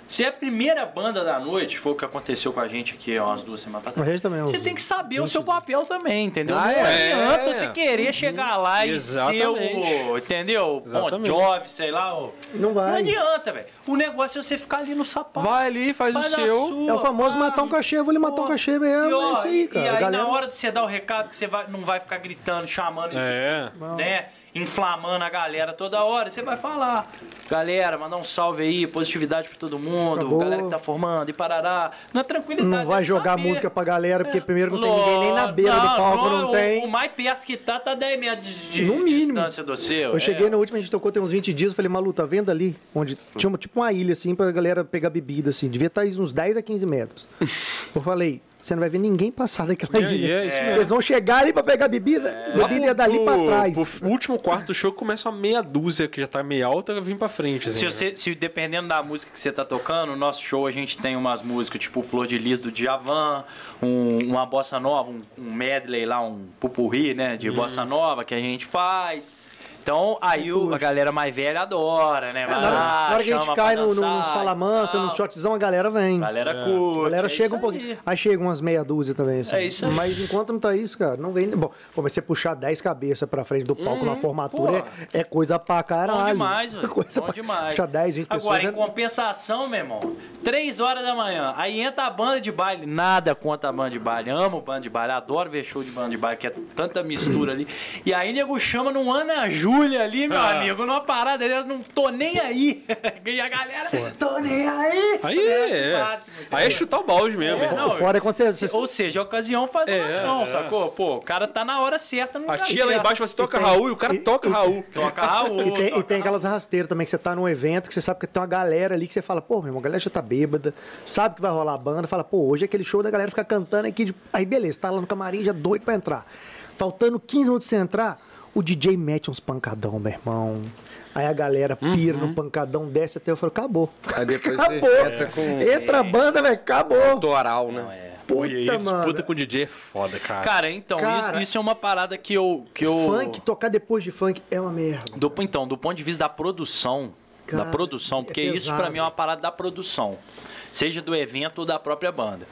C: Se é a primeira banda da noite, foi o que aconteceu com a gente aqui há umas duas semanas atrás.
B: é
C: Você tem que saber o seu papel também, entendeu?
G: Ah,
C: não
G: é?
C: adianta
A: É.
C: você querer chegar lá e ser
A: Exatamente.
C: o. Entendeu?
A: Exatamente.
C: Jovi, sei lá. O...
B: Não vai.
C: Não adianta, velho. O negócio é você ficar ali no sapato.
A: Vai ali, faz,
C: Faz
A: o seu.
C: sua,
B: É o famoso
C: cara.
B: matar um cachê, eu vou lhe matar um
C: Ó,
B: cachê mesmo,
C: E, ó,
B: é isso aí, cara.
C: E aí,
B: galera...
C: na hora de você dar o recado, que você vai, não vai ficar gritando, chamando,
A: É.
C: né? Inflamando a galera toda hora, você vai falar. Galera, mandar um salve aí, positividade pra todo mundo,
B: Acabou.
C: galera que tá formando, e parará. Na tranquilidade.
B: Não vai
C: é
B: jogar
C: saber.
B: música pra galera, porque primeiro não tem ninguém nem na beira do
C: Não,
B: palco, não
C: o-
B: tem.
C: O mais perto que tá, tá 10 metros de, de
B: No mínimo.
C: distância do seu.
B: Eu
C: é.
B: cheguei no último, a gente tocou tem uns 20 dias, eu falei, Malu, tá vendo ali? Onde tinha tipo uma ilha, assim, pra galera pegar bebida, assim. Devia estar uns 10 a 15 metros. Eu falei, você não vai ver ninguém passar daquela
A: E aí,
B: ilha.
A: é isso mesmo.
B: Eles vão chegar ali pra pegar bebida, bebida é dali pra trás.
A: Pro último quarto do show começa uma meia dúzia, que já tá meia alta, vir pra frente. Assim,
C: Se,
A: né?
C: você, se dependendo da música que você tá tocando, no nosso show a gente tem umas músicas tipo Flor de Lis do Djavan, um- uma bossa nova, um, um medley lá, um pupurri, né, de bossa nova que a gente faz. Então, aí o- a galera mais velha adora, né?
B: É,
C: Vai
B: na, hora,
C: lá,
B: na hora que a gente cai no, nos
C: dançar
B: fala
C: e
B: mansa,
C: tal.
B: nos shotzão, a galera vem.
C: A galera
B: A
C: curte.
B: galera
C: é
B: chega um pouquinho.
C: aí.
B: Aí. chega umas meia dúzia também, assim.
C: É isso aí.
B: Mas enquanto não tá isso, cara, não vem. Bom, comecei a puxar 10 cabeças pra frente do palco na formatura. É, é coisa pra caralho.
C: Uhum. Bom demais, velho.
B: Coisa
C: Bom
B: pra-
C: demais.
B: Puxar 10, 20
C: Agora, em
B: pessoas. é-
C: compensação, meu irmão, 3 horas da manhã, aí entra a banda de baile. Nada contra a banda de baile. Amo banda de baile, adoro ver show de banda de baile, que é tanta mistura ali. E aí, nego chama num Ana Júlia ali, meu
A: Ah.
C: amigo, numa parada deles, não tô nem aí. E a galera, tô nem aí.
A: Aí é.
C: máximo,
A: Aí é chutar o balde mesmo.
C: É, não,
B: fora é quando você. você-
C: Ou seja, a ocasião faz
A: É,
C: ladrão,
A: é.
C: sacou? Pô, o cara tá na hora certa no
A: A
C: lugar
A: tia lá embaixo você toca
B: tem-
A: Raul e o cara
B: e-
A: toca
B: e-
A: Raul.
C: Toca Raul.
B: E tem, e
C: toca
B: tem aquelas rasteiras também, que você tá num evento, que você sabe que tem uma galera ali, que você fala, pô, meu irmão, a galera já tá bêbada, sabe que vai rolar a banda, fala, pô, hoje é aquele show da galera ficar cantando aqui. de- Aí beleza, tá lá no camarim, já doido pra entrar. Faltando 15 minutos pra você entrar, o DJ mete uns pancadão, meu irmão. Aí a galera pira
A: Uhum.
B: no pancadão, desce até eu falo, acabou.
G: Aí depois
B: acabou.
G: você entra com
B: Entra a banda, velho, acabou.
G: toral, né?
C: Não, é.
A: Pô, e aí,
B: Puta,
A: disputa
B: mano.
A: com o DJ é foda, cara.
C: Cara, então,
B: Cara,
C: isso, isso é uma parada que eu. Que eu
B: Funk, tocar depois de funk é uma merda.
C: do, então, do ponto de vista da produção,
B: Cara,
C: da produção,
B: é
C: porque isso pra
B: pesado.
C: mim é uma parada da produção, seja do evento ou da própria banda.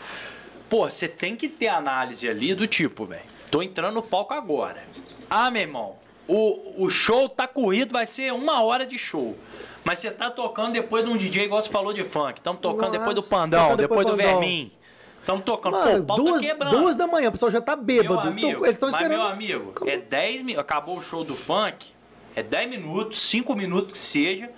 C: Pô, você tem que ter análise ali do tipo, velho, tô entrando no palco agora. Ah, meu irmão, o, o show tá corrido, vai ser uma hora de show. Mas você tá tocando depois de um DJ, igual você falou de funk. Estamos tocando depois do
B: Nossa,
C: Pandão, depois,
B: depois
C: do
B: Pandão.
C: Vermin. Estamos tocando.
B: Mano,
C: Pô, pau
B: duas,
C: tá
B: duas da manhã, o pessoal já tá
C: Meu
B: bêbado.
C: amigo,
B: Tô- eles estão
C: mas
B: esperando.
C: meu amigo, é 10 minutos. Acabou o show do funk, é 10 minutos, 5 minutos que seja,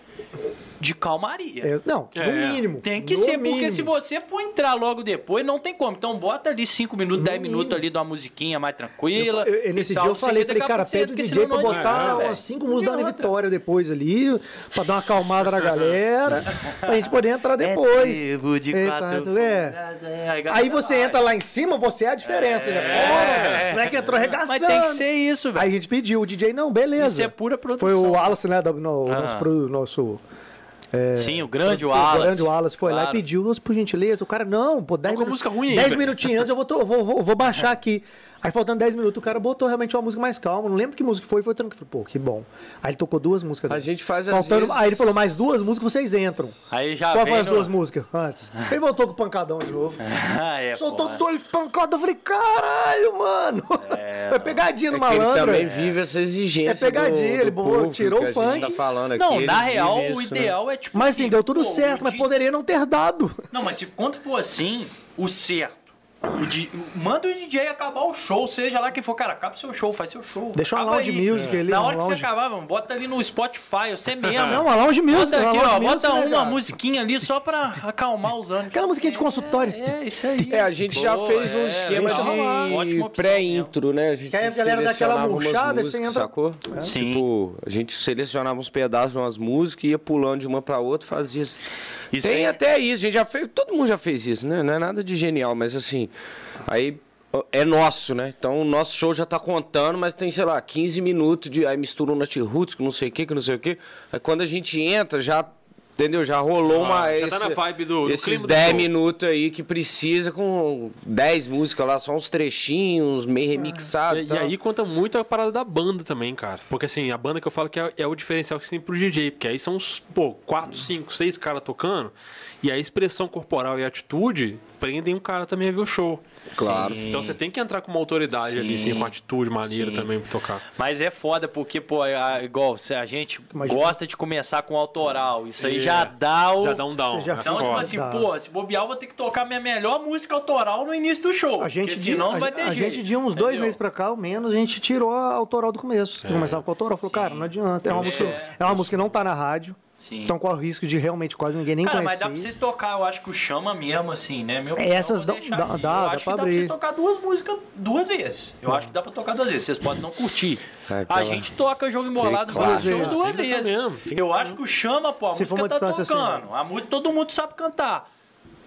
C: de calmaria.
B: É, não,
A: É.
B: no mínimo.
C: Tem que ser,
B: mínimo.
C: porque se você for entrar logo depois, não tem como. Então bota ali 5 minutos, 10 minutos ali de uma musiquinha mais tranquila.
B: Eu- eu- nesse dia
C: tal,
B: eu falei, falei, cara, pede o DJ pra
C: não
B: botar umas
C: velho.
B: cinco músicas da. Vitória depois ali, pra dar uma acalmada na galera, pra gente poder entrar depois.
C: trevo de
B: É,
C: quatro
B: quatro, é.
C: é,
B: Aí você entra lá em cima, você é a diferença, né? Pô, o moleque entrou arregaçando.
C: Mas tem que ser isso, velho.
B: Aí a gente pediu, o DJ, não, beleza.
C: Isso é pura produção.
B: Foi o Wallace, né, do, no, o
C: Ah.
B: nosso, nosso
C: Sim, o grande
B: o
C: Wallace.
B: grande Wallace foi lá e
C: Claro.
B: pediu, "Moço, por gentileza. O cara, não, pô, 10
A: Toca
B: minutos.
A: música ruim aí,
B: 10
A: velho.
B: minutinhos antes eu vou, to- vou, vou, vou baixar aqui. Aí faltando 10 minutos, o cara botou realmente uma música mais calma. Não lembro que música foi, foi tranquilo. Falei, pô, que bom. Aí ele tocou duas músicas.
G: A gente faz
B: Faltando,
G: vezes-
B: Aí ele falou, mais duas músicas vocês entram.
C: Aí já
B: Qual foi as duas músicas antes? Ele voltou com o pancadão de novo.
C: Ah, é,
B: Soltou
C: foda.
B: dois pancadas. Eu falei, caralho, mano. Foi pegadinha no
G: É que ele
B: malandro.
G: também
B: é.
G: vive essa exigência.
B: É pegadinha,
G: do,
B: ele
G: do
B: botou-
G: público
B: tirou
G: que
B: o
G: gente
B: funk.
G: tá falando aqui.
C: Não, na real,
G: isso,
C: o
G: né?
C: ideal é tipo.
B: Mas assim, deu tudo
C: pô,
B: certo, mas poderia não ter dado.
C: Não, mas se quando for assim, o certo O di- manda o DJ acabar o show, seja lá quem for. Cara, acaba o seu show, faz seu show.
B: Deixa uma lounge
C: aí.
B: music ali,
C: Na hora que
B: lounge-
C: você acabar, mano, bota ali no Spotify, você mesmo.
B: Não, uma lounge music.
C: Bota
B: uma
C: aqui, ó,
B: music,
C: bota uma musiquinha ali só pra acalmar os ânimos.
B: Aquela musiquinha de consultório.
C: É, isso aí.
G: É, a gente já
C: Pô,
G: fez um
C: é,
G: esquema
B: rolar.
G: de pré-intro, né? A gente
B: Que aí a galera dá aquela
G: selecionava umas
B: murchada, aí você
G: músicas,
B: entra-
G: sacou?
C: Sim.
G: Tipo, a gente selecionava uns pedaços de umas músicas, ia pulando de uma pra outra, fazia Isso Tem
C: é-
G: até isso, a gente já fez, todo mundo já fez isso, né? Não é nada de genial, mas assim, aí é nosso, né? Então o nosso show já tá contando, mas tem, sei lá, 15 minutos de aí mistura um Roots com não sei o que, com não sei o que. Aí quando a gente entra, já Entendeu? Já rolou
A: Ah,
G: uma.
A: já tá na vibe do- do
G: Esses
A: clima do
G: 10
A: show.
G: minutos aí que precisa com 10 músicas lá, só uns trechinhos, meio remixados.
A: E, e aí conta muito a parada da banda também, cara. Porque assim, a banda que eu falo que é, é o diferencial que tem pro DJ. Porque aí são uns, pô, 4, 5, 6 caras tocando. E a expressão corporal e a atitude prendem um cara também a ver o show.
G: Claro.
A: Então você tem que entrar com uma autoridade ali,
C: Sim.
A: sim, com atitude maneira
C: Sim.
A: também pra tocar.
C: Mas é foda porque, pô, a- igual, se a gente
B: Imagina.
C: gosta de começar com autoral. Isso aí
A: É.
C: já dá o.
A: Já dá um down.
B: Já
A: é
C: Então, tipo assim,
B: Dá.
C: pô, se bobear, eu vou ter que tocar minha melhor música autoral no início do show.
B: A gente,
C: porque
B: de,
C: senão
B: a,
C: não vai ter
B: a
C: jeito.
B: gente de uns dois
C: entendeu?
B: meses pra cá, ao menos, a gente tirou a autoral do começo. Começava com a autoral, falou,
C: Sim.
B: cara, não adianta. É uma,
C: É.
B: música, é uma música que não tá na rádio,
C: Sim.
B: então corre o risco de realmente quase ninguém nem
C: Cara, mas
B: conhecer.
C: dá pra vocês tocar, eu acho que o chama mesmo, assim, né? Meu
B: É, essas dá- dá- dá-
C: eu
B: dá
C: acho
B: pra
C: que dá pra vocês tocar duas músicas duas vezes. Eu acho que dá pra tocar duas vezes. Vocês podem não curtir.
G: É,
C: A
G: aquela-
C: gente toca jogo embolado duas,
B: clássico.
C: duas vezes. Eu acho que o chama, pô, a
B: Se
C: música tá
B: assim,
C: tocando. A música todo mundo sabe cantar.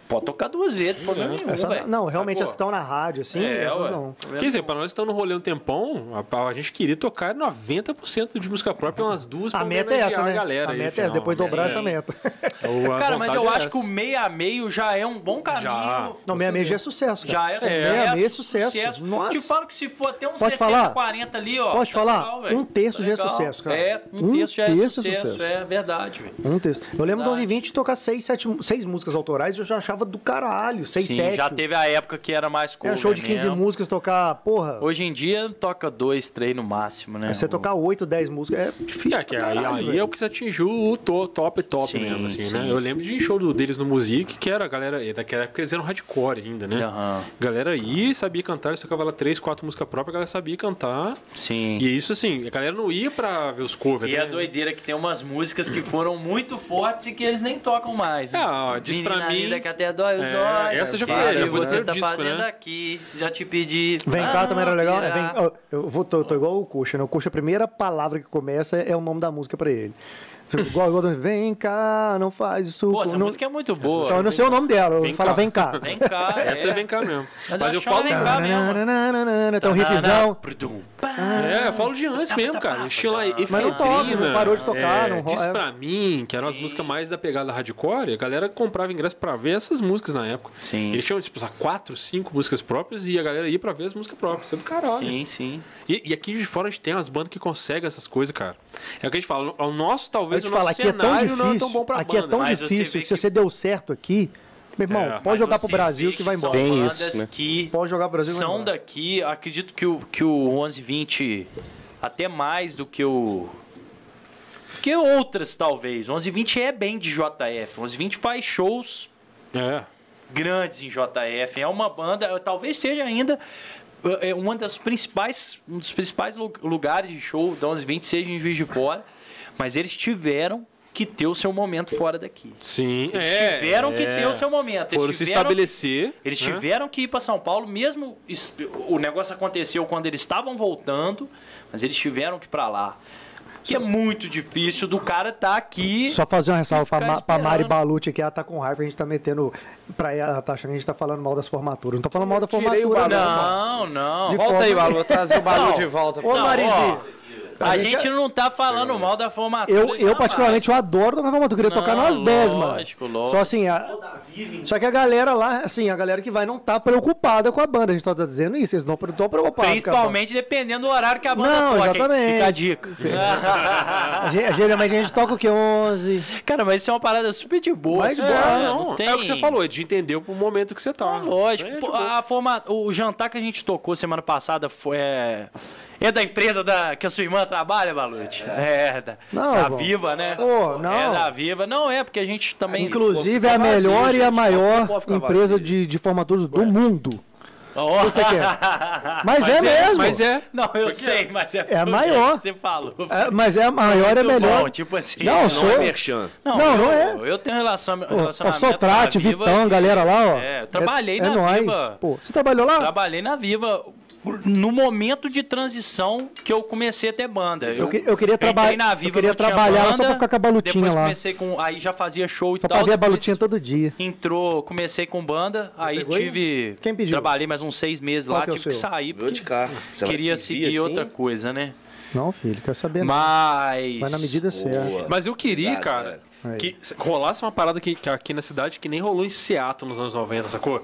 C: Pode tocar duas vezes, problema nenhum,
B: Essa- não, realmente as que estão na rádio, assim,
C: É,
B: essas
C: ué.
B: não.
A: Quer dizer, pra nós que estamos no rolê um tempão, a, a gente queria tocar 90% de música própria, umas duas
B: A
A: pra
B: meta é essa, né?
A: a galera
B: a
A: aí,
B: meta é
A: final.
B: essa, depois dobrar
C: Sim.
B: essa meta.
A: O- a
C: Cara, mas eu
A: é
C: acho que o meio a meio já é um bom caminho.
A: Já.
B: Não, meia meia já é sucesso. cara.
C: Já é sucesso.
B: meia meia é sucesso. Nossa.
C: Te falo que se for até uns
B: Pode
C: 60,
B: falar?
C: 40 ali, ó.
B: Pode
C: tá
B: falar? Um terço
C: Tá
B: já é sucesso, cara.
C: É, um,
B: Um
C: terço já é
B: terço é
C: sucesso,
B: sucesso.
C: é verdade, velho.
B: Um texto. Eu lembro do
C: Verdade.
B: 1120 tocar seis, sete, seis músicas autorais, eu já achava do caralho. Seis,
C: Sim,
B: sete.
C: já teve a época que era mais cover
B: Era show de 15
C: mesmo.
B: músicas, tocar, porra.
C: Hoje em dia toca dois, três no máximo, né?
B: você
C: O-
B: tocar 8, 10 músicas é difícil.
A: É, que
B: pra
A: aí,
B: caralho,
A: aí
B: velho.
A: é o que você atingiu o to- top, top
C: Sim,
A: mesmo, assim,
C: sim.
A: né? Eu lembro de show do- deles no Music, que era a galera, daquela época eles eram hardcore ainda, né?
C: Aham.
A: Galera aí sabia cantar, eles tocavam lá três, quatro músicas próprias, a galera sabia cantar.
C: Sim.
A: E isso, assim, a galera não ia pra ver os covers,
C: E
A: né?
C: a doideira é que tem umas músicas que foram muito fortes e que eles nem tocam mais. Né?
A: Ah, diz pra
C: Menina
A: mim-
C: linda que até dói os
A: É,
C: olhos.
A: essa já
C: que
A: foi- já foi
C: você tá
A: disco,
C: fazendo
A: né?
C: aqui? Já te pedi.
B: Vem cá
C: Ah,
B: também era legal. É,
C: pirar.
B: vem- eu vou, tô, tô igual o Coxa, né? O Coxa, a primeira palavra que começa é o nome da música pra ele. Igual, igual do- vem cá, não faz isso.
C: Pô, essa
B: não...
C: música é muito boa.
B: Então, eu não sei o nome dela, eu falo vem cá.
C: Vem cá.
A: Essa é vem cá mesmo.
C: Mas
A: Mas,
C: eu
A: eu falo.
C: vem cá mesmo.
B: Um riffzão.
A: É, eu falo de antes mesmo, cara. Tinham lá
B: Mas não toca, não parou de tocar,
A: é,
B: não
A: Diz
B: é.
A: pra mim, que eram as músicas mais da pegada hardcore, a galera comprava ingresso pra ver essas músicas na época.
C: Sim.
A: Eles tinham, tipo, quatro, cinco músicas próprias e a galera ia pra ver as músicas próprias. Isso é do caralho.
C: Sim, sim.
A: E, e aqui de fora a gente tem umas bandas que conseguem essas coisas, cara. É o que a gente fala. O nosso, talvez,
B: Eu te falar, aqui é tão
A: é
B: difícil.
A: tão pra
B: aqui é
A: banda.
B: tão
C: mas você
B: difícil
C: vê
B: que se você deu certo aqui, meu irmão,
A: É,
B: pode jogar pro Brasil que vai
C: são
B: embora.
G: Tem
C: bandas
G: isso, né?
C: que
B: Pode jogar pro Brasil
C: são daqui, acredito que o, que o 1120, até mais do que o. Que outras, talvez. 1120 é bem de JF. 1120 faz shows
A: É.
C: grandes em JF. É uma banda, talvez seja ainda é, uma das principais, um dos principais lu- lugares de show da 1120 seja em Juiz de Fora, mas eles tiveram que ter o seu momento fora daqui.
A: Sim,
C: Eles
A: é.
C: tiveram que
A: é.
C: ter o seu momento. Eles
A: Foram se estabelecer.
C: eles
A: né?
C: tiveram que ir para São Paulo, mesmo es- o negócio aconteceu quando eles estavam voltando, mas eles tiveram que ir para lá. Que é muito difícil do cara estar aqui.
B: Só fazer uma ressalva pra, Ma- pra Mari. Balute aqui, ela tá com raiva, a gente tá metendo. Pra ela, ela tá achando que a gente tá falando mal das formaturas. Não tô falando mal da formatura, não.
C: Não, não.
G: Volta aí, Balu, trazer o Balu de volta.
B: Ô,
C: Não, Ó, A gente não tá falando mal da formatura.
B: Eu, eu particularmente, eu adoro tocar formatura. Eu queria tocar
C: Não,
B: nós 10, mano.
C: lógico, lógico.
B: Só assim, a- só que a galera lá, assim, a galera que vai não tá preocupada com a banda. A gente tá dizendo isso, eles não estão preocupados. com a banda.
C: Principalmente dependendo do horário que a banda
B: Não,
C: toca.
B: exatamente.
C: Fica a dica.
B: A gente- Geralmente a gente toca o que? 11.
C: Cara, mas isso é uma parada super de boa.
B: Mas
C: assim,
B: é,
C: né?
A: não,
C: tem...
A: é o que você falou, é de entender o momento que você tá.
C: Lógico.
A: É,
C: a forma... O jantar que a gente tocou semana passada foi. É, é da empresa da... que a sua irmã trabalha, Balute? É, da,
B: Não,
C: da
B: bom.
C: Viva, né?
B: Pô, não.
C: É da Viva. Não, é, porque a gente também.
B: Inclusive é a
G: vazio,
B: melhor e a maior empresa
G: vazio.
B: de, de formaturas do mundo. Que você quer? Mas, é, mesmo.
A: Mas é.
C: Não, eu sei, mas é,
B: É a maior.
C: Você falou.
B: É, mas é a maior, é melhor.
C: bom, tipo assim.
B: Não,
D: Não
B: sou-
D: é merchan.
C: Não,
B: Não,
C: eu,
B: não é.
C: Eu tenho relação,
B: Pô,
C: relacionamento.
B: Ó, Sotrate,
C: na
B: Vitão, galera lá, ó.
C: É, eu trabalhei
B: é,
C: na
B: é nóis.
C: Viva.
B: Pô, você trabalhou lá?
C: Trabalhei na Viva no momento de transição que eu comecei a ter banda.
B: Eu que- eu queria traba-
C: na
B: eu
C: Viva,
B: queria
C: não tinha
B: trabalhar lá só
C: banda,
B: pra ficar com a balutinha
C: Depois
B: lá.
C: comecei com. Aí já fazia show e
B: Só
C: tal.
B: pra ver a
C: depois
B: balutinha todo dia.
C: Entrou, comecei com banda, aí
B: pegou aí?
C: tive.
B: Quem pediu?
C: Trabalhei mais uns seis meses
B: Qual
C: lá,
B: que é
C: tive que
B: seu?
C: sair.
D: Vou
C: porque
D: de carro. Você vai
C: Queria
D: seguir assim?
C: outra coisa, né?
B: Não, filho, quero saber. não.
C: Mas.
B: Vai na medida certa.
A: Mas eu queria,
D: Verdade,
A: cara,
B: velho.
A: que rolasse uma parada que, que aqui na cidade que nem rolou em Seattle nos anos 90, sacou?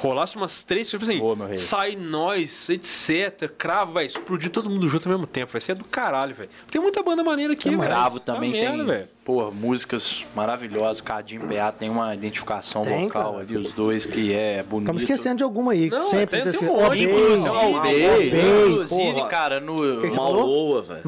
A: Rolasse umas três, tipo assim,
C: Boa,
A: sai nós, etc, cravo, vai explodir todo mundo junto ao mesmo tempo, vai ser do caralho, velho. Tem muita banda maneira aqui, velho.
C: Cravo
A: Tá
C: também
A: merda,
C: tem,
A: velho.
C: pô, músicas maravilhosas. Cadinho e PA tem uma identificação
B: Tem,
C: vocal
B: cara.
C: ali, os dois, que é bonito.
B: Estamos esquecendo de alguma aí. que
A: Não,
B: sempre
A: tem- tem um monte,
C: Inclusive, inclusive
B: porra.
C: cara, no.
D: Mauloa, velho. É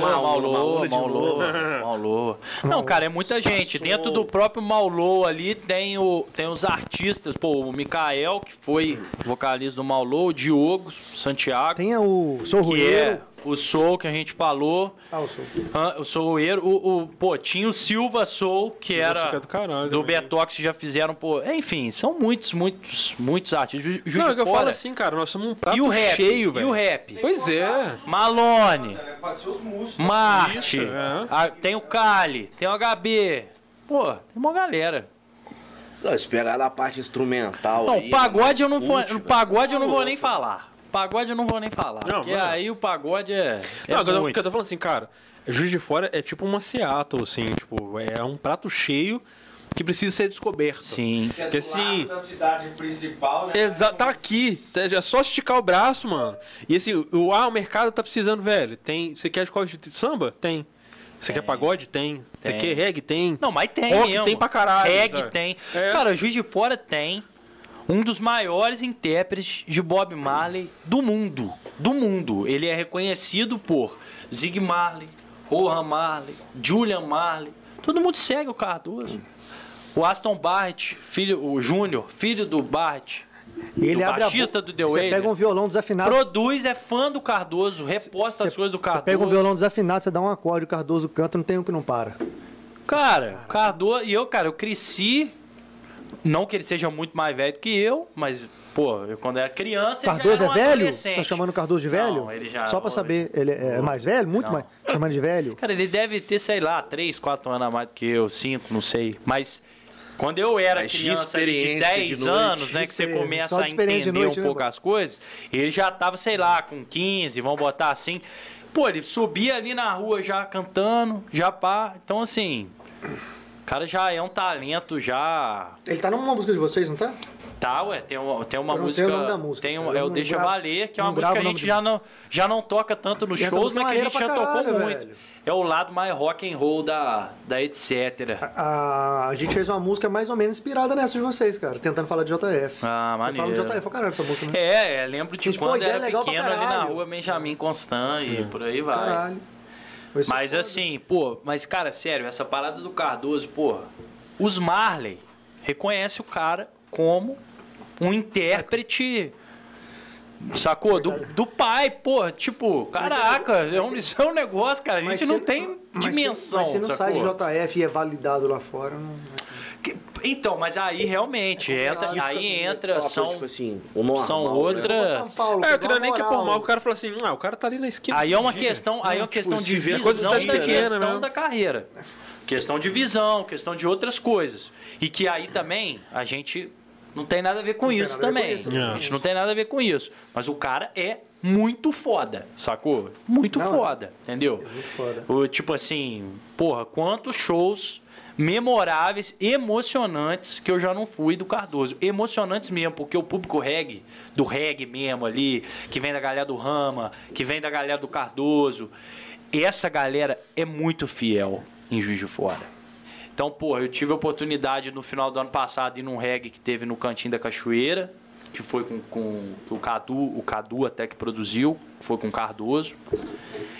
D: Maulô de
C: Maulô, Maulô. Não, cara, é muita gente. Dentro do próprio Maulô ali tem, o, tem os artistas, pô, o Mikael, que foi vocalista do Maulô, o Diogo Santiago,
B: Tem o Sou
C: que é o Soul que a gente falou.
B: Ah, o Sou.
C: Ah, o Soueiro, o, o, pô, tinha o Silva Soul, que
A: Silva
C: era
A: é do caralho,
C: do? Betox, que já fizeram, pô, enfim, são muitos, muitos, muitos artistas. Ju,
A: Não, é que eu falo assim, cara, nós somos um prato
C: e o rap,
A: cheio,
C: e
A: velho.
C: o rap.
A: Pois é.
C: Malone. Marte,
A: Isso, é.
C: a- tem o Kali, tem o HB. Pô, tem uma galera.
D: Não, se pegar da parte instrumental
C: Não,
D: aí,
C: pagode eu não vou,
D: velho,
C: pagode eu não vou nem falar. Pagode eu não vou nem falar.
A: Não,
C: porque aí o pagode é. é
A: Não, eu tô-
C: muito.
A: porque eu tô falando assim, cara, Juiz de Fora é tipo uma Seattle, assim, tipo, é um prato cheio que precisa ser descoberto.
C: Sim.
A: Porque assim.
E: da cidade principal, né?
A: Exa tá aqui. tá- É só esticar o braço, mano. E assim, o, ah, o mercado tá precisando, velho. Tem. Você quer de qual de samba? Tem. Você quer pagode? Tem. Você quer reggae? Tem.
C: Não, mas tem
A: Rock
C: mesmo.
A: tem pra caralho,
C: Reggae
A: sabe?
C: tem.
A: É.
C: Cara, Juiz de Fora tem um dos maiores intérpretes de Bob Marley do mundo. Do mundo. Ele é reconhecido por Zig Marley, Rohan Marley, Julian Marley. Todo mundo segue o Cardoso. O Aston Barrett, filho, o Júnior, filho do Barrett,
B: ele
C: o
B: abre a
C: baixista
B: bo-
C: do The
B: Você
C: Wailers,
B: pega um violão desafinado.
C: produz, é fã do Cardoso, reposta as coisas do
B: Você
C: Cardoso.
B: pega um violão desafinado, você dá um acorde, o Cardoso canta, não tem um que não para.
C: Cara, Cardoso. E eu, cara, eu cresci. Não que ele seja muito mais velho que eu, mas, pô, eu quando era criança.
B: Cardoso é
C: era um
B: velho? Você tá chamando o Cardoso de velho?
C: Não, ele já-
B: Só pra saber, ele é mais velho? Muito
C: Não.
B: mais? Chamando de velho?
C: Cara, ele deve ter, sei lá, 3, 4 anos a mais do que eu, 5, não sei. Mas quando eu era
D: Mas
C: criança de
D: experiência
C: 10
D: de
C: anos, né, que você começa a entender
B: noite,
C: um
B: né,
C: pouco
B: mano?
C: as coisas, ele já tava, sei lá, com 15, vamos botar assim. Pô, ele subia ali na rua já cantando, já pá. Então, assim, o cara já é um talento, já
B: Ele tá numa música de vocês, não tá?
C: Tá, ué, tem uma, tem uma
B: Eu
C: música.
B: sei o nome da música,
C: Tem um, é o Deixa
B: gravo-
C: Valer, que é uma música que a gente já não, já não toca tanto nos shows,
B: é
C: mas que a gente já
B: pra
C: tocou
B: caralho,
C: muito.
B: velho.
C: É o lado mais rock and roll da, da etc.
B: A, a gente fez uma música mais ou menos inspirada nessa de vocês, cara. Tentando falar de JF.
C: Ah,
B: Vocês falam de
C: maneiro.
B: JF, é caralho essa música, né?
C: É, é, lembro de
B: Gente,
C: quando era
B: pra
C: pequeno ali na
B: caralho.
C: rua Benjamin Constant e por aí vai.
B: Caralho. Foi
C: Mas assim, pô, mas cara, sério, essa parada do Cardoso, pô, os Marley reconhece o cara como um intérprete, sacou? Do, do pai, pô, tipo, caraca, é um, isso é um negócio, cara, a
B: Mas
C: gente
B: se-
C: não tem
B: mas se-
C: dimensão,
B: Mas se não sai de
C: sacou?
B: JF e é validado lá fora, não...
C: Que- Então, mas aí realmente, entra, aí entra,
D: Aquela
C: são...
D: tipo assim, normal,
C: são
D: né?
C: outras-
B: São Paulo,
A: É, eu queria
B: uma
A: nem que por mal o cara falou assim, ah, o cara tá ali na esquina.
C: Aí é uma questão, aí é uma
A: Tipo,
C: questão de visão
A: coisa
C: da questão da carreira. Questão de visão, questão de outras coisas. E que aí também a gente não tem nada a ver com
B: tem
C: isso
B: ver com
C: também.
B: isso?
C: A gente não tem nada a ver com isso. Mas o cara é muito foda, sacou? Muito
B: Não,
C: foda, entendeu?
B: Muito foda.
C: O, tipo assim, porra, quantos shows memoráveis, emocionantes que eu já não fui do Cardoso. Emocionantes mesmo, porque o público reggae, do reggae mesmo ali, que vem da galera do Rama, que vem da galera do Cardoso, essa galera é muito fiel em Juiz de Fora. Então, porra, eu tive a oportunidade no final do ano passado ir num reggae que teve no Cantinho da Cachoeira, que foi com, com o Cadu, o Cadu até que produziu, foi com o Cardoso.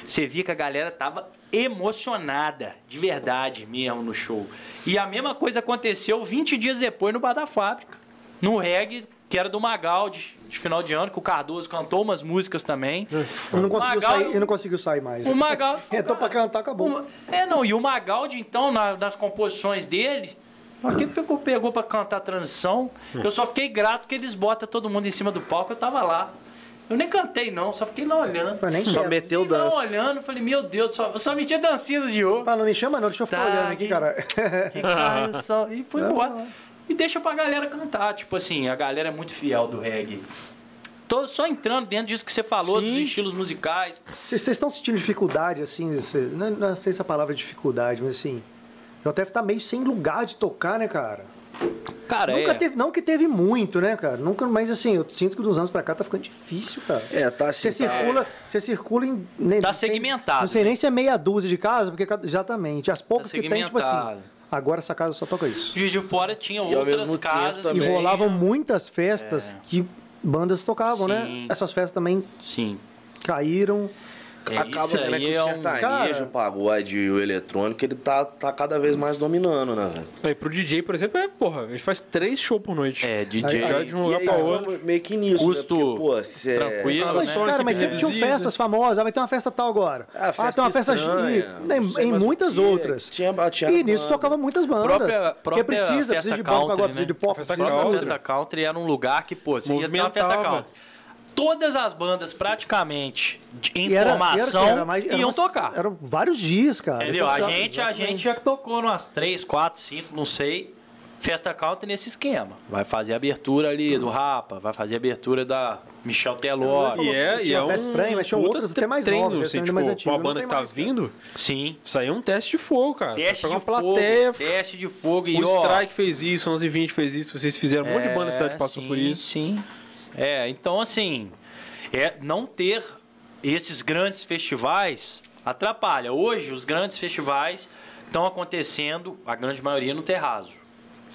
C: Você via que a galera tava emocionada, de verdade mesmo, no show. E a mesma coisa aconteceu 20 dias depois no Bar da Fábrica. No reggae, que era do Magaldi, de final de ano, que o Cardoso cantou umas músicas também.
B: Eu não conseguiu
C: Magal-
B: sair, não conseguiu sair mais.
C: O Magaldi.
B: Entrou pra cantar, acabou.
C: Uma- É, não, e o Magaldi, então, na- nas composições dele, aquele pegou, pegou pra cantar a transição. Eu só fiquei grato que eles botam todo mundo em cima do palco, eu tava lá. Eu nem cantei, não, só fiquei lá olhando.
B: Eu nem
D: Só
B: quero.
D: meteu
C: Fiquei lá
D: dança.
C: olhando, falei, meu Deus céu, só metia dancinha do Diogo.
B: Ah, não me chama não, deixa eu ficar
C: Tá,
B: olhando aqui,
C: que-
B: cara.
C: Que o sol. E foi embora. E deixa pra galera cantar. Tipo assim, a galera é muito fiel do reggae. Tô só entrando dentro disso que você falou,
A: Sim.
C: dos estilos musicais.
B: Vocês estão sentindo dificuldade, assim, cê- não, não sei se a palavra é dificuldade, mas assim, já deve estar meio sem lugar de tocar, né, cara?
C: Cara,
B: Nunca
C: é.
B: teve, não que teve muito, né, cara? Nunca, mas assim, eu sinto que dos anos pra cá tá ficando difícil, cara.
D: É, tá assim.
B: Você
D: tá-
B: circula, você circula em. nem-
C: Tá
B: sei-
C: segmentado,
B: Não sei
C: né?
B: nem se é meia dúzia de casa, porque exatamente. As poucas
C: Tá
B: que tem, tipo assim. Agora essa casa só toca isso.
C: Juiz de Fora tinha
D: E
C: outras casas.
D: também-
B: E rolavam
C: tinha-
B: muitas festas que bandas tocavam, né?
C: Sim.
B: Essas festas também
C: Sim.
B: caíram.
C: É,
D: Acaba
C: isso
D: né, que
C: aí
D: o
C: é um...
D: sertanejo,
B: Cara-
D: o pagode e o eletrônico, ele tá, tá cada vez mais dominando, né, velho?
A: Aí, pro DJ, por exemplo, é, porra, ele faz três shows por noite.
C: É,
B: Aí-
C: DJ.
A: Já de um lugar
D: aí,
A: pra outro.
D: meio que nisso,
C: Custo
D: né? Porque, pô, cê-
C: tranquilo,
A: Ah,
B: Mas,
A: só
B: cara, mas sempre tinham
A: reduzida.
B: festas famosas. Ah, vai ter uma festa tal agora.
D: Ah,
B: Ah,
D: festa
B: tem uma festa
D: estranha,
B: e- em, em
D: o
B: muitas outras.
D: Tinha- tinha
B: e nisso
D: banda.
B: tocava muitas bandas.
C: Própria-
B: porque
C: própria
B: precisa,
C: festa
B: precisa de banco, agora precisa
C: né?
B: de pop,
A: A festa
B: precisa
A: country.
B: tudo.
C: festa country era um lugar que, pô, você ia ter uma festa country. Todas as bandas, praticamente, de
B: E era-
C: informação,
B: era- era mais-
C: iam
B: umas-
C: tocar.
B: Eram vários dias, cara.
C: Entendeu? A gente, a gente já tocou umas 3, 4, 5, não sei. Festa country nesse esquema. Vai fazer a abertura ali do Rapa, vai fazer a abertura da Michel Teló.
A: E é, e é
B: uma
A: um
B: festa estranha, mas tinha outras até mais
A: treino,
B: novas,
A: assim, tipo,
B: mais
A: com
B: antigo,
A: a banda que tá
B: mais,
A: vindo,
C: Sim.
A: isso aí é um teste de fogo, cara.
C: Teste de
A: uma
C: fogo.
A: plateia,
C: Teste de fogo. E,
A: o
C: ó,
A: Strike fez isso, 11 e 20 fez isso, vocês fizeram, um monte de banda da cidade
C: É,
A: passou
C: sim,
A: por isso.
C: Sim. É, então assim, é não ter esses grandes festivais atrapalha. Hoje os grandes festivais estão acontecendo, a grande maioria no terraço.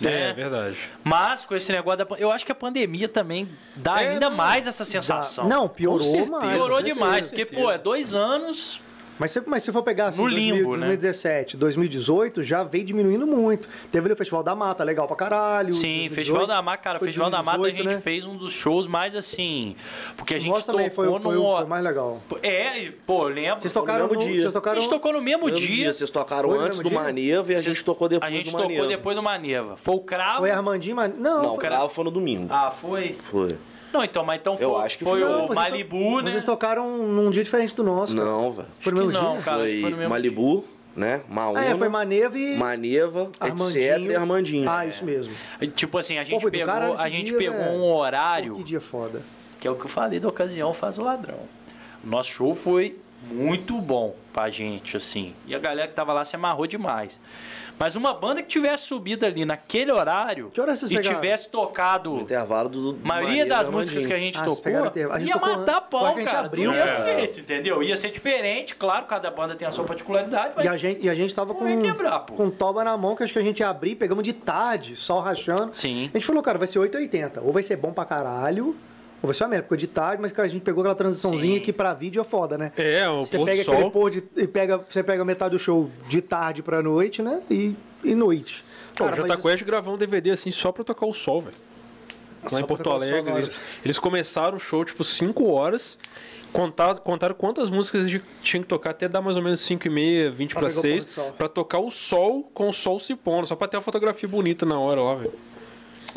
A: É,
C: Né?
A: é verdade.
C: Mas com esse negócio da eu acho que a pandemia também dá
A: É,
C: ainda
A: não.
C: mais essa sensação.
B: Não, piorou
A: certeza.
B: mais.
C: Piorou demais,
B: certeza.
C: porque pô, é dois anos
B: Mas se, mas se for pegar assim,
C: No
B: 2000,
C: limbo, né?
B: 2017, 2018, já veio diminuindo muito. Teve ali o Festival da Mata, legal pra caralho.
C: Sim,
B: 2018,
C: Festival da Mata, cara,
B: foi
C: Festival da Mata a
B: 2018,
C: gente
B: né?
C: fez um dos shows mais assim, porque a
B: O
C: gente
B: foi,
C: tocou
B: foi,
C: num...
B: foi o mais legal.
C: É, pô, eu lembro.
B: Vocês
D: Foi no
B: tocaram
D: mesmo
B: no,
D: dia.
B: Vocês
C: A
B: tocaram
C: gente tocou no mesmo
D: Mesmo
C: dia.
D: dia, vocês tocaram
B: Foi no
D: antes do
B: dia?
D: Maneva e a
C: Vocês-
D: gente tocou depois
C: A gente
D: do
C: tocou
D: Maneva.
C: depois do Maneva. Foi o Cravo?
B: Foi Armandinho, mas. Não,
D: Não, o
B: foi...
D: cravo foi no domingo.
C: Ah, foi?
D: Foi.
C: Não, então, mas então foi,
D: Eu acho que
C: foi
D: foi.
C: o Malibu, né?
B: Vocês tocaram num dia diferente do nosso. cara.
D: Não, velho.
B: Foi no mesmo
C: não,
B: dia?
C: cara,
D: Foi
C: foi no mesmo
D: Malibu, né? Maúna,
B: Ah, é, foi Maneva e.
D: Maneva,
B: Armandinho.
D: etc. e Armandinho.
B: Ah, isso mesmo.
C: dia. Tipo assim, a gente
B: foi do
C: pegou, a gente
B: dia,
C: pegou um
B: Pô,
C: horário,
B: que dia foda.
C: que é o que eu falei da ocasião faz o ladrão. O nosso show foi muito bom pra gente, assim. E a galera que tava lá se amarrou demais. Mas uma banda que tivesse subido ali naquele horário
B: Que hora vocês
C: e
B: pegaram?
C: tivesse tocado
D: No intervalo do. do
C: A maioria das músicas que a gente
B: Ah,
C: tocou.
B: A gente
C: ia
B: tocou
C: matar pau,
B: a gente
C: cara.
B: abriu,
C: do mesmo
A: cara.
C: jeito, entendeu? Ia ser diferente, claro, cada banda tem a sua particularidade, mas
B: E a gente, e a gente tava com,
C: ia quebrar,
B: com toba na mão, que acho que a gente ia abrir, pegamos de tarde, sol rachando.
C: Sim.
B: A gente falou, cara, vai ser 8,80. Ou vai ser bom pra caralho, ou vai ser uma merda, porque de tarde, mas cara, a gente pegou aquela transiçãozinha
C: Sim.
B: que pra vídeo é foda, né?
A: É, o
B: Você
A: pôr
B: pega
A: do sol.
B: pôr de. E pega, você pega metade do show de tarde pra noite, né? E, e noite.
A: Pô, o
B: Cara,
A: Jota
B: mas
A: Quest gravou um DVD assim só pra tocar o sol, velho. Lá
B: Só
A: em Porto
B: o
A: Alegre. Eles, eles começaram o show, tipo, 5 horas. Contaram, contaram quantas músicas a gente tinha que tocar até dar mais ou menos 5 e meia, 20
B: Pra
A: pra
B: pegar o pôr
A: 6,
B: do sol.
A: pra tocar o sol com o sol se pondo, só pra ter uma fotografia bonita na hora lá, velho.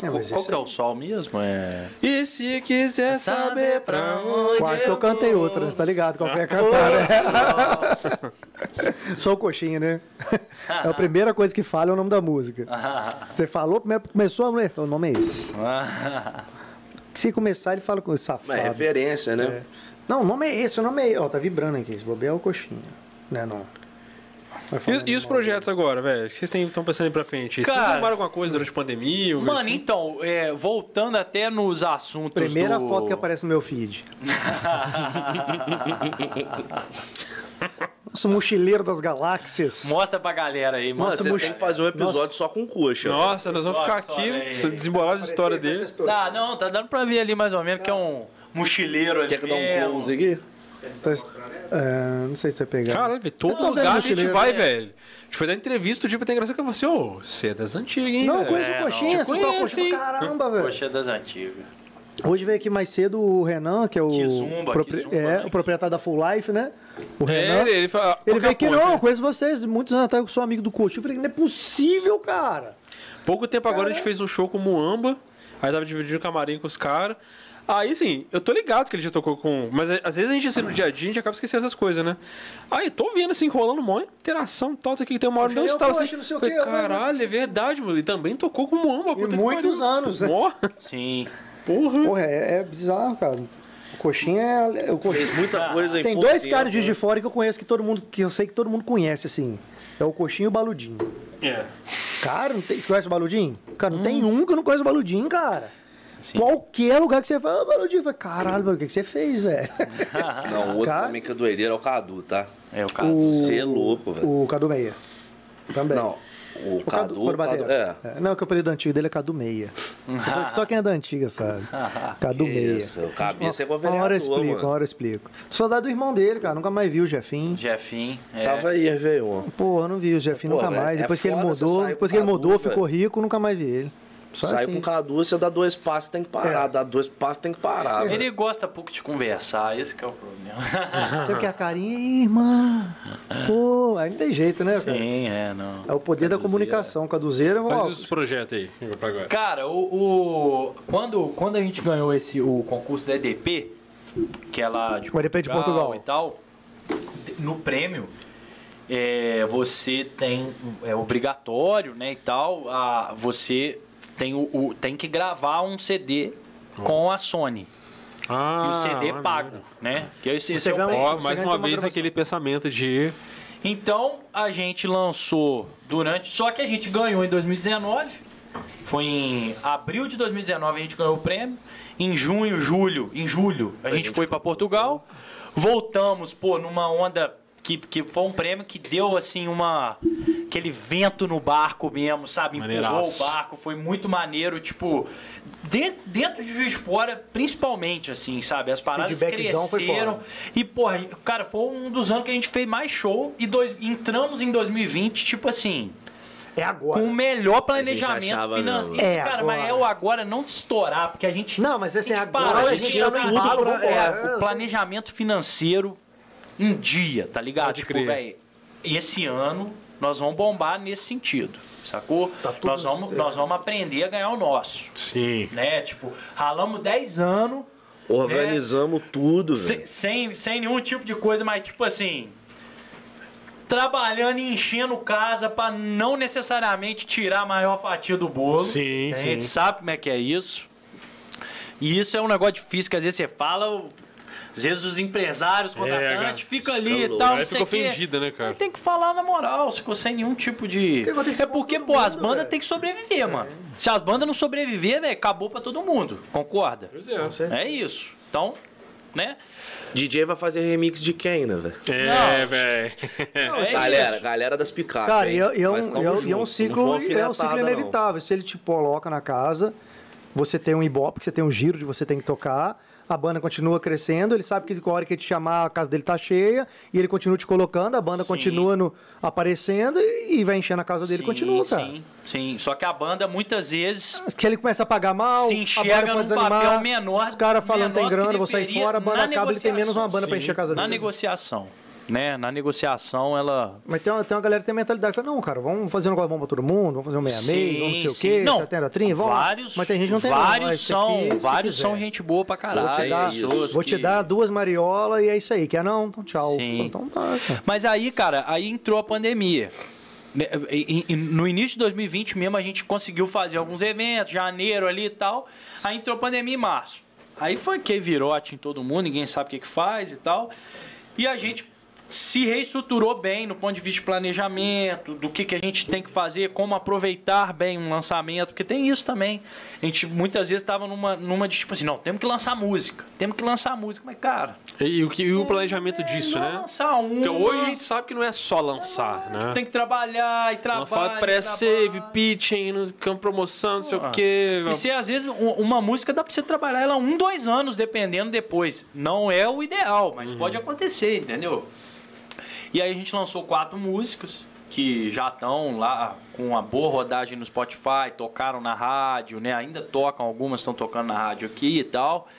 B: É,
C: Qual
B: esse-
C: que é o sol mesmo? É...
A: E se quiser saber pra onde.
B: Quase que eu cantei outra, você tá ligado? Qual que é cantar, né? Só o coxinha, né? É a primeira coisa que fala é o nome da música. Você falou, primeiro começou a mulher, falou, o nome é esse. Se começar, ele fala com esse safado.
D: É referência, né?
B: É. Não, o nome é esse, o nome é esse. Ó, tá vibrando aqui, esse bobear é o coxinha. Né, não. Vai falando
A: E, e os projetos agora, velho? O que vocês estão pensando aí pra frente? Vocês
C: Cara-
A: arrumaram alguma coisa durante a pandemia?
C: Mano,
A: assim?
C: então, é, voltando até nos assuntos.
B: Primeira
C: do...
B: foto que aparece no meu feed. Nosso mochileiro das galáxias.
C: Mostra pra galera aí,
D: Mano.
B: Nossa,
D: vocês têm que fazer um episódio só com coxa.
A: Nossa, nós vamos ficar aqui, desembolar as histórias dele.
C: Ah, não, tá dando pra ver ali mais ou menos que é um mochileiro ali
D: Quer que dá um close aqui?
B: Tá- é, não sei se vai pegar.
A: Caralho, velho, todo lugar a gente vai,
C: né?
A: velho. A gente foi dar entrevista, o tipo tem graça que eu falei assim, ô, você é das antigas, hein,
B: não, conheço
C: É,
B: o coxinha,
C: não.
B: vocês estão
A: Conheço,
B: coxinha pra
A: hein?
B: caramba, velho.
C: Poxa, das antigas.
B: Hoje veio aqui mais cedo o Renan, que é o,
C: Kizumba,
B: propri-
C: Kizumba,
B: é,
C: né?
B: o proprietário da Full Life, né? O
A: É,
B: Renan.
A: ele, ele, fala,
B: Ele veio aqui,
A: pouco,
B: não, eu conheço vocês, muitos anos atrás eu sou amigo do Coxinho. Eu falei, não é possível, cara.
A: Pouco tempo agora a gente fez um show com o Muamba, aí tava dividindo o camarim com os caras. Aí, assim, eu tô ligado que ele já tocou com. Mas é, às vezes a gente, assim, no dia a dia, a gente acaba esquecendo essas coisas, né? Aí, tô vendo, assim, rolando um monte de interação e tal, isso aqui que tem uma hora não
B: eu,
A: estava assim.
B: não sei o
A: Falei,
B: quê, eu-
A: caralho, é verdade, mano. Ele também tocou com o Muamba, puta que
B: muitos
A: pariu.
B: anos, né?
C: Sim.
A: porra.
B: Porra, é, é bizarro, cara. O Coxinha é. O Coxinha...
D: Fez muita coisa em
B: Tem dois caras de Juiz
D: né?
B: de fora que eu conheço que todo mundo, que eu sei que todo mundo conhece, assim. É o Coxinho e o Baludinho.
A: É.
B: Cara, não tem... você conhece o Baludinho? Cara, não
D: Hum.
B: tem um que eu não conheço o Baludinho, cara.
C: Sim.
B: Qualquer lugar que você fala, ah, Baludinho, eu falo, caralho, Baludinho, o que que você fez, velho?
D: Não, o outro
B: Cara-
D: também que é doideira é o Cadu, tá?
C: É o caso.
D: Você é louco, velho.
B: O Cadu Meia. Também.
D: Não, o,
B: O Cadu,
D: Cadu,
B: Cadu
D: Cadu, é.
B: É, Não, que o apelido antigo dele é Cadu Meia. só, só quem é da antiga sabe. Cadu
D: Que
B: Meia.
D: isso, cabeça é com
B: Uma hora eu explico, uma
D: mano.
B: hora eu explico. Saudade do irmão dele, cara. Nunca mais vi o Jefinho.
C: Jefinho. É.
D: Tava aí, Réveillon.
B: Pô, eu não vi o Jefinho
D: Pô,
B: nunca
D: velho,
B: mais.
D: é
B: Depois que ele mudou, depois que ele mudou,
D: Cadu,
B: ficou rico, nunca mais vi ele. Só
D: Sai
B: assim.
D: com o Cadu, você dá dois passos, tem que parar.
B: É.
D: Dá dois passos, tem que parar, velho.
C: Ele gosta pouco de conversar, esse que é o problema.
B: Você quer a carinha, irmã? Pô, aí não tem jeito, né, cara?
C: Sim, é, não.
B: É o poder da comunicação. Caduzeira, ó,
A: Faz os projetos aí, pra agora.
C: Cara, o, o- quando, quando a gente ganhou esse, o concurso da EDP, que é lá de
B: O EDP de Portugal.
C: e tal, no prêmio, é, você tem, é obrigatório, né, e tal, a, você tem, o, o- tem que gravar um CD com a Sony.
A: Ah,
C: e o CD
A: maravilha.
C: pago, né? Que esse, esse
B: Você
C: é o.
A: Ó, mais uma
B: uma
A: vez
B: gravação.
A: naquele pensamento de.
C: Então a gente lançou durante. Só que a gente ganhou em 2019. Foi em abril de 2019 a gente ganhou o prêmio. Em junho, julho, em julho, a gente foi para Portugal. Voltamos, pô, numa onda que, que foi um prêmio que deu assim uma aquele vento no barco mesmo, sabe? Empurrou o
A: Maneiraço.
C: barco, foi muito maneiro, tipo, de- dentro de Juiz de Fora, principalmente assim, sabe? As paradas cresceram. E, porra, cara, foi um dos anos que a gente fez mais show e dois, entramos em 2020, tipo assim,
B: É agora.
C: com o melhor planejamento financeiro.
B: É
C: cara, mas é
B: agora.
C: o agora não de estourar, porque a gente.
B: Não, mas assim,
C: a gente
B: agora
C: parou,
B: a gente
C: tinha
B: tá no
C: tudo,
B: embalo,
C: vambora.
B: vambora.
C: o planejamento financeiro em dia, tá ligado?
A: Pode
C: tipo, velho, esse ano nós vamos bombar nesse sentido, sacou?
B: Tá tudo
C: nós, vamos,
B: certo.
C: nós vamos aprender a ganhar o nosso.
A: Sim.
C: Né? Tipo, ralamos 10 anos
D: Organizamos tudo, velho.
C: sem, sem, sem nenhum tipo de coisa, mas tipo assim. Trabalhando e enchendo casa pra não necessariamente tirar a maior fatia do bolo.
A: Sim,
C: A gente
A: sim.
C: sabe como é que é isso. E isso é um negócio difícil que às vezes você fala, às vezes os empresários, contratantes,
A: cara.
C: ficam ali e tal,
A: Aí
C: sei
A: fica ofendida, né, cara?
C: Tem que falar na moral, ficou sem nenhum tipo de. É porque, pô, as bandas têm que sobreviver, mano. Se as bandas não sobreviver, velho, acabou pra todo mundo. Concorda?
A: Pois é.
C: É isso. Então, né?
D: DJ vai fazer remix de quem, né, velho?
A: É, velho.
C: É
D: galera,
C: isso.
D: galera das picapes.
B: Cara, e é, e é um, e é um- e é um ciclo, é um ciclo
D: alfinetada, não.
B: inevitável. Se ele te coloca na casa, você tem um ibope, que você tem um giro de você tem que tocar, a banda continua crescendo, ele sabe que a hora que ele te chamar, a casa dele tá cheia, e ele continua te colocando, a banda
C: Sim.
B: continua no, aparecendo e, vai enchendo a casa dele e
C: Sim,
B: continua, cara.
C: Sim, sim. Só que a banda muitas vezes
B: Que ele começa a pagar mal,
C: se
B: a
C: enxerga
B: banda
C: num
B: desanimar,
C: papel menor.
B: os caras tem
C: menor que
B: grana, vou sair fora, a banda
C: na
B: acaba, ele tem menos uma banda pra
C: negociação.
B: encher a casa
C: Na
B: dele.
C: negociação, né? Na negociação, ela...
B: Mas tem uma, tem uma galera que tem mentalidade que fala, não, cara, vamos fazer um negócio bom pra todo mundo, vamos fazer um meia-meia, vamos não sei o
C: sim.
B: quê,
C: Não,
B: 70 30, vamos.
C: vários,
B: Mas tem gente que não tem não,
C: vários
B: esse
C: são,
B: aqui,
C: vários são gente boa pra caralho.
B: Vou te dar, vou te
C: que-
B: dar duas mariolas e é isso aí. Quer não? Então tchau.
C: Sim.
B: Então tá, cara.
C: Mas aí, cara, aí entrou a pandemia. Né, No início de 2020 mesmo, a gente conseguiu fazer alguns eventos, janeiro ali e tal. Aí entrou a pandemia em março. Aí foi que virote em todo mundo, ninguém sabe o que, que faz e tal. E a gente se reestruturou bem no ponto de vista de planejamento, do que, que a gente tem que fazer, como aproveitar bem um lançamento, porque tem isso também. A gente muitas vezes estava numa, numa de tipo assim, não, temos que lançar música, temos que lançar música, mas cara,
A: E, o que- e o planejamento disso,
C: não
A: né?
C: lançar um.
A: Porque hoje a gente sabe que não é só lançar, né?
C: Tem que trabalhar e trabalhar.
A: fala pré-save, pitching, no campo promoção, não sei
C: Ah.
A: o quê.
C: E se às vezes um- uma música dá pra você trabalhar ela um, dois anos, dependendo depois. Não é o ideal, mas pode acontecer, entendeu? E aí a gente lançou quatro músicas, que já estão lá com uma boa rodagem no Spotify, tocaram na rádio, né? Ainda tocam, algumas estão tocando na rádio aqui e tal.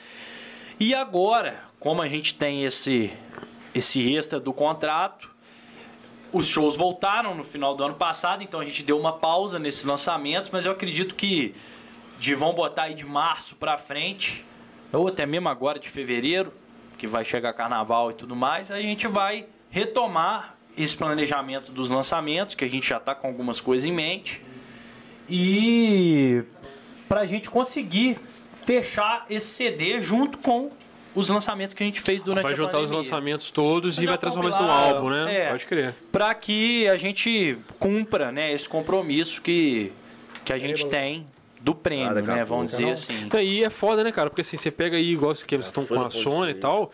C: E agora, como a gente tem esse esse extra do contrato, os shows voltaram no final do ano passado, então a gente deu uma pausa nesses lançamentos, mas eu acredito que de vão botar aí de março pra frente, ou até mesmo agora de fevereiro, que vai chegar carnaval e tudo mais, a gente vai retomar esse planejamento dos lançamentos, que a gente já está com algumas coisas em mente, e para a gente conseguir fechar esse CD junto com os lançamentos que a gente fez durante
A: Vai
C: a
A: juntar os lançamentos todos
C: Mas
A: e
C: é
A: vai transformar isso num álbum, né?
C: é.
A: Pode crer.
C: para que a gente cumpra né, esse compromisso que, que a gente tem do prêmio,
D: Ah,
C: né? Vamos dizer assim.
A: E é foda, né, cara? Porque assim, você pega aí, igual que eles estão
D: foi
A: com a Sony e tal,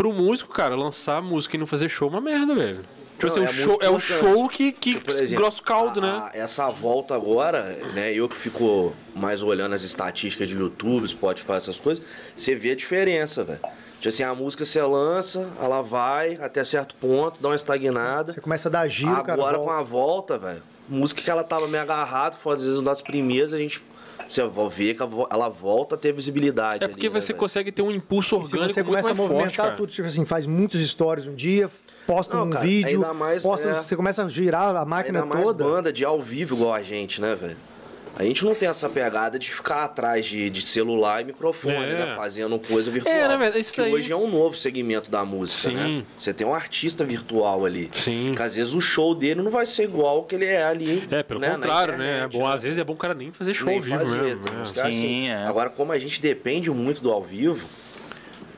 A: pro músico, cara, lançar música e não fazer show é uma merda, velho. Tipo
D: Não,
A: assim,
D: é
A: o
D: muito
A: show, é
D: importante.
A: show que, que
D: Porque, exemplo,
A: grosso caldo,
D: a-
A: né?
D: a- essa volta agora, né? Eu que fico mais olhando as estatísticas de YouTube, Spotify, essas coisas, você vê a diferença, velho. Tipo assim, a música você lança, ela vai até certo ponto, dá uma estagnada.
B: Você começa a dar giro, cara.
D: Agora com a volta, velho, música que ela tava meio agarrada, foi às vezes uma das primeiras, a gente. Você vai ver que ela vo- ela volta a ter visibilidade.
A: É porque
D: ali, né,
A: você
D: velho?
A: consegue ter um impulso orgânico
B: você
A: muito
B: começa a
A: mais forte,
B: movimentar
A: cara.
B: tudo, tipo assim, faz muitos stories um dia, posta
D: Não,
B: um
D: cara,
B: vídeo,
D: ainda mais,
B: posta,
D: é.
B: você começa a girar a máquina
D: Ainda mais
B: toda.
D: banda de ao vivo igual a gente, né, velho? A gente não tem essa pegada de ficar atrás de, de celular e microfone,
A: É.
D: né? Fazendo coisa virtual.
A: É, né? Isso
D: que
A: daí-
D: hoje é um novo segmento da música,
A: Sim.
D: né? Você tem um artista virtual ali.
A: Sim.
D: Que às vezes o show dele não vai ser igual ao que ele é ali.
A: É, pelo
D: né,
A: contrário, né? É
D: internet,
A: bom, às vezes é bom o cara nem fazer show
D: Nem
A: ao vivo
D: fazer,
A: mesmo.
D: tem
A: né?
D: caras
C: Sim,
D: assim.
C: é.
D: Agora, como a gente depende muito do ao vivo,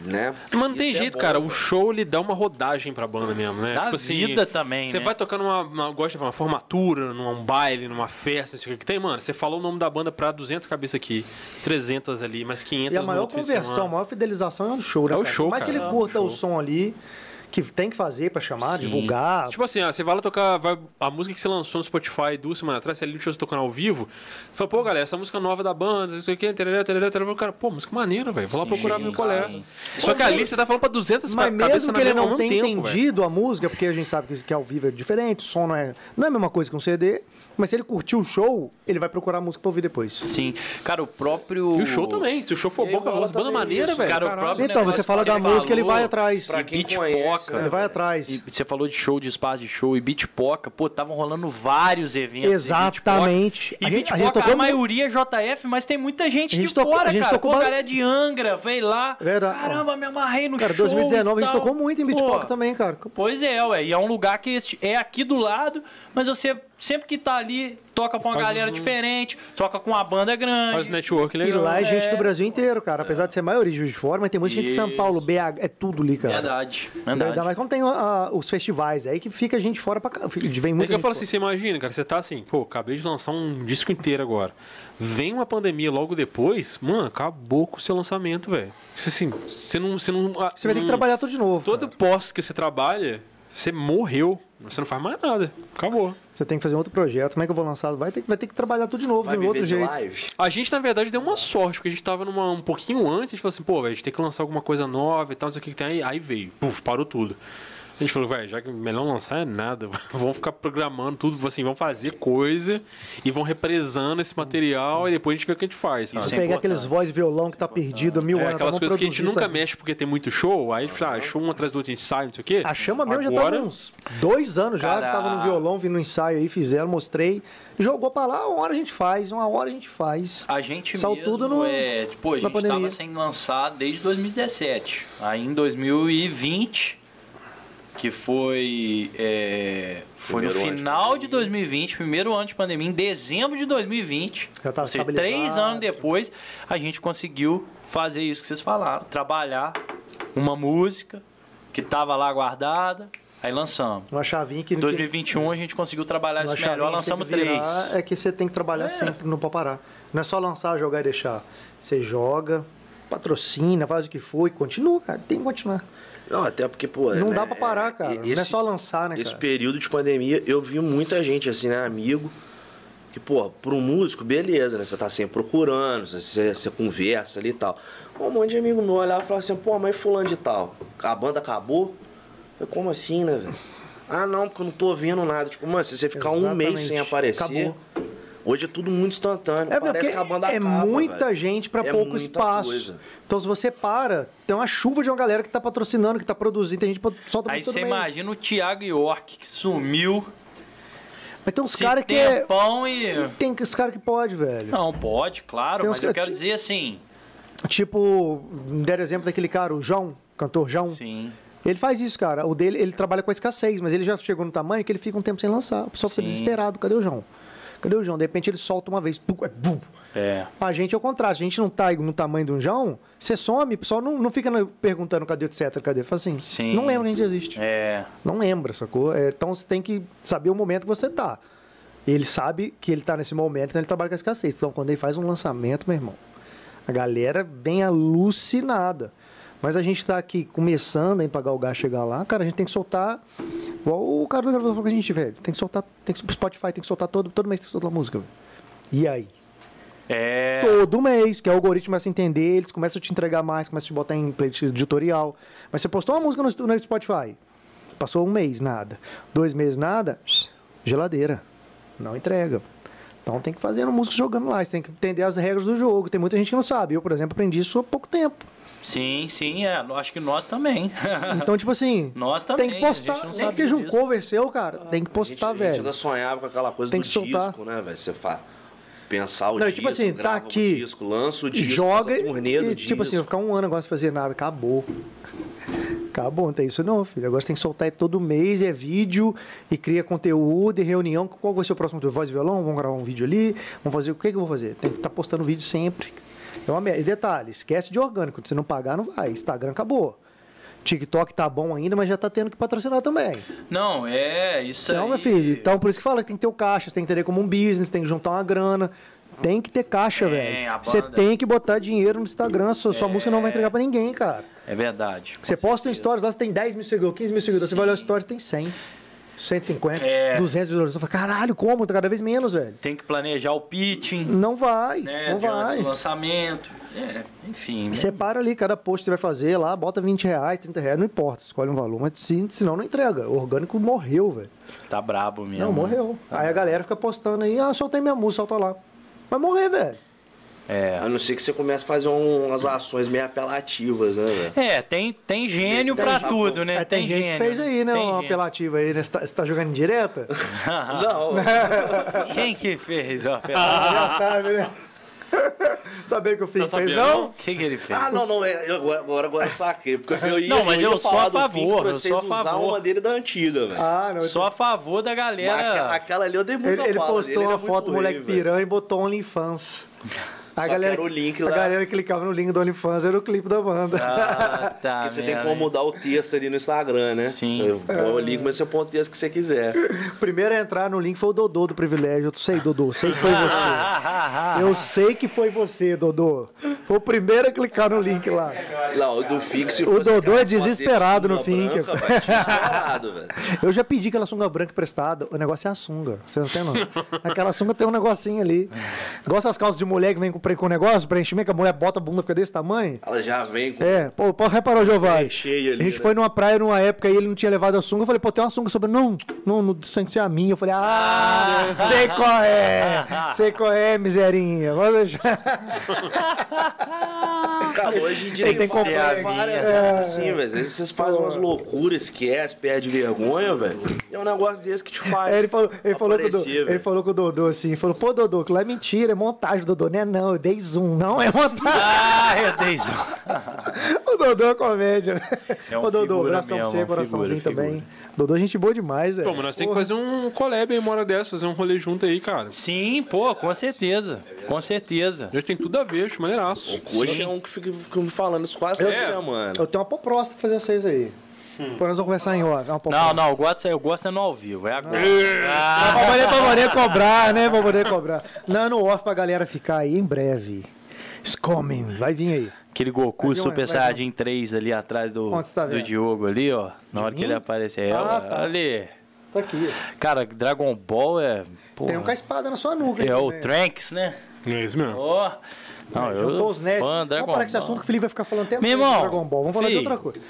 D: né?
A: Mas não tem
D: isso é
A: jeito,
D: bom,
A: cara. O show ele dá uma rodagem pra banda mesmo, né?
C: Da
A: tipo assim,
C: vida também,
A: Você
C: né?
A: vai tocar numa, numa, gosta de uma formatura, num baile, numa festa, não sei o que tem, mano. Você falou o nome da banda pra 200 cabeças aqui, 300 ali, mais 500
B: E a
A: no
B: maior conversão, a maior fidelização é o show, né?
A: É o
B: cara?
A: show,
B: Por mais que ele
A: É o
B: curta o som ali, que tem que fazer pra chamar, divulgar.
A: Tipo assim, ah, você vai lá tocar vai- a música que você lançou no Spotify duas semanas atrás, você ali no show tocando ao vivo. Você fala, pô, galera, essa música nova da banda, não sei o que, tereré, tereré, tereré. Cara, pô, música maneira, velho. Vou lá procurar meu colega.
C: sim.
A: Só que ali você tá falando pra 200
B: Mas mesmo
A: na
B: que ele não tenha entendido a música, porque a gente sabe que, que ao vivo é diferente, o som não é, não é a mesma coisa que um CD, mas se ele curtiu o show, ele vai procurar a música pra ouvir depois.
C: Sim. Cara, o próprio.
A: E o show também. Se o show for bom, cara,
D: também
A: maneiras,
D: isso.
A: velho.
C: Cara, o próprio
B: Então,
C: negócio
B: você fala da música, ele vai atrás.
D: Pra quem conhece,
C: Poca.
D: né,
B: Ele vai atrás.
C: E você falou de show, de espaço de show e Beatpoca. Pô, estavam rolando vários eventos.
B: Exatamente.
C: Beatpoca. E
B: A gente- a
C: a, maioria é JF, mas tem muita gente,
B: A gente
C: de
B: tocou-
C: fora,
B: a gente
C: cara.
B: tocou
C: Pô, galera de Angra, veio lá.
B: Verdade.
C: Caramba, me amarrei no
B: Cara,
C: show.
B: 2019 a gente tocou muito em Beatport também, cara.
C: Pois é, ué. E é um lugar que é aqui do lado, mas você sempre que tá ali, toca com uma
A: Faz
C: galera
A: um-
C: diferente, toca com uma banda grande.
A: Faz network
B: E
A: legal.
B: lá é gente
C: É.
B: do Brasil inteiro, cara. Apesar de ser a maioria de Juiz de Fora, mas tem muita gente de São. Paulo, BH, é tudo ali, cara.
C: Verdade,
B: Ainda
C: verdade.
B: mais quando tem os festivais, é aí que fica gente fora pra cá. Vem
A: É
B: muita
A: que eu falo assim, você imagina, cara, você tá assim, pô, acabei de lançar um disco inteiro agora. Vem uma pandemia logo depois, mano, acabou com o seu lançamento, velho. Você assim, você não. Você, não, ah,
B: Você vai ter que
A: não-
B: trabalhar tudo de novo.
A: Todo
B: cara.
A: pós que você trabalha, você morreu. Você não faz mais nada. Acabou.
B: Você tem que fazer um outro projeto. Como é que eu vou lançar? Vai ter, que- vai ter que trabalhar tudo de novo,
D: Vai
B: de um outro
D: de
B: jeito.
D: live?
A: A gente, na verdade, deu uma sorte, porque a gente tava numa, um pouquinho antes, a gente falou assim, pô, velho, a gente tem que lançar alguma coisa nova e tal, não sei o que que tem aí. Aí veio, puf, parou tudo. A gente falou, velho, já que melhor não lançar é nada, vamos ficar programando tudo, assim, vamos fazer coisa e vão represando esse material e depois a gente vê o que a gente faz, sabe?
C: Isso é
B: Pegar aqueles voz e violão que tá perdido há mil
A: É,
B: anos.
A: aquelas
B: vamos
A: coisas que a gente nunca mexe porque tem muito show, aí, ah, show um atrás do outro ensaio, não sei o quê.
B: A chama mesmo já
A: Agora-
B: tava uns dois anos já,
C: Cara,
B: que tava no violão, vindo no ensaio aí, fizeram, mostrei. Jogou pra lá, uma hora a gente faz, uma hora a gente faz.
C: A gente
B: Saiu
C: mesmo,
B: tudo no-
C: é, pô, a gente
B: pandemia.
C: tava sem lançar desde 2017. Aí em 2020, que foi é, foi no
D: Primeiro
C: final de
D: pandemia.
C: 2020, primeiro ano de pandemia, em dezembro de 2020,
B: Já tava
C: ou seja, três anos depois, a gente conseguiu fazer isso que vocês falaram, trabalhar uma música que tava lá guardada, aí lançamos.
B: Uma chavinha que...
C: Em 2021 a gente conseguiu trabalhar
B: uma
C: isso melhor,
B: que
C: lançamos
B: que
C: três.
B: É que você tem que trabalhar sempre, não pode parar. Não é só lançar, jogar e deixar. Você joga, patrocina, faz o que for e continua, cara. Tem que continuar.
D: Não, até porque, pô.
B: Não
D: né,
B: dá pra parar, cara. Não é
D: esse-
B: só lançar, né,
D: Esse
B: cara?
D: período de pandemia, eu vi muita gente, assim, né, amigo, que, pô, um músico, beleza, né? Você tá sempre procurando, você, você conversa ali e tal. Um monte de amigo meu olhava e falava assim, pô, mas fulano de tal, a banda acabou? Eu, como assim, né, velho? Ah, não, porque eu não tô ouvindo nada. Tipo, mano, se você ficar um mês sem
B: Exatamente.
D: aparecer,
B: Acabou.
D: Hoje é tudo muito instantâneo.
B: É
D: Parece que a banda
B: é
D: acaba,
B: muita
D: velho.
B: gente pra
D: É
B: pouco espaço.
D: coisa.
B: Então se você para, tem uma chuva de uma galera que tá patrocinando, que tá produzindo, tem gente solta
C: Aí você imagina o Thiago York que sumiu.
B: Mas tem uns caras que é...
C: tempão e.
B: Tem os caras que pode, velho.
C: Não, pode, claro, mas eu
B: que-
C: quero dizer assim.
B: Tipo, deram exemplo daquele cara, o João, cantor João.
C: Sim.
B: Ele faz isso, cara. O dele, ele trabalha com a escassez, mas ele já chegou no tamanho que ele fica um tempo sem lançar. O pessoal fica
C: Sim.
B: desesperado. Cadê o João? Cadê o João? De repente ele solta uma vez. Pum, é.
C: É.
B: A gente é o contrário. Se a gente não tá no tamanho de um João, você some, o pessoal não, não fica perguntando cadê, etc, cadê. Fala assim,
C: Sim.
B: não lembra que a gente existe.
C: É.
B: Não lembra, sacou? É, então você tem que saber o momento que você tá. Ele sabe que ele tá nesse momento, então ele trabalha com a escassez. Então quando ele faz um lançamento, meu irmão, a galera vem alucinada. Mas a gente tá aqui começando a pagar o gás chegar lá, cara, a gente tem que soltar. Igual o cara do gravador falou com a gente, velho. Tem que soltar. Tem que, Spotify tem que soltar todo, todo mês tem que soltar música, velho. E aí?
C: É.
B: Todo mês, que é o algoritmo começa a entender, eles começam a te entregar mais, começam a te botar em playlist editorial. Mas você postou uma música no, no Spotify, passou um mês, nada. Dois meses, nada, geladeira. Não entrega. Então tem que fazer música jogando lá, você tem que entender as regras do jogo. Tem muita gente que não sabe. Eu, por exemplo, aprendi isso há pouco tempo.
C: Sim, sim, é. Acho que nós também.
B: Então, tipo assim,
C: Nós também.
B: tem que postar. Nem que seja um
C: disso.
B: cover seu, cara, tem que
D: A gente,
B: postar,
D: a gente
B: velho.
D: ainda sonhava com aquela coisa
B: Tem
D: do
B: que soltar.
D: disco, né, velho? Você fa... pensar o
B: Não,
D: disco,
B: tipo assim, tá aqui,
D: o disco, lança o
B: E
D: disco,
B: joga e, tipo assim, eu ficar um ano agora sem fazer nada, acabou. Acabou, não tem isso não, filho. Agora você tem que soltar todo mês, é vídeo, e cria conteúdo, e reunião. Qual vai ser o próximo? Voz e violão? Vamos gravar um vídeo ali? Vamos fazer o que, que eu vou fazer? Tem que estar postando vídeo sempre. É uma merda. E detalhe, esquece de orgânico. Se não pagar, não vai. Instagram acabou. TikTok tá bom ainda, mas já tá tendo que patrocinar também.
C: Não, é, isso
B: Então,
C: aí.
B: meu filho, então por isso que fala que tem que ter o caixa, você tem que entender como um business, tem que juntar uma grana. Tem que ter caixa, velho. Você tem que botar dinheiro no Instagram, sua, sua música não vai entregar pra ninguém, cara.
C: É verdade.
B: Você posta um stories lá, você tem 10 mil seguidores, 15 mil seguidores, você vai olhar o stories, tem 100, 150,
C: É.
B: 200 seguidores. Você fala, caralho, como? Tá cada vez menos, velho.
C: Tem que planejar o pitching,
B: Não vai,
C: né?
B: não vai.
C: do lançamento. É, enfim. né?
B: Separa ali, cada post que você vai fazer lá, bota 20 reais, 30 reais, não importa, escolhe um valor, mas se, senão não entrega. O orgânico morreu, velho.
C: Tá brabo mesmo.
B: Não, morreu.
C: Tá
B: Aí a galera fica postando aí, ah, soltei minha música, solta lá. Vai morrer, velho.
C: É.
D: A não ser que você comece a fazer um- umas ações meio apelativas, né, velho?
C: É, tem, tem gênio
D: Tem-
C: pra
D: tem-
C: tudo, né?
B: Aí tem, gente
C: gênio,
B: que fez aí, né,
C: Tem
B: um
C: gênio.
B: apelativo aí, né? Você tá, você tá jogando em direta?
D: Não,
C: Quem que fez o
B: Ah,
C: apelativo?
B: já sabe, né? Saber que o Fink
C: Tá
B: fez, não?
C: O que, que ele fez?
D: Ah, não, não, é, eu- agora, agora, agora eu saquei. Porque eu ia,
C: Não, mas
D: ia
C: eu sou a
D: do
C: favor, eu sou a
D: usar
C: favor.
D: uma dele da antiga, velho.
B: Ah, não.
C: Sou a favor da
D: Mas aquela,
C: galera.
D: aquela ali eu dei muita
B: Ele, ele postou
D: dele,
B: uma
D: ele é
B: foto do
D: muito
B: moleque
D: velho.
B: piranha e botou OnlyFans. A
D: Só
B: galera,
D: o link
B: a
D: lá.
B: galera clicava no link do OnlyFans, era o clipe da banda.
C: Ah, tá.
D: Porque você tem como mudar o texto ali no Instagram, né?
C: Sim.
D: Você põe o link, mas você põe o texto que você quiser.
B: Primeiro a entrar no link foi o Dodô do Privilégio. Eu sei, Dodô, sei que foi você. Eu sei que foi você, Dodô. Foi o primeiro a clicar no link lá.
D: Não, o do
B: O Dodô é desesperado
D: de
B: no
D: velho.
B: Eu já pedi aquela sunga branca emprestada. O negócio é a sunga. Você não tem, não? Aquela sunga tem um negocinho ali. Igual essas calças de mulher que vem com, pre- com negócio, preenchimento, que a mulher bota a bunda, fica desse tamanho.
D: Ela já vem com
B: É, pô, pô reparou, Giovanni?
D: É, cheio ali,
B: A gente
D: né?
B: foi numa praia numa época e ele não tinha levado a sunga. Eu falei, pô, tem uma sunga sobre. Não, não, não tem que ser a minha. Eu falei, ah, sei qual é. Sei qual é, miserinha. Vou deixar.
D: Cara, hoje em dia
B: Tem que
D: tem
B: comprar
D: várias
C: a minha.
D: merdas assim, velho. Às vezes vocês fazem umas loucuras, esquece, perde vergonha, velho. É um negócio desse que te faz.
B: Aí ele falou, ele falou, com o, Dodô,
D: aparecer,
B: ele falou com o Dodô assim, falou, pô, Dodô, aquilo é mentira, é montagem, Dodô. Não é não, eu dei zoom, não é montagem.
C: Ah, eu dei zoom.
B: o Dodô é comédia.
C: É um
B: Ô, Dodô, abração pra você,
C: é
B: coraçãozinho
C: figura,
B: também.
C: figura.
B: Dodô, gente boa demais, velho.
A: Pô, mas nós temos que fazer um collab aí uma hora dessa, fazer um rolê junto aí, cara.
C: Sim, pô, com certeza. Com certeza.
A: Já tem tudo a ver, acho maneiraço.
D: Coxa é um que fica, fica me falando isso quase toda
A: É.
D: semana.
B: Eu tenho uma proposta pra fazer vocês aí. Depois nós vamos conversar em off. é.
C: Não, não, eu gosto, eu gosto é no ao vivo, é agora.
B: Ah, pra poder, pra poder cobrar, né? Pra poder cobrar. Não, no off pra galera ficar aí em breve. It's coming. Vai vir aí.
C: Aquele Goku
B: Vai
C: Super Saiyajin 3 ali atrás do,
B: tá
C: do? Diogo ali, ó. Na hora que ele aparecer.
B: Ah,
C: ó,
B: tá.
C: Ali.
B: Tá aqui.
C: Cara, Dragon Ball é. Porra,
B: Tem um com a espada na sua nuca.
C: é o
B: também.
C: Trunks, né?
A: É isso mesmo.
C: Ó. Não, eu
B: Juntou os nerds. Vamos parar com esse assunto que o Felipe vai ficar falando até
C: Meu irmão,
B: Dragon Ball. Vamos falar de outra coisa.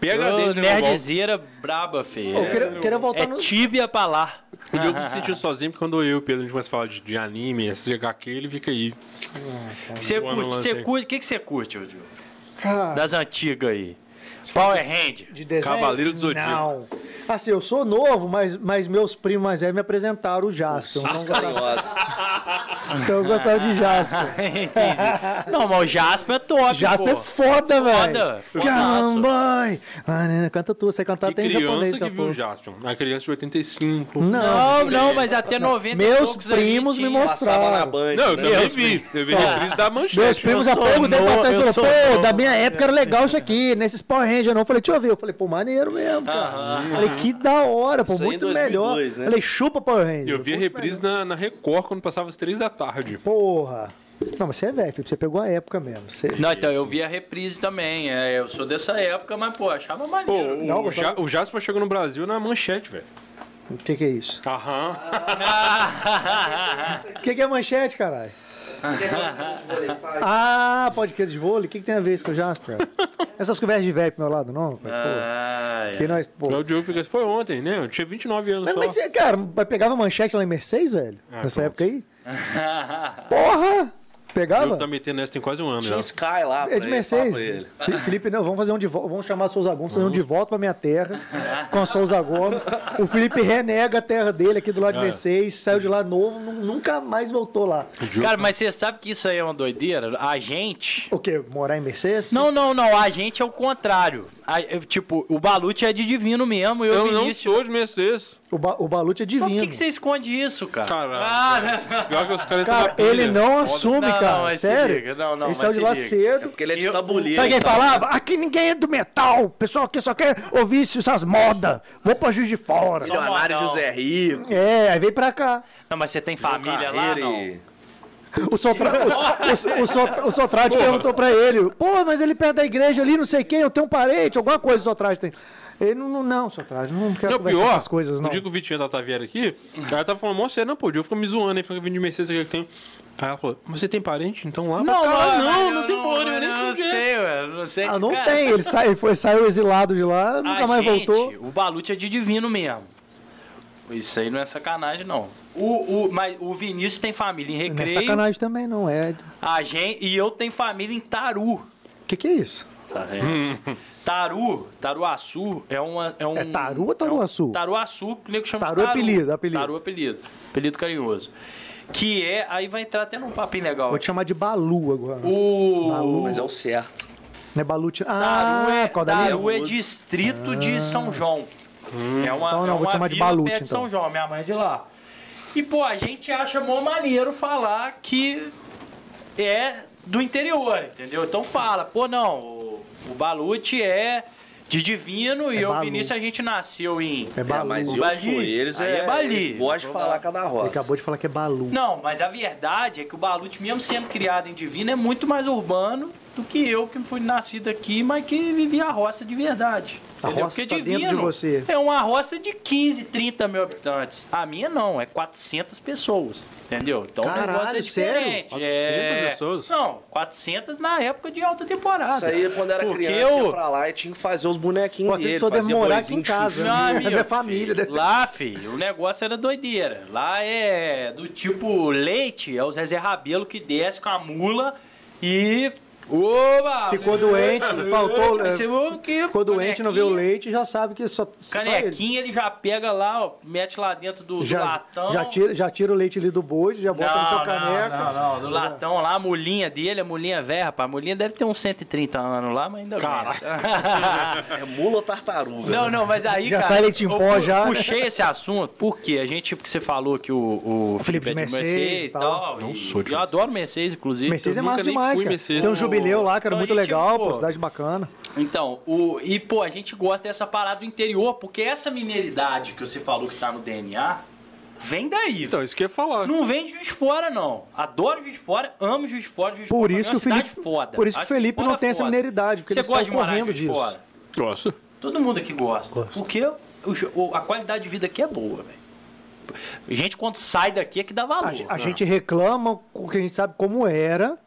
A: PHD
C: Ô,
A: de Dragon Ball.
C: Nerdzeira braba, feio.
B: Eu queria, queria voltar
C: É
B: no.
C: tíbia pra lá.
A: O Diogo se sentiu sozinho porque quando eu e o Pedro a gente começa a falar de, de anime, SGHQ, ele fica aí.
C: Você curte, você curte, o que que você curte, ô Diogo?
B: Cara,
C: Das antigas aí. Power Hand.
B: de desenho?
A: Cavaleiro do Zodíaco.
B: Não. Assim, eu sou novo, mas, mas meus primos mais velhos me apresentaram o Jasper. Então eu gostava,
D: Carinhosos.
B: então eu gostava de Jasper.
C: Entendi. Não, mas o Jasper é top,
B: Jasper é
C: pô.
B: foda, velho.
C: Foda.
B: Gambai. Ah, né, canta tu, você cantar
A: Que
B: tem japonês.
A: criança
B: daqui a
A: que viu o. Jaspion. A criança de 85.
B: Não,
C: Não, não, mas até 90 e
B: Meus primos me mostraram.
D: Na.
A: Não, eu
D: né?
A: também vi. Eu vi reprise da manchete.
B: Meus primos há pouco tempo atrás pô, da minha época era legal isso aqui, nesses Power Rangers não. Eu falei, deixa eu ver. Eu falei, pô, maneiro mesmo, cara. Falei, que da hora, pô, muito
D: 2002,
B: melhor.
D: né?
B: Falei, chupa Power Rangers.
A: Eu vi a reprise na, na Record quando passava às 3 da tarde.
B: Porra. Não, mas você é velho, Felipe, você pegou a época mesmo. Você...
C: Não, então eu vi a reprise também. É, eu sou dessa época, mas, pô, achava
A: Pô,
C: maneiro.
A: o,
B: Não,
A: o,
B: gostava-
A: Ja- o Jasper chegou no Brasil na manchete, velho.
B: O que, que é isso?
A: Aham.
B: O que, que é manchete, caralho? Ah, pode crer de vôlei? O que, que tem a ver isso com o Jasper? Essas conversas de velho pro meu lado, não? Pô,
C: Ai,
B: que nós, pô.
A: O Diogo fica assim, foi ontem, né? Eu tinha 29 anos
B: Mas,
A: só.
B: mas você, cara, pegava manchete lá em Mercedes, velho?
A: Ah,
B: Nessa
A: pronto.
B: época aí? Porra!
A: O
B: Pegava?
A: Diogo tá metendo essa tem quase um ano
D: Tinha
A: já.
D: Sky lá.
B: É de Mercedes. Felipe, não, vamos fazer um de volta. Vamos chamar a Souza Gomes, fazer um de volta pra minha terra com a Souza Gomes. O Felipe renega a terra dele aqui do lado de
A: É.
B: Mercedes, saiu de lá novo, nu- nunca mais voltou lá.
C: Cara,
A: tá-
C: mas você sabe que isso aí é uma doideira? A gente.
B: O quê? Morar em Mercedes?
C: Não, não, não. A gente é o contrário. A- tipo, o Balute é de divino mesmo. Eu,
A: Eu não sou de Mercedes.
B: O, ba o Balute é
C: Mas
B: divino.
C: por que, que você esconde isso, cara?
A: Caralho.
C: Ah, né?
A: Pior que os caras
B: Cara, ele não
A: Foda.
B: assume,
C: Não,
B: cara.
C: não,
B: sério.
C: liga, não, não,
B: ele
C: mas
B: saiu de lá
C: liga.
B: cedo.
D: Porque ele é de tabuleiro.
B: Sabe quem
D: cara.
B: falava? Aqui ninguém é do metal. O pessoal aqui só quer ouvir essas modas. Vou pra Juiz de Fora.
D: Milionário. José Rico.
B: É, aí veio pra cá.
C: Não, mas você tem família lá, não?
D: e-
B: O, Sotra... o, o, o, Sot- o Sotrate perguntou pra ele: pô, mas ele perto da igreja ali, não sei quem, eu tenho um parente, alguma coisa o Sotrate tem. Ele não, não, não Sotrate, não quero
A: Não,
B: conversar
A: pior,
B: essas coisas, não.
A: no dia que o Vitinho da Taviera aqui, o cara tava falando, moça, não, pô, o Diogo fica me zoando aí, fica vindo de Mercedes que tem. Aí ela falou, mas você tem parente? Então lá? Eu falei, "Caralho, não, não, tem porra nenhuma, nem
C: Não
A: fudendo."
C: sei, velho. Não sei.
B: Ah, não
C: cara.
B: tem, ele, sai, ele foi, saiu exilado de lá, nunca
C: A
B: mais
C: gente,
B: voltou.
C: O Balute é de divino mesmo. Isso aí não é sacanagem, não. O, o, mas o Vinícius tem família em
B: Não é
C: Recreio.
B: sacanagem também, não, é.
C: A gente, e eu tenho família em Taru.
B: O que, que é isso?
C: Tá vendo? Taru, Taruaçu é uma. É, um,
B: É Taru ou Taruaçu?
C: É um, taruaçu, que o nego chama
B: Taru
C: de
B: é
C: Taru.
B: apelido, apelido.
C: Taru é apelido. Apelido carinhoso. Que é. Aí vai entrar até num papinho legal.
B: Vou te chamar de Balu agora.
C: O.
B: Balu.
D: Mas é o certo.
B: Não é Balu. ti-
C: Taru
B: Ah,
C: é, Taru é distrito de São João. É uma,
B: Então não,
C: é
B: vou
C: uma
B: te chamar de Balute,
C: perto de
B: então.
C: São João, minha mãe é de lá. E, pô, a gente acha mó maneiro falar que é do interior, entendeu? Então fala, pô, não, o, o Balute é de Divino e
B: É
C: eu,
B: Balu.
C: Vinícius, a gente nasceu em...
B: É
D: É,
B: Balu.
D: mas eu
C: Bali.
D: sou eles,
C: Aí
D: é,
C: é Bali.
D: eles gostam de falar cada
B: Ele
D: roça.
B: acabou de falar que é Balu.
C: Não, mas a verdade é que o Balute, mesmo sendo criado em Divino, é muito mais urbano do que eu, que fui nascido aqui, mas que vivi a roça de verdade.
B: A
C: entendeu?
B: roça tá dentro de você.
C: é uma roça de 15, 30 mil habitantes. A minha não, é 400 pessoas. Entendeu? Então o
B: Caralho,
C: negócio é
B: sério?
C: diferente.
A: 400
C: é...
A: pessoas?
C: Não, 400 na época de alta temporada.
D: Isso aí, quando era
C: Porque
D: criança,
C: eu-
D: ia pra lá e tinha que fazer os bonequinhos
B: Pô, você
D: dele.
B: só deve
D: fazia
B: morar aqui em casa.
D: chuchu.
C: Não,
B: É
C: amigo,
B: minha família,
C: filho.
B: deve.
C: Lá, filho, o negócio era doideira. Lá é do tipo leite, é o Zezé Rabelo que desce com a mula e. Oba!
B: Ficou doente, faltou, é,
C: que
B: Ficou doente, não vê o
C: canequinha-
B: leite, já sabe que só, só ele.
C: Canequinha ele já pega lá, ó, mete lá dentro do, do
B: Já,
C: latão.
B: já, tira, já tira o leite ali do boi, já bota no seu caneca.
C: Não, não, do latão lá, a mulinha dele, a mulinha velha, rapaz. A mulinha deve ter uns 130 anos lá, mas ainda Caralho.
D: É mula ou tartaruga?
C: Não, não, mas aí,
B: Já
C: cara.
B: sai leite em
C: eu
B: pó já, né?
C: Puxei esse assunto porque a gente, porque você falou que o, o
B: Felipe
C: Felipe é de
B: de
C: Mercedes
B: Mercedes
C: e
B: tal.
C: tal.
A: Não
C: e-
A: sou de
C: Eu
A: Mercedes.
C: adoro Mercedes, inclusive.
B: Mercedes é massa demais, cara.
A: Mercedes.
B: Tem um jubileu lá, que era
C: Então
B: muito
C: gente,
B: legal,
C: pô,
B: pô, cidade bacana.
C: Então, o, e pô, a gente gosta dessa parada do interior, porque essa mineridade que você falou que tá no DNA, vem daí.
A: Então, isso que eu ia falar.
C: Não vem de Juiz Fora, não. Adoro Juiz de Fora, amo Juiz de Fora, Juiz
B: Por
C: Fora
B: isso
C: é uma
B: que o Felipe,
C: cidade foda.
B: por isso que o Felipe não tem essa
C: foda.
B: mineridade, porque
C: Você
B: ele
C: gosta de morar
B: correndo disso.
C: Fora?
A: Gosto.
C: Todo mundo aqui gosta. Porque o- o- a qualidade de vida aqui é boa, velho. A gente, quando sai daqui, é que dá valor.
B: A, a gente reclama porque a gente sabe como era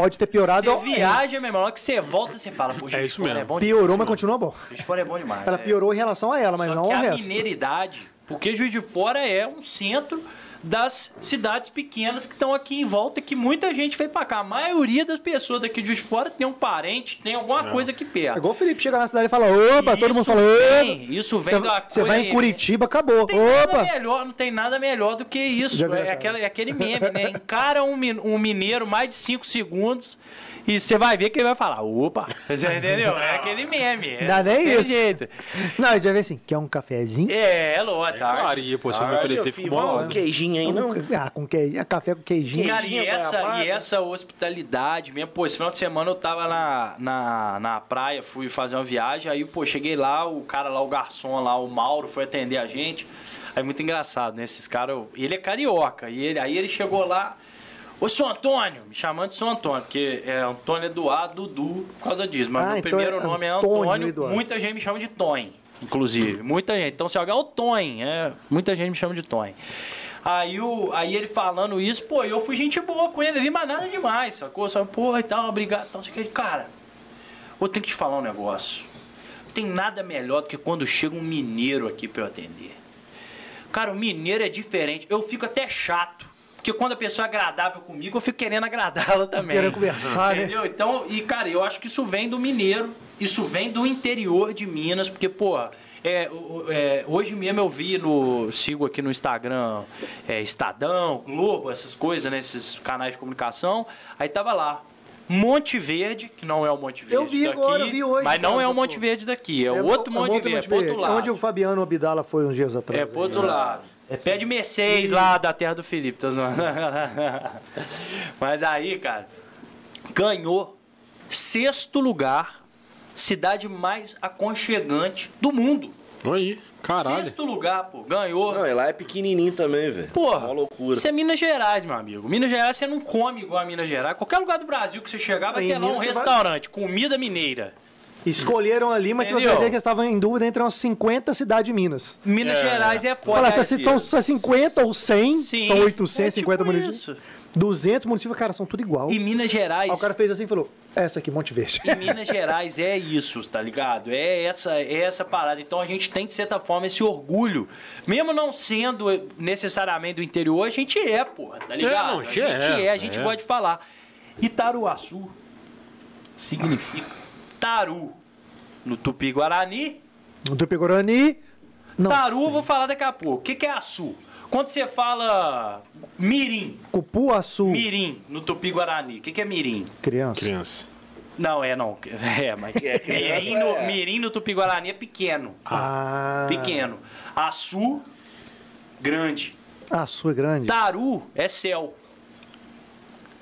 B: pode ter piorado.
C: Você viaja, meu irmão, na hora que você volta, você fala, pô, Juiz de
A: isso
C: Fora
A: mesmo.
C: é bom
B: Piorou,
C: demais,
B: mas continua bom.
C: Juiz de Fora é bom demais.
B: Ela
C: é.
B: piorou em relação a ela, mas
C: Só
B: não
C: que
B: ao
C: a
B: resto.
C: mineiridade, porque Juiz de Fora é um centro das cidades pequenas que estão aqui em volta, que muita gente veio pra cá. A maioria das pessoas daqui de Fora tem um parente, tem alguma coisa aqui
B: É
C: perto.
B: igual o Felipe chega na cidade e fala, opa, todo mundo
C: Isso
B: fala, opa.
C: vem- Isso vem
B: Você,
C: da
B: você vai em Curitiba, acabou.
C: Não tem nada
B: Opa!
C: melhor, não tem nada melhor do que isso. É,
B: cara.
C: aquela- é aquele meme, né? Encara um, um mineiro mais de 5 segundos e você vai ver que ele vai falar, opa. Você entendeu? É aquele meme. É
B: Dá nem isso.
C: jeito.
B: Não, vai ver assim, quer um cafezinho?
C: É, é lógico.
A: Claro, e pô, você não me oferecer, fica bom.
D: um queijinho aí, não?
B: Ah, com queijinho, café com queijinho.
C: Cara, e essa, e essa hospitalidade mesmo, pô, esse final de semana eu tava na, na, na praia, fui fazer uma viagem, aí, pô, cheguei lá, o cara lá, o garçom lá, o Mauro, foi atender a gente. Aí muito engraçado, né? Esses caras, ele é carioca, e ele, aí ele chegou lá, ô, seu Antônio, me chamando de seu Antônio, porque é Antônio Eduardo Dudu por causa disso, mas
B: Ah,
C: meu
B: então
C: primeiro
B: é
C: nome é Antônio
B: Eduardo.
C: muita gente me chama de Tonho, inclusive, muita gente. Então se alguém é o Tonho, é, muita gente me chama de Tonho. Aí, o, aí ele falando isso, pô, eu fui gente boa com ele ali, mas nada demais, sacou? Só, pô, e tal, obrigado, tal, sei o que. Cara, eu tenho que te falar um negócio. Não tem nada melhor do que quando chega um mineiro aqui pra eu atender. Cara, o mineiro é diferente. Eu fico até chato. Porque quando a pessoa é agradável comigo, eu fico querendo agradá-la também.
B: Querendo conversar, né?
C: Entendeu? Então, e cara, eu acho que isso vem do mineiro, isso vem do interior de Minas, porque, pô, é, é, hoje mesmo eu vi no. Sigo aqui no Instagram é, Estadão, Globo, essas coisas, né? Esses canais de comunicação. Aí tava lá. Monte Verde, que não é o Monte Verde
B: Eu vi
C: daqui,
B: agora, eu vi hoje,
C: mas não é o. Monte Verde daqui, é,
B: É
C: outro
B: é
C: Monte Verde, é pro outro lado.
B: Onde o Fabiano Abdala foi uns dias atrás.
C: É pro outro
B: aí.
C: lado. É pé de Mercedes lá da terra do Felipe, tô zoando. Mas aí, cara, ganhou sexto lugar, cidade mais aconchegante do mundo.
A: Aí, caralho.
C: Sexto lugar, pô, ganhou.
D: Não, e lá é pequenininho também, velho.
C: Porra,
D: Uma loucura.
C: Isso é Minas Gerais, meu amigo. Minas Gerais você não come igual a Minas Gerais. Qualquer lugar do Brasil que você chegar vai ter lá um
B: você vai-
C: restaurante, comida mineira.
B: Escolheram ali, mas
C: Entendeu?
B: que eles estavam em dúvida entre umas 50 cidades de Minas.
C: Minas Gerais é foda.
B: Fala, se
C: Aí,
B: são, são 50 ou 100,
C: Sim,
B: são 850
C: é tipo
B: municípios.
C: isso.
B: 200 municípios, cara, são tudo igual.
C: E Minas Gerais.
B: Aí o cara fez assim e falou, essa aqui, Monte Verde.
C: Em Minas Gerais é isso, tá ligado? É essa, é essa parada. Então a gente tem, de certa forma, esse orgulho. Mesmo não sendo necessariamente do interior, a gente é, porra, tá ligado?
A: não,
C: a
A: que
C: gente
A: é,
C: é, a gente
A: é.
C: pode falar. Itaruaçu significa taru no Tupi-Guarani.
B: No Tupi-Guarani... Não
C: Taru eu
B: sei.
C: vou falar daqui a pouco. O que, que é açu? Quando você fala mirim,
B: Cupuaçu.
C: mirim no Tupi-Guarani, o que, que é mirim?
B: Criança.
A: Criança.
C: Não, é não. É, mas.
D: É, criança
C: mirim, no,
D: é.
C: mirim no Tupi-Guarani é pequeno.
B: Ah.
C: Pequeno. Açu, grande.
B: Açu é grande.
C: Taru é céu.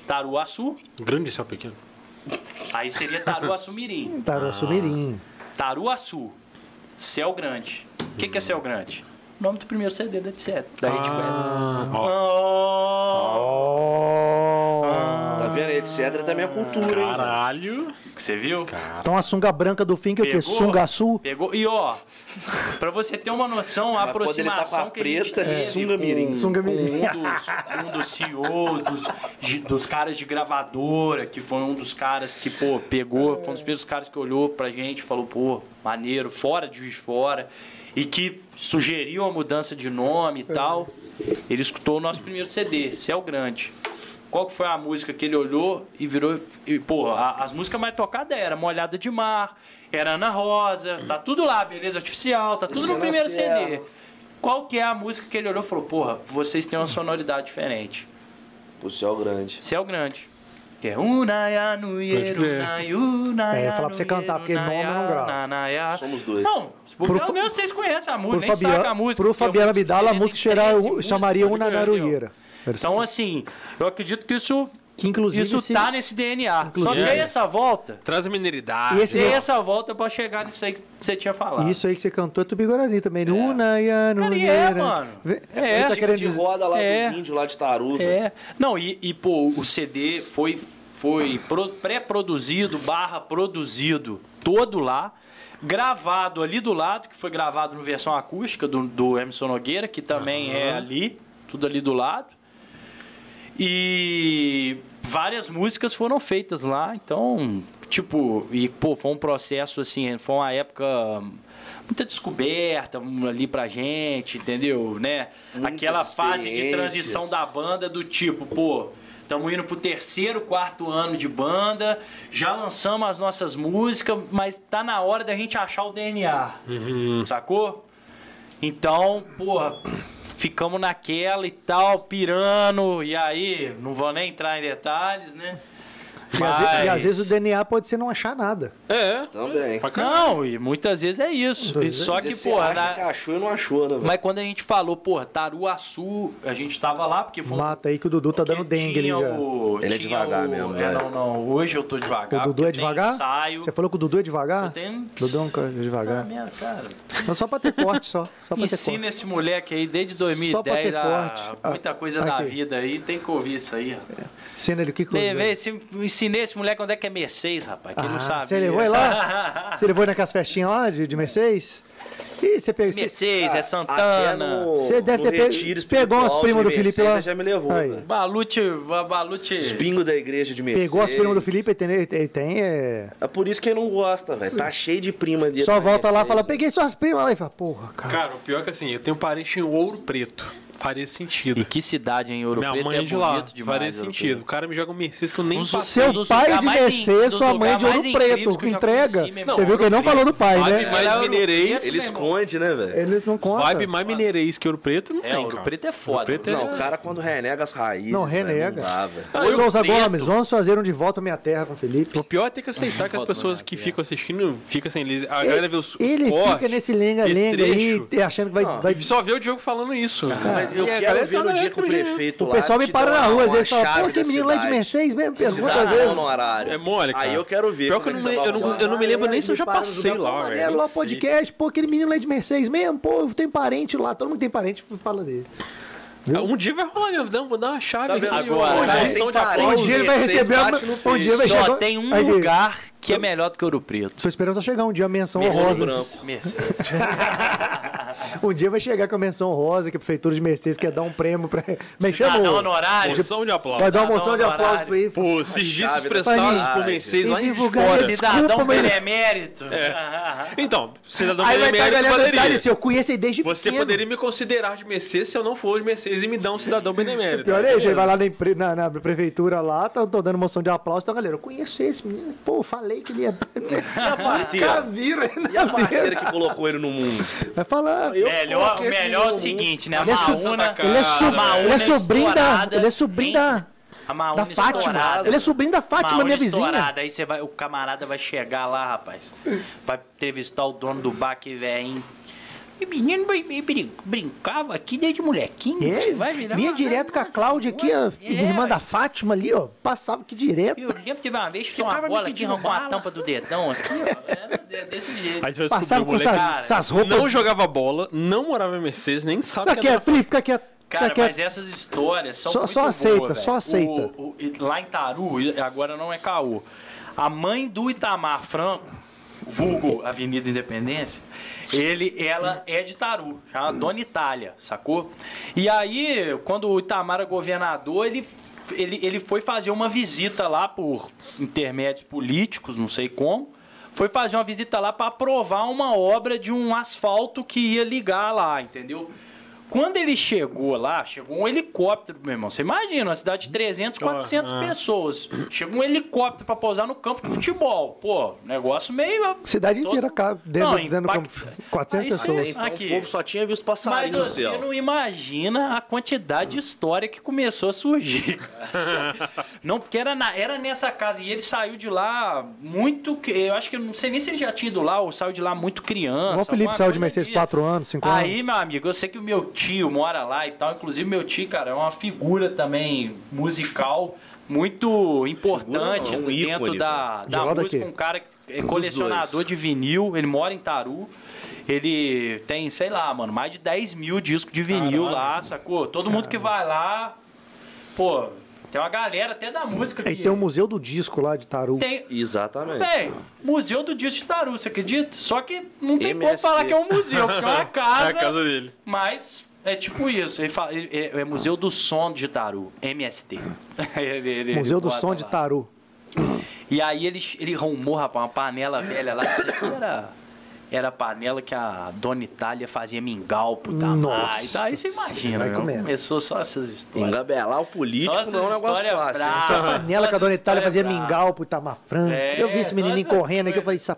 C: Taruaçu,
A: Grande céu pequeno.
C: Aí seria Taruaçu Mirim.
B: Taruaçu
C: Ah.
B: Mirim.
C: Taruaçu, céu grande. O que, que é céu grande? O nome do primeiro CD da etc. Da Rede
A: Ah, ó.
C: Oh.
D: Tá vendo? Etc. também é cultura, hein?
A: Caralho.
C: Você viu?
B: Então a sunga branca do fim, que é o quê?
C: Pegou?
B: Sungaçu?
C: Pegou. E ó, pra você ter uma noção, a
D: Mas tá com a
C: aproximação que a gente
D: preta, é
C: teve
D: sunga mirim.
C: com,
B: Sunga mirim.
C: um dos, um dos CEOs, dos, de- dos caras de gravadora, que foi um dos caras que, pô, pegou, foi um dos primeiros caras que olhou pra gente e falou, pô, maneiro, fora de Juiz de Fora, e que sugeriu a mudança de nome e tal. Ele escutou o nosso primeiro CD, Céu Grande. Qual que foi a música que ele olhou e virou. E, pô, a- as músicas mais tocadas era Molhada de Mar, era Ana Rosa, tá tudo lá, Beleza Artificial, tá tudo no
D: Cena
C: primeiro CD. Qual que é a música que ele olhou e falou, porra, vocês têm uma sonoridade diferente.
D: O céu grande.
C: Céu Grande. Que é Unaya Nuieru,
A: crer.
C: Unaya
B: É, falar pra você cantar, porque nome eu não gravo.
D: Somos dois.
C: Não,
B: Pro
C: porque pelo menos vocês conhecem a música,
B: Pro
C: nem saca a
B: Fabiano,
C: música.
B: pro
C: porque
B: Fabiano Abdala, a música
C: tem
B: cheira-
C: 13 músicas,
B: chamaria
C: pode
B: Una
C: crer,
B: Naruieira.
C: Então, assim, eu acredito que isso,
B: Que inclusive
C: isso
B: esse-
C: tá nesse DNA. Só que
B: Inclusive-
C: aí essa volta,
A: Traz a mineridade.
B: E esse-
C: tem essa volta pra chegar nisso aí que você tinha falado.
B: Isso aí que você cantou é Tupi-Guarani também. Una
C: Cara, e é, mano. É,
B: Ele tá
C: tipo
B: querendo
D: de roda lá
C: É.
D: dos índios, lá de Taruva.
C: É. Não, e, e, pô, o CD foi, foi pro- pré-produzido, barra produzido, todo lá. Gravado ali do lado, que foi gravado no versão acústica do, do Emerson Nogueira, que também é ali, tudo ali do lado. E várias músicas foram feitas lá, então, tipo, e pô, foi um processo assim, foi uma época muita descoberta ali pra gente, entendeu? Né?
D: Muita
C: Aquela fase de transição da banda do tipo, pô, estamos indo pro terceiro, quarto ano de banda, já lançamos as nossas músicas, mas tá na hora da gente achar o DNA. Sacou? Então, porra, ficamos naquela e tal, pirando, e aí, não vou nem entrar em detalhes, né?
B: E, às ve- e às vezes o DNA pode ser não achar nada.
A: É.
D: Também.
C: Não, e muitas vezes é isso. E
B: vezes
C: só que,
D: vezes acha
C: na-
D: que achou e não achou, né,
C: mas quando a gente falou, porra, Taruaçu, a gente tava lá porque foi
B: Mata aí que o Dudu tá dando dengue ali
C: o-
D: Ele é devagar
C: o-
D: mesmo,
C: É,
D: né?
C: não, não. Hoje eu tô devagar.
B: O Dudu é devagar?
C: Ensaio.
B: Você falou que o Dudu é devagar?
C: Eu tenho...
B: Dudu é um cara
C: Ah,
B: devagar.
C: minha cara.
B: Não, só pra ter corte, só. Só pra ter
C: Ensina
B: corte.
C: esse moleque aí desde
B: Só pra
C: 2010
B: ter
C: a
B: corte. Ah,
C: muita coisa da
B: aqui.
C: vida aí, tem que ouvir isso aí.
B: Ensina ele o que que
C: Vê, vê, se- ensinei esse moleque onde é que é Mercedes, rapaz, que ele não
B: Ah,
C: sabe.
B: Você levou ele lá? Você levou ele naquelas festinhas lá de, de Mercedes? Ih, você pegou.
C: Mercedes, é
D: Até
C: Santana.
B: Você deve ter pe-
D: retiro
B: pegou as primas do Felipe
D: Mercedes,
B: lá?
D: você já me levou,
B: Aí.
D: velho.
C: Balute, ba- Balute.
D: Os pingos da igreja de Mercedes.
B: Pegou as primas do Felipe, ele tem, ele tem é...
D: É por isso que ele não gosta, velho. Tá cheio de prima dele.
B: Só volta lá e
D: Mercedes,
B: fala, peguei suas primas lá e fala, porra, cara.
A: Cara, o pior é que assim, eu tenho parente em Ouro Preto. Faria sentido.
C: E que cidade em Ouro
A: Minha
C: Preto
A: mãe
C: é
A: é de lá.
C: demais.
A: Faria sentido. O cara me joga um Mercedes que eu nem passei.
B: Seu pai
C: lugares
B: de
C: mais
B: Mercedes, sua mãe de Ouro
C: mais
B: Preto,
C: que
B: entrega.
C: conheci, irmão.
B: Você viu que ele não falou do pai,
A: Vibe
B: né?
A: mais
C: Ouro
A: mineirês.
D: Ele esconde, né, velho?
B: Eles não contam.
A: Vibe mais mineirês que Ouro Preto não
C: É,
A: tem,
C: Ouro. Preto é foda.
A: Preto é-
D: Não, o cara quando renega as raízes.
B: Não, renega.
D: Não.
A: Ah,
B: Ô,
A: Ouro
B: Souza. Gomes, vamos fazer um de volta à minha terra com o Felipe.
A: O pior é ter que aceitar que as pessoas que ficam assistindo ficam sem. A galera vê os,
B: Ele fica nesse lenga-lenga
A: e
B: aí,
A: trecho.
B: achando que vai...
D: Não,
B: vai...
A: E só vê o Diogo falando isso.
D: Eu
A: a
D: quero ver no dia que o prefeito
B: O
D: lá
B: pessoal me para na rua, às vezes fala, pô, aquele
D: da
B: menino lá de. Mercedes mesmo, pergunta às vezes.
D: não no horário.
A: É mole, cara.
D: Aí eu quero ver.
A: Pior que eu não,
D: é
A: me-
D: você
A: eu não, eu não me lembro nem se eu já passei lá, velho.
B: lá podcast, pô, aquele menino lá de Mercedes mesmo, pô, eu tenho parente lá, todo mundo tem parente, fala dele.
A: Um dia vai rolar, eu não, vou dar uma chave
D: Tá?
C: Agora, cara.
B: Um dia ele vai receber, uma- um dia vai
C: Só
B: chegar...
C: tem um
B: Aí
C: lugar que é melhor do que Ouro Preto.
B: Tô esperando só chegar um dia a menção
D: Mercedes
B: honrosa.
D: branco.
C: Mercedes.
B: Um dia vai chegar com a menção rosa que a prefeitura de Mercedes quer dar um prêmio pra. Mas
C: Cidadão
B: chamou.
C: honorário.
A: Emoção de aplauso.
B: Vai dar uma
C: Cidadão
B: moção de aplauso pra ele.
A: Por serviços prestados por Mercedes lá em fora.
B: é-
C: Cidadão benemérito.
A: Então, cidadão benemérito poderia.
B: assim, eu conheço ele desde
A: Você poderia me considerar de Mercedes se eu não for de Mercedes e me dar um cidadão benemérito.
B: Pior é isso, ele vai lá na, prefeitura lá, tá, tô dando moção de aplauso, então galera, eu conheço esse menino, pô, falei que ele ia.
D: E a parteira? E a que colocou ele no mundo?
B: Vai falar.
D: Eu
C: Melhor, melhor é o seguinte, né? A
B: Ele é su-
C: Maúna.
B: Ele é, su-
C: a Maúna
B: ele é sobrinho da. Ele é sobrinho da.
C: A Maúna
B: Da Fátima.
C: estourada.
B: Ele é sobrinho da Fátima,
C: Maúna
B: minha vizinha.
C: estourada. Aí você vai, o camarada vai chegar lá, rapaz. Vai entrevistar o dono do bar que velho. E menino brincava aqui desde molequinho.
B: É,
C: vai virar
B: vinha direto com a Cláudia aqui, a
C: é,
B: irmã da Fátima ali, ó. Passava aqui direto.
C: Eu lembro que teve uma vez que uma bola aqui,
D: pedindo
C: arrancou a tampa do dedão aqui, ó. Era desse jeito.
A: Aí você
B: Passava com
A: moleque
B: essas, roupas.
A: não jogava bola, não morava em Mercedes, nem sabe
B: Fica
A: que era
B: quieto, Felipe, fica quieto.
C: Cara, mas essas histórias são
B: Só-
C: muito
B: só aceita,
C: boas,
B: só aceita.
C: O- o- lá em Taru, agora não é caô. A mãe do Itamar Franco, vulgo Avenida Independência, ele, ela é de Taru, chama Dona Itália, sacou? E aí, quando o Itamar era governador, ele, ele, ele foi fazer uma visita lá por intermédios políticos, não sei como. Foi fazer uma visita lá para aprovar uma obra de um asfalto que ia ligar lá, entendeu? Quando ele chegou lá, chegou um helicóptero, meu irmão. Você imagina, uma cidade de 300, 400
A: ah.
C: pessoas. Chegou um helicóptero pra pousar no campo de futebol. Pô, negócio meio.
B: Cidade
C: todo-
B: inteira, dentro,
C: Não,
B: dentro do campo.
C: impacta-
B: 400
C: Aí
B: pessoas.
D: Então
C: Aqui.
D: o povo só tinha visto
C: Mas
D: passarinho no
C: você não imagina a quantidade de história que começou a surgir. não, porque era, na- era nessa casa. E ele saiu de lá muito. Eu acho que eu não sei nem se ele já tinha ido lá ou saiu de lá muito criança.
B: O Felipe saiu de Mercedes
C: assim.
B: 4 anos, 5 anos.
C: Aí, meu amigo, eu sei que o meu tio mora lá e tal. Inclusive, meu tio, cara, é uma figura também musical muito importante
D: não, um
C: dentro
D: ícone,
C: da, da música.
B: daqui.
C: Um cara que é colecionador de vinil, ele mora em Taru. Ele tem, sei lá, mano, mais de 10 mil discos de vinil
A: Caralho.
C: lá, sacou? Todo mundo que vai lá, pô, tem uma galera até da música
B: Aí
C: que...
B: tem o Museu do Disco lá de Taru.
C: tem-
D: Exatamente.
C: Bem, Museu do Disco de Taru, você acredita? Só que não tem como
D: MST.
C: falar que é um museu, porque é uma
A: É a
C: casa,
A: casa dele.
C: mas É tipo isso. Ele fala, ele- é, é Museu do Som de Taru, MST. Ele- ele- ele
B: Museu do Som de
C: lá.
B: Taru.
C: E aí ele, ele arrumou, rapaz, uma panela velha lá. Isso aqui era, era a panela que a Dona Itália fazia mingau pro Itamar.
B: Nossa
C: Então aí você imagina,
B: vai comer.
C: começou só essas histórias.
D: Engabelar o político
C: Só essas
D: não é um negócio
C: histórias
D: fácil. hein?
C: bravas.
B: A panela que a dona Itália fazia
C: bravas.
B: mingau pro Itamar Franco.
C: É,
B: eu vi esse
C: só
B: menininho correndo aqui, eu falei, isso,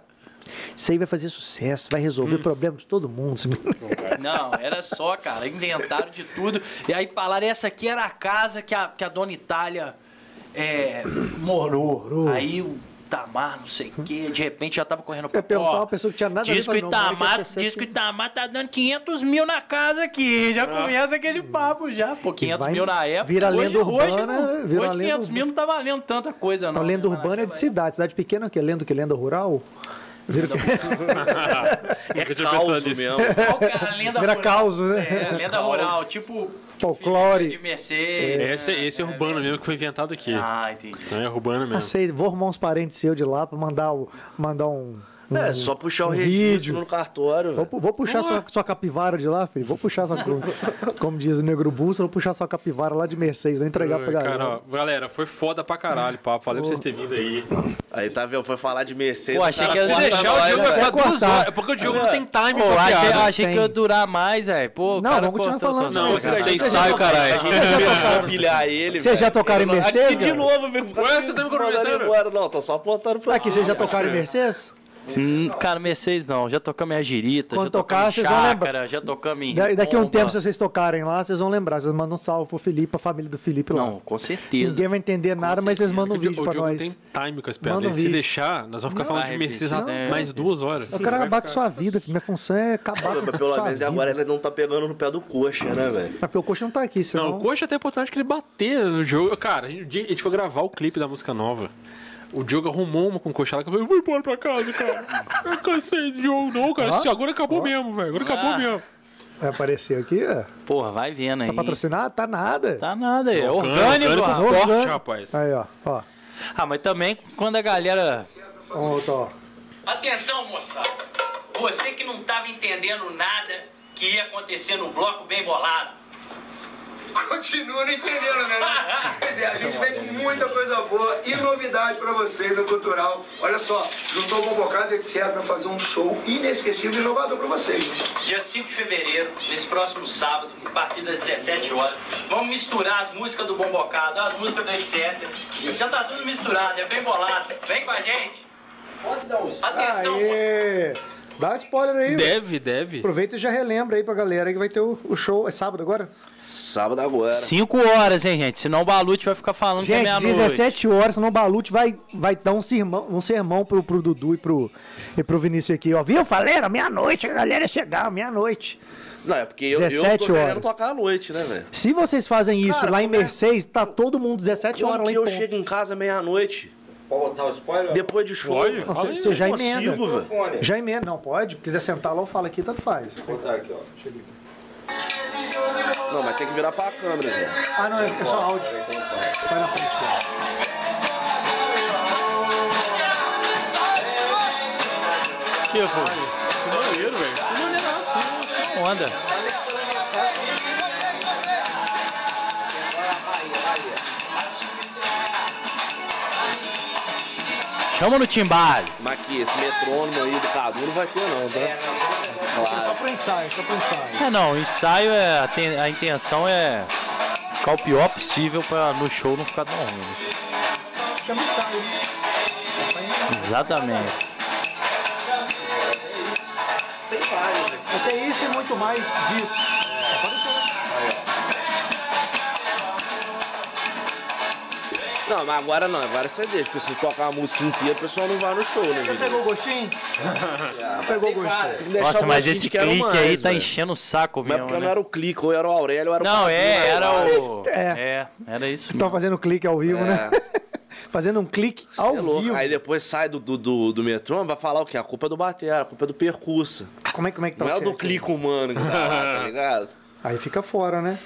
B: isso aí vai fazer sucesso, vai resolver o problema de todo mundo.
C: Não, era só, cara, inventaram de tudo. E aí falaram, essa aqui era a casa que a, que a dona Itália é, morou. Aí o Itamar, não sei o quê, de repente já tava correndo
B: Você ia perguntar uma pessoa que tinha nada a ver,
C: Diz que, Itamar,
B: é 17?
C: diz que o Itamar tá dando 500 mil na casa aqui. Já começa aquele papo já. Pô, 500
B: vai-
C: mil na época.
B: vira
C: hoje,
B: lenda
C: hoje
B: urbana,
C: não.
B: vira
C: hoje
B: lenda
C: 500 mil não tá valendo tanta coisa, não.
B: Não, lenda urbana é de cidade. Cidade pequena que é lenda que? Lenda rural? Vira,
D: É
A: nisso.
D: mesmo.
C: Qual que é a lenda
B: Vira caos, né?
C: É, lenda rural, tipo...
B: Folclore.
C: De Mercedes.
A: Esse, esse é urbano mesmo que foi inventado aqui.
C: Ah, entendi.
A: Não é urbano
B: Ah,
A: mesmo.
B: sei, vou arrumar uns parentes seus de lá pra mandar, o, mandar um,
D: É, só puxar o registro
B: vídeo.
D: no cartório.
B: Vou, vou puxar sua, sua capivara de lá, filho. Vou puxar sua. como diz o Negro Bulsa, vou puxar sua capivara lá de Mercedes, vou entregar pra
A: Oi,
B: galera.
A: Cara, ó, galera, foi foda pra caralho, papo. Falei pra vocês terem vindo aí.
D: Aí tá vendo? Foi falar de Mercedes.
C: Pô, achei
D: cara
C: que ia
A: Se deixar, o Diogo vai ficar duas horas. É porque o Diogo não tem time
C: Pô,
A: pra
C: achei, achei que ia durar mais, velho. Pô,
B: Não,
C: cara
B: vamos continuar falando.
A: Não, tem ensaio, caralho.
B: Já tocaram-
D: Pilhar ele,
B: Vocês já tocaram em
D: Aqui
B: Mercedes,
D: de
B: cara?
D: novo, meu.
A: Ué, você tá me
D: embora. Não, tô só apontando pra
B: Aqui, vocês já tocaram em Mercedes?
C: Hum, cara, Mercedes não. Já tocamos em Agirita,
B: Quando
C: já
B: tocar,
C: tocamos em
B: vocês vão
C: Chácara,
B: lembrar.
C: já tocamos em
B: Da- Daqui a um tempo, se vocês tocarem lá, vocês vão lembrar. Vocês mandam um salve pro Felipe, pra família do Felipe lá.
C: Não, com certeza.
B: Ninguém vai entender nada, mas vocês mandam um
A: O
B: vídeo pra
A: o Diogo não
B: nós.
A: tem time com as
B: Manda um
A: piadas. Se
B: vídeo.
A: deixar, nós vamos ficar falando de
C: vai
A: Mercedes
C: né?
A: mais duas horas.
B: Eu quero acabar com sua vida, minha função é acabar com
D: pelo
B: sua
D: menos
B: vida.
D: agora ele não tá pegando no pé do coxa, né, velho?
B: É porque o coxa não tá aqui, senão...
A: Não, o Coxa tem a oportunidade que ele bater no jogo. Cara, a gente foi gravar o clipe da música nova. O Diogo arrumou uma com o Coxa lá que eu falei, vou embora pra casa, cara. Eu cansei de jogo, não, cara.
B: Ó,
A: Agora acabou mesmo, velho. Agora acabou
C: Ah.
A: mesmo.
B: Vai aparecer aqui, é.
C: Porra, vai vendo aí.
B: Tá patrocinado? Tá nada.
C: Tá nada, é
A: Orgânico,
C: orgânico. rapaz.
A: forte,
B: Orgânico.
A: rapaz.
B: Aí, ó. ó.
C: Ah, mas também quando a galera...
B: Ó, ó.
C: Atenção, moçada. Você que não tava entendendo nada que ia acontecer no bloco bem bolado.
H: Continua não entendendo, né? Quer dizer, a gente vem com muita coisa boa e novidade pra vocês no Cultural. Olha só, juntou o Convocado, etc, pra fazer um show inesquecível e inovador pra vocês.
C: Dia 5 de fevereiro, nesse próximo sábado, a partir das 17 horas, vamos misturar as músicas do Bombocado, as músicas do etc. Já tá tudo misturado, é bem bolado. Vem com a gente. Pode dar um Atenção.
B: Aê! Dá spoiler aí. velho.
A: Deve, deve.
B: Aproveita e já relembra aí pra galera que vai ter o, o show. É sábado agora?
D: Sábado agora.
C: 5 horas, hein, gente? Senão o Balute vai ficar falando que é
B: Gente,
C: meia-noite.
B: 17 horas, senão o Balute vai, vai dar um sermão, um sermão pro, pro Dudu e pro, e pro Vinícius aqui, ó. Viu? Falei, era meia-noite, a galera ia chegar, meia-noite.
D: Não, é porque eu, eu
B: 17
D: tô querendo
B: horas.
D: tocar à noite, né, velho?
B: Se vocês fazem isso
D: Cara,
B: lá em
D: é-
B: Mercedes, tá todo mundo 17
D: Como
B: horas lá em
D: eu
B: ponto.
D: chego em casa meia-noite?
E: Pode botar o spoiler?
D: Depois de show?
A: Pode?
B: Não, Você você já
D: Não
B: emenda.
D: consigo.
B: Já emenda. Não, pode. Se quiser sentar lá, eu falo aqui, tanto faz.
E: Vou botar aqui, ó.
D: Não, mas tem que virar pra câmera, velho.
B: Ah, não, é, é só áudio. Vai na frente. cara.
C: Tipo,
A: Que maneiro, velho. Que maneiraço.
C: onda. Chama no timbale.
D: Mas que esse metrônomo aí do Cadu não vai ter, não, tá?
B: É só
D: Claro.
B: pro ensaio, só pro ensaio.
C: É, não, o ensaio é. A, ten- a intenção é ficar o pior possível pra no show não ficar tão ruim. né?
B: Chama ensaio.
C: Exatamente.
B: Vai ter isso e muito mais disso.
D: Não, mas agora não, agora você deixa, porque se tocar a música inteira, o pessoal não vai no show, né,
B: Já pegou o gostinho? Já pegou o gostinho.
C: Nossa,
D: o
C: mas esse clique
D: mais,
C: aí tá enchendo o saco
D: Mas
C: mesmo.
D: porque
C: né?
D: não era o clique, ou era o Aurélio, ou era o
C: Não, é,
D: né,
C: era o.
B: É.
C: É, era isso
B: Estão
C: mesmo.
B: fazendo clique ao vivo, né? fazendo um clique ao
D: É
B: vivo.
D: Aí depois sai do, do, do, do metrô, vai falar o quê? A culpa é do batera, a culpa é do percurso.
B: Como é, como é que tá
D: Não
B: o
D: é do
B: cheque?
D: clique humano que tá lá, tá ligado?
B: Aí fica fora, né?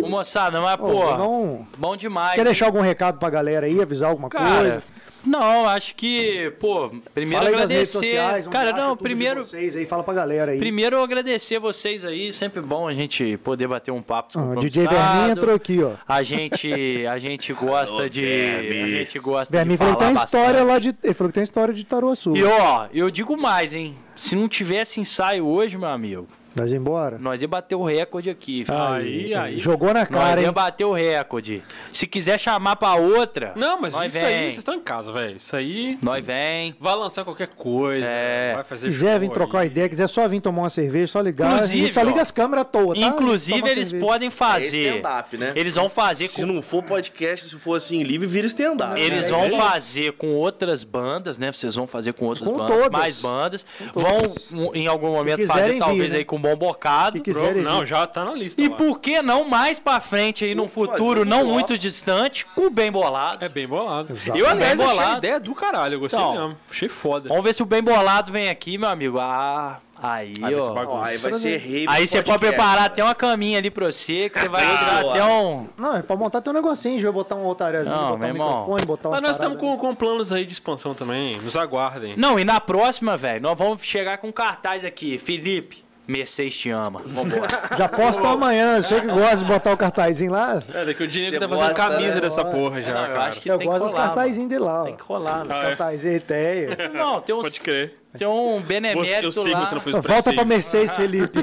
C: Ô, moçada, mas,
B: Ô,
C: pô,
B: não-
C: bom demais.
B: Quer deixar algum recado pra galera aí, avisar alguma
C: Cara,
B: coisa?
C: Não, acho que, pô, primeiro
B: Fala aí nas redes
C: agradecer.
B: sociais, onde
C: Cara,
B: acha
C: não, primeiro,
B: vocês aí, fala pra galera aí.
C: primeiro eu agradecer vocês aí, sempre bom a gente poder bater um papo
B: Ah,
C: com
B: DJ Verminha entrou aqui, ó.
C: A gente, a gente gosta
D: Alô,
C: de, a gente gosta de
B: falou que tem uma história lá de. Ele falou que tem história de Taruaçu.
C: E ó, eu digo mais, hein? Se não tivesse ensaio hoje, meu amigo,
B: Nós ia embora.
C: nós ia bater o recorde aqui. filho.
A: Aí, aí.
B: Jogou na
C: Nós
B: cara,
C: ia
B: hein?
C: bater o recorde. Se quiser chamar pra outra,
A: Não, mas
C: nós
A: isso aí,
C: vem.
A: vocês estão em casa, velho. Isso aí
C: Nós vem.
A: vai lançar qualquer coisa.
C: É.
A: Vai fazer
B: Se quiser vir trocar
A: aí.
B: ideia, quiser só vir tomar uma cerveja, só ligar.
C: Inclusive,
B: só liga
C: ó,
B: as câmeras à toa, tá?
C: Inclusive, eles
B: cerveja.
C: podem
D: É
C: fazer.
D: stand-up, né?
C: Eles vão fazer
D: Se
C: com
D: não for podcast, se for assim livre, vira stand-up.
C: Eles
B: É
C: vão
B: isso.
C: fazer com outras bandas, né? Vocês vão fazer com outras
B: Com
C: bandas,
B: todas.
C: mais bandas.
B: todas.
C: Vão um, em algum momento fazer
B: vir,
C: talvez
B: né?
C: aí com bom bocado.
B: Que quiserem
A: Não, já tá na lista
C: E
A: lá.
C: por que não mais pra frente aí num futuro
D: um
C: não muito distante, com o bem bolado.
A: É bem bolado.
B: Exato.
A: Eu, aliás,
C: Bem
A: achei a
C: bolado.
A: ideia do caralho. Eu gostei
C: Então.
A: mesmo. Achei foda.
C: Vamos ver se o bem bolado vem aqui, meu amigo. Ah, aí,
A: Aí vai ser
C: ó.
D: aí vai ser rave
C: Aí você pode preparar até uma caminha ali pra você, que você vai
D: Ah,
C: até um.
B: Não, é pra montar teu negocinho, a gente vai botar um altarezinho, botar um
C: irmão.
B: microfone, botar umas
A: Mas nós estamos com, com planos aí de expansão também. Nos aguardem.
C: Não, e na próxima, velho, nós vamos chegar com cartaz aqui. Felipe, Mercedes te ama. Vambora.
B: Já posto amanhã, você que gosta de botar o cartazinho lá.
A: É, daqui o Diego
D: Você
A: tá fazendo
D: gosta,
A: camisa
D: né?
A: dessa porra já,
C: Não, eu
A: cara.
C: acho que
B: Eu
C: tem
B: gosto
C: que
B: dos
C: rolar,
B: cartazinhos dele lá, ó.
C: Tem que rolar, velho.
A: Ah, é.
B: Cartazinho, ideia.
C: Não, tem uns.
A: Pode crer.
C: Tem um benemérito
A: eu sei
C: lá.
A: que você não fez o
B: Volta pra. Mercedes, Felipe.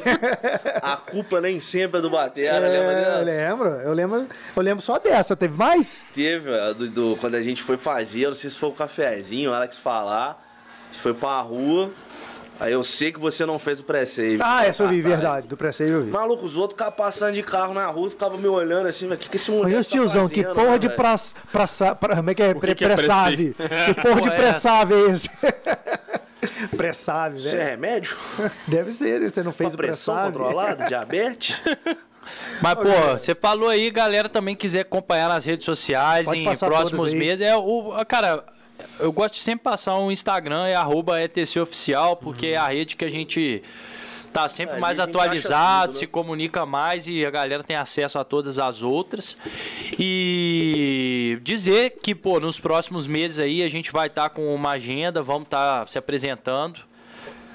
D: A culpa nem sempre é do Batera,
B: É,
D: lembra
B: eu
D: dessa?
B: lembro, eu lembro, eu lembro só dessa. Teve mais?
D: Teve, ó, do, do- quando a gente foi fazer, eu não sei se foi o cafezinho, o Alex falar, a gente foi pra rua, aí eu sei que você não fez o pré-save.
B: Ah, essa eu vi, verdade. Do pré-save eu vi.
D: Maluco, os outros ficavam passando de carro na rua, ficavam me olhando assim, mas o que, que esse moleque
B: Olha os
D: tá
B: tiozão, que
D: fazendo,
B: porra
D: né,
B: de praça. praça pra, como é que é?
A: que que é
B: Pressave. Que porra de
C: é
B: pressave é esse? Pressave,
D: Isso é remédio?
B: Deve ser, né? você não fez
D: Pra
B: o
D: pressão controlada? Diabetes?
C: Mas, pô, você falou aí, galera também quiser acompanhar nas redes sociais
B: Pode
C: em próximos meses. É o. Cara, eu gosto de sempre passar um Instagram, é arroba ETCOficial, porque é a rede que a gente tá sempre
D: É,
C: mais atualizado,
D: tudo, né?
C: se comunica mais e a galera tem acesso a todas as outras. E dizer que, pô, nos próximos meses aí a gente vai estar com uma agenda, vamos estar se apresentando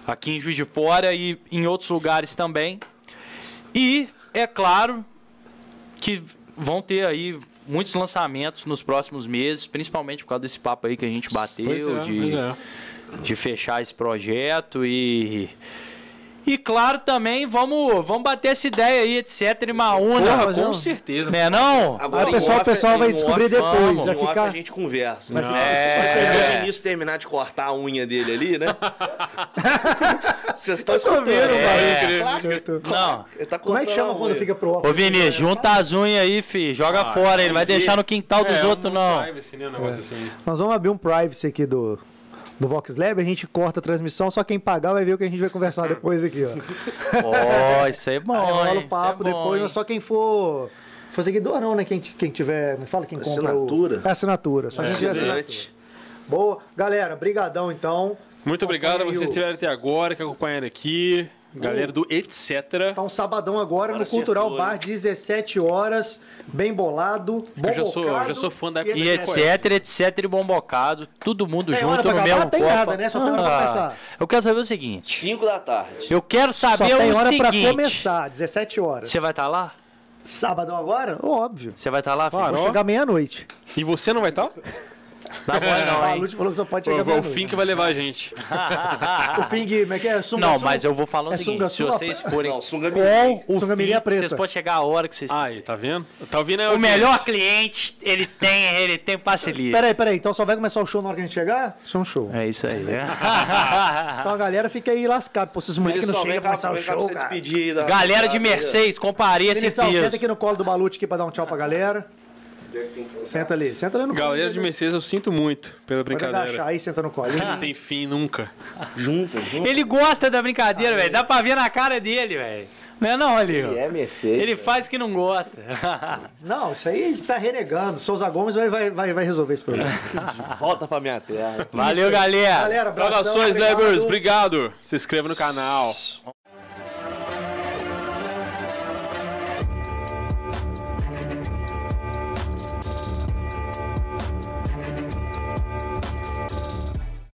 C: aqui em Juiz de Fora e em outros lugares também. E é claro que vão ter aí muitos lançamentos nos próximos meses, principalmente por causa desse papo aí que a gente bateu,
A: é,
C: de,
A: é.
C: de fechar esse projeto e. E claro também, vamos, vamos bater essa ideia aí, etc. E Maúna.
A: Porra, com
B: não.
A: certeza.
C: Né não?
B: Aí
D: em
B: pessoal- o
D: off-
B: pessoal vai descobrir
D: off,
B: depois,
D: vamos,
B: vai ficar-
D: a gente conversa.
B: Vai
D: né?
C: É.
D: Só esperar o Vinícius terminar de cortar a unha dele ali, né? Vocês estão escutando.
B: vendo,
C: É.
D: Claro.
B: Eu tô-
C: Não.
D: Ele tá
B: Como é que chama quando
D: unha.
B: fica pro off?
C: Ô Vini, junta as unhas aí, fi. Joga
A: Ah,
C: fora, ele vai
D: vai ver.
C: deixar no quintal dos
A: É,
C: outros,
A: um
C: não.
A: privacy, né, um negócio assim.
B: Nós vamos abrir um privacy aqui do, do Vox Lab, a gente corta a transmissão, só quem pagar vai ver o que a gente vai conversar depois aqui, ó.
C: Ó, isso aí é bom.
B: Aí rola o papo
C: é bom,
B: depois,
C: hein?
B: só quem for. For seguidor não, né? Quem, quem tiver. Me fala quem compra.
D: Assinatura.
B: O, é assinatura. Só quem tiver assinatura.
D: Assinante.
B: Boa. Galera, brigadão então.
A: Muito obrigado a vocês
B: o-
A: que estiveram até agora, que acompanharam aqui. Galera do Etc.
B: Tá um sabadão agora no Cultural Bar, 17 horas, bem bolado, bom
A: Eu já sou-
B: bocado
A: já sou fã da
B: e
A: época
C: E etc, etc, e bombocado. Todo mundo
B: Tem hora
C: junto
B: pra
C: no mesmo copo.
B: nada, né? Só tem hora pra começar.
C: Eu quero saber o seguinte.
D: 5 da tarde.
C: Eu quero
B: Só
C: saber
B: tem
C: o
B: hora pra
C: seguinte.
B: começar, 17 horas.
C: Você vai estar lá?
B: Sabadão agora? Óbvio.
C: Você vai estar lá, filho?
A: Claro.
B: Vou chegar meia-noite.
A: E você não vai estar?
C: Não vai não,
B: A
C: hein?
B: Lute falou que só pode
A: O,
B: chegar
A: o
B: meia-noite.
A: fim que vai levar a gente.
B: O Fing, como é que é? Sunga
C: Não,
B: Sul?
C: mas eu vou falar o
B: É
C: seguinte.
B: sunga
C: Se vocês forem
D: Não, sunga
B: Com
C: o
B: sunga
C: fim,
B: mirinha preta.
C: vocês podem chegar a hora que vocês
A: Aí, tá vendo? Tá ouvindo? É
C: O melhor cliente, ele tem, ele tem passe livre.
B: Peraí, peraí. Então só vai começar o show na hora que a gente chegar? Isso é um show.
C: É isso aí.
B: Então a galera fica aí lascada. Pô, esses moleques não
D: Pessoal,
B: chegam
D: vem
B: pra
D: cá,
B: começar o
D: vem cá pra
B: show,
D: você
B: cara.
D: despedir aí da...
C: Galera de
D: da-
C: Mercedes, compareça em
B: Vinicius, senta
C: peso.
B: aqui no colo do Balute aqui pra dar um tchau pra galera. Senta ali, senta ali no colo.
A: Galera de Mercedes, eu sinto muito pela
B: Pode
A: brincadeira.
B: agachar aí, senta no colo.
A: Não tem fim nunca.
D: Junta, junta.
C: Ele gosta da brincadeira, velho. Dá pra ver na cara dele, velho. Não é não, ali.
D: E é Mercedes.
C: Ele faz que não gosta.
B: Não, isso aí ele tá renegando. Souza Gomes vai, vai, vai, vai resolver esse problema.
D: Volta pra minha terra.
C: Valeu, galera.
B: Galera, abração,
A: Saudações,
B: obrigado.
A: Lebers. Obrigado. Se inscreva no canal.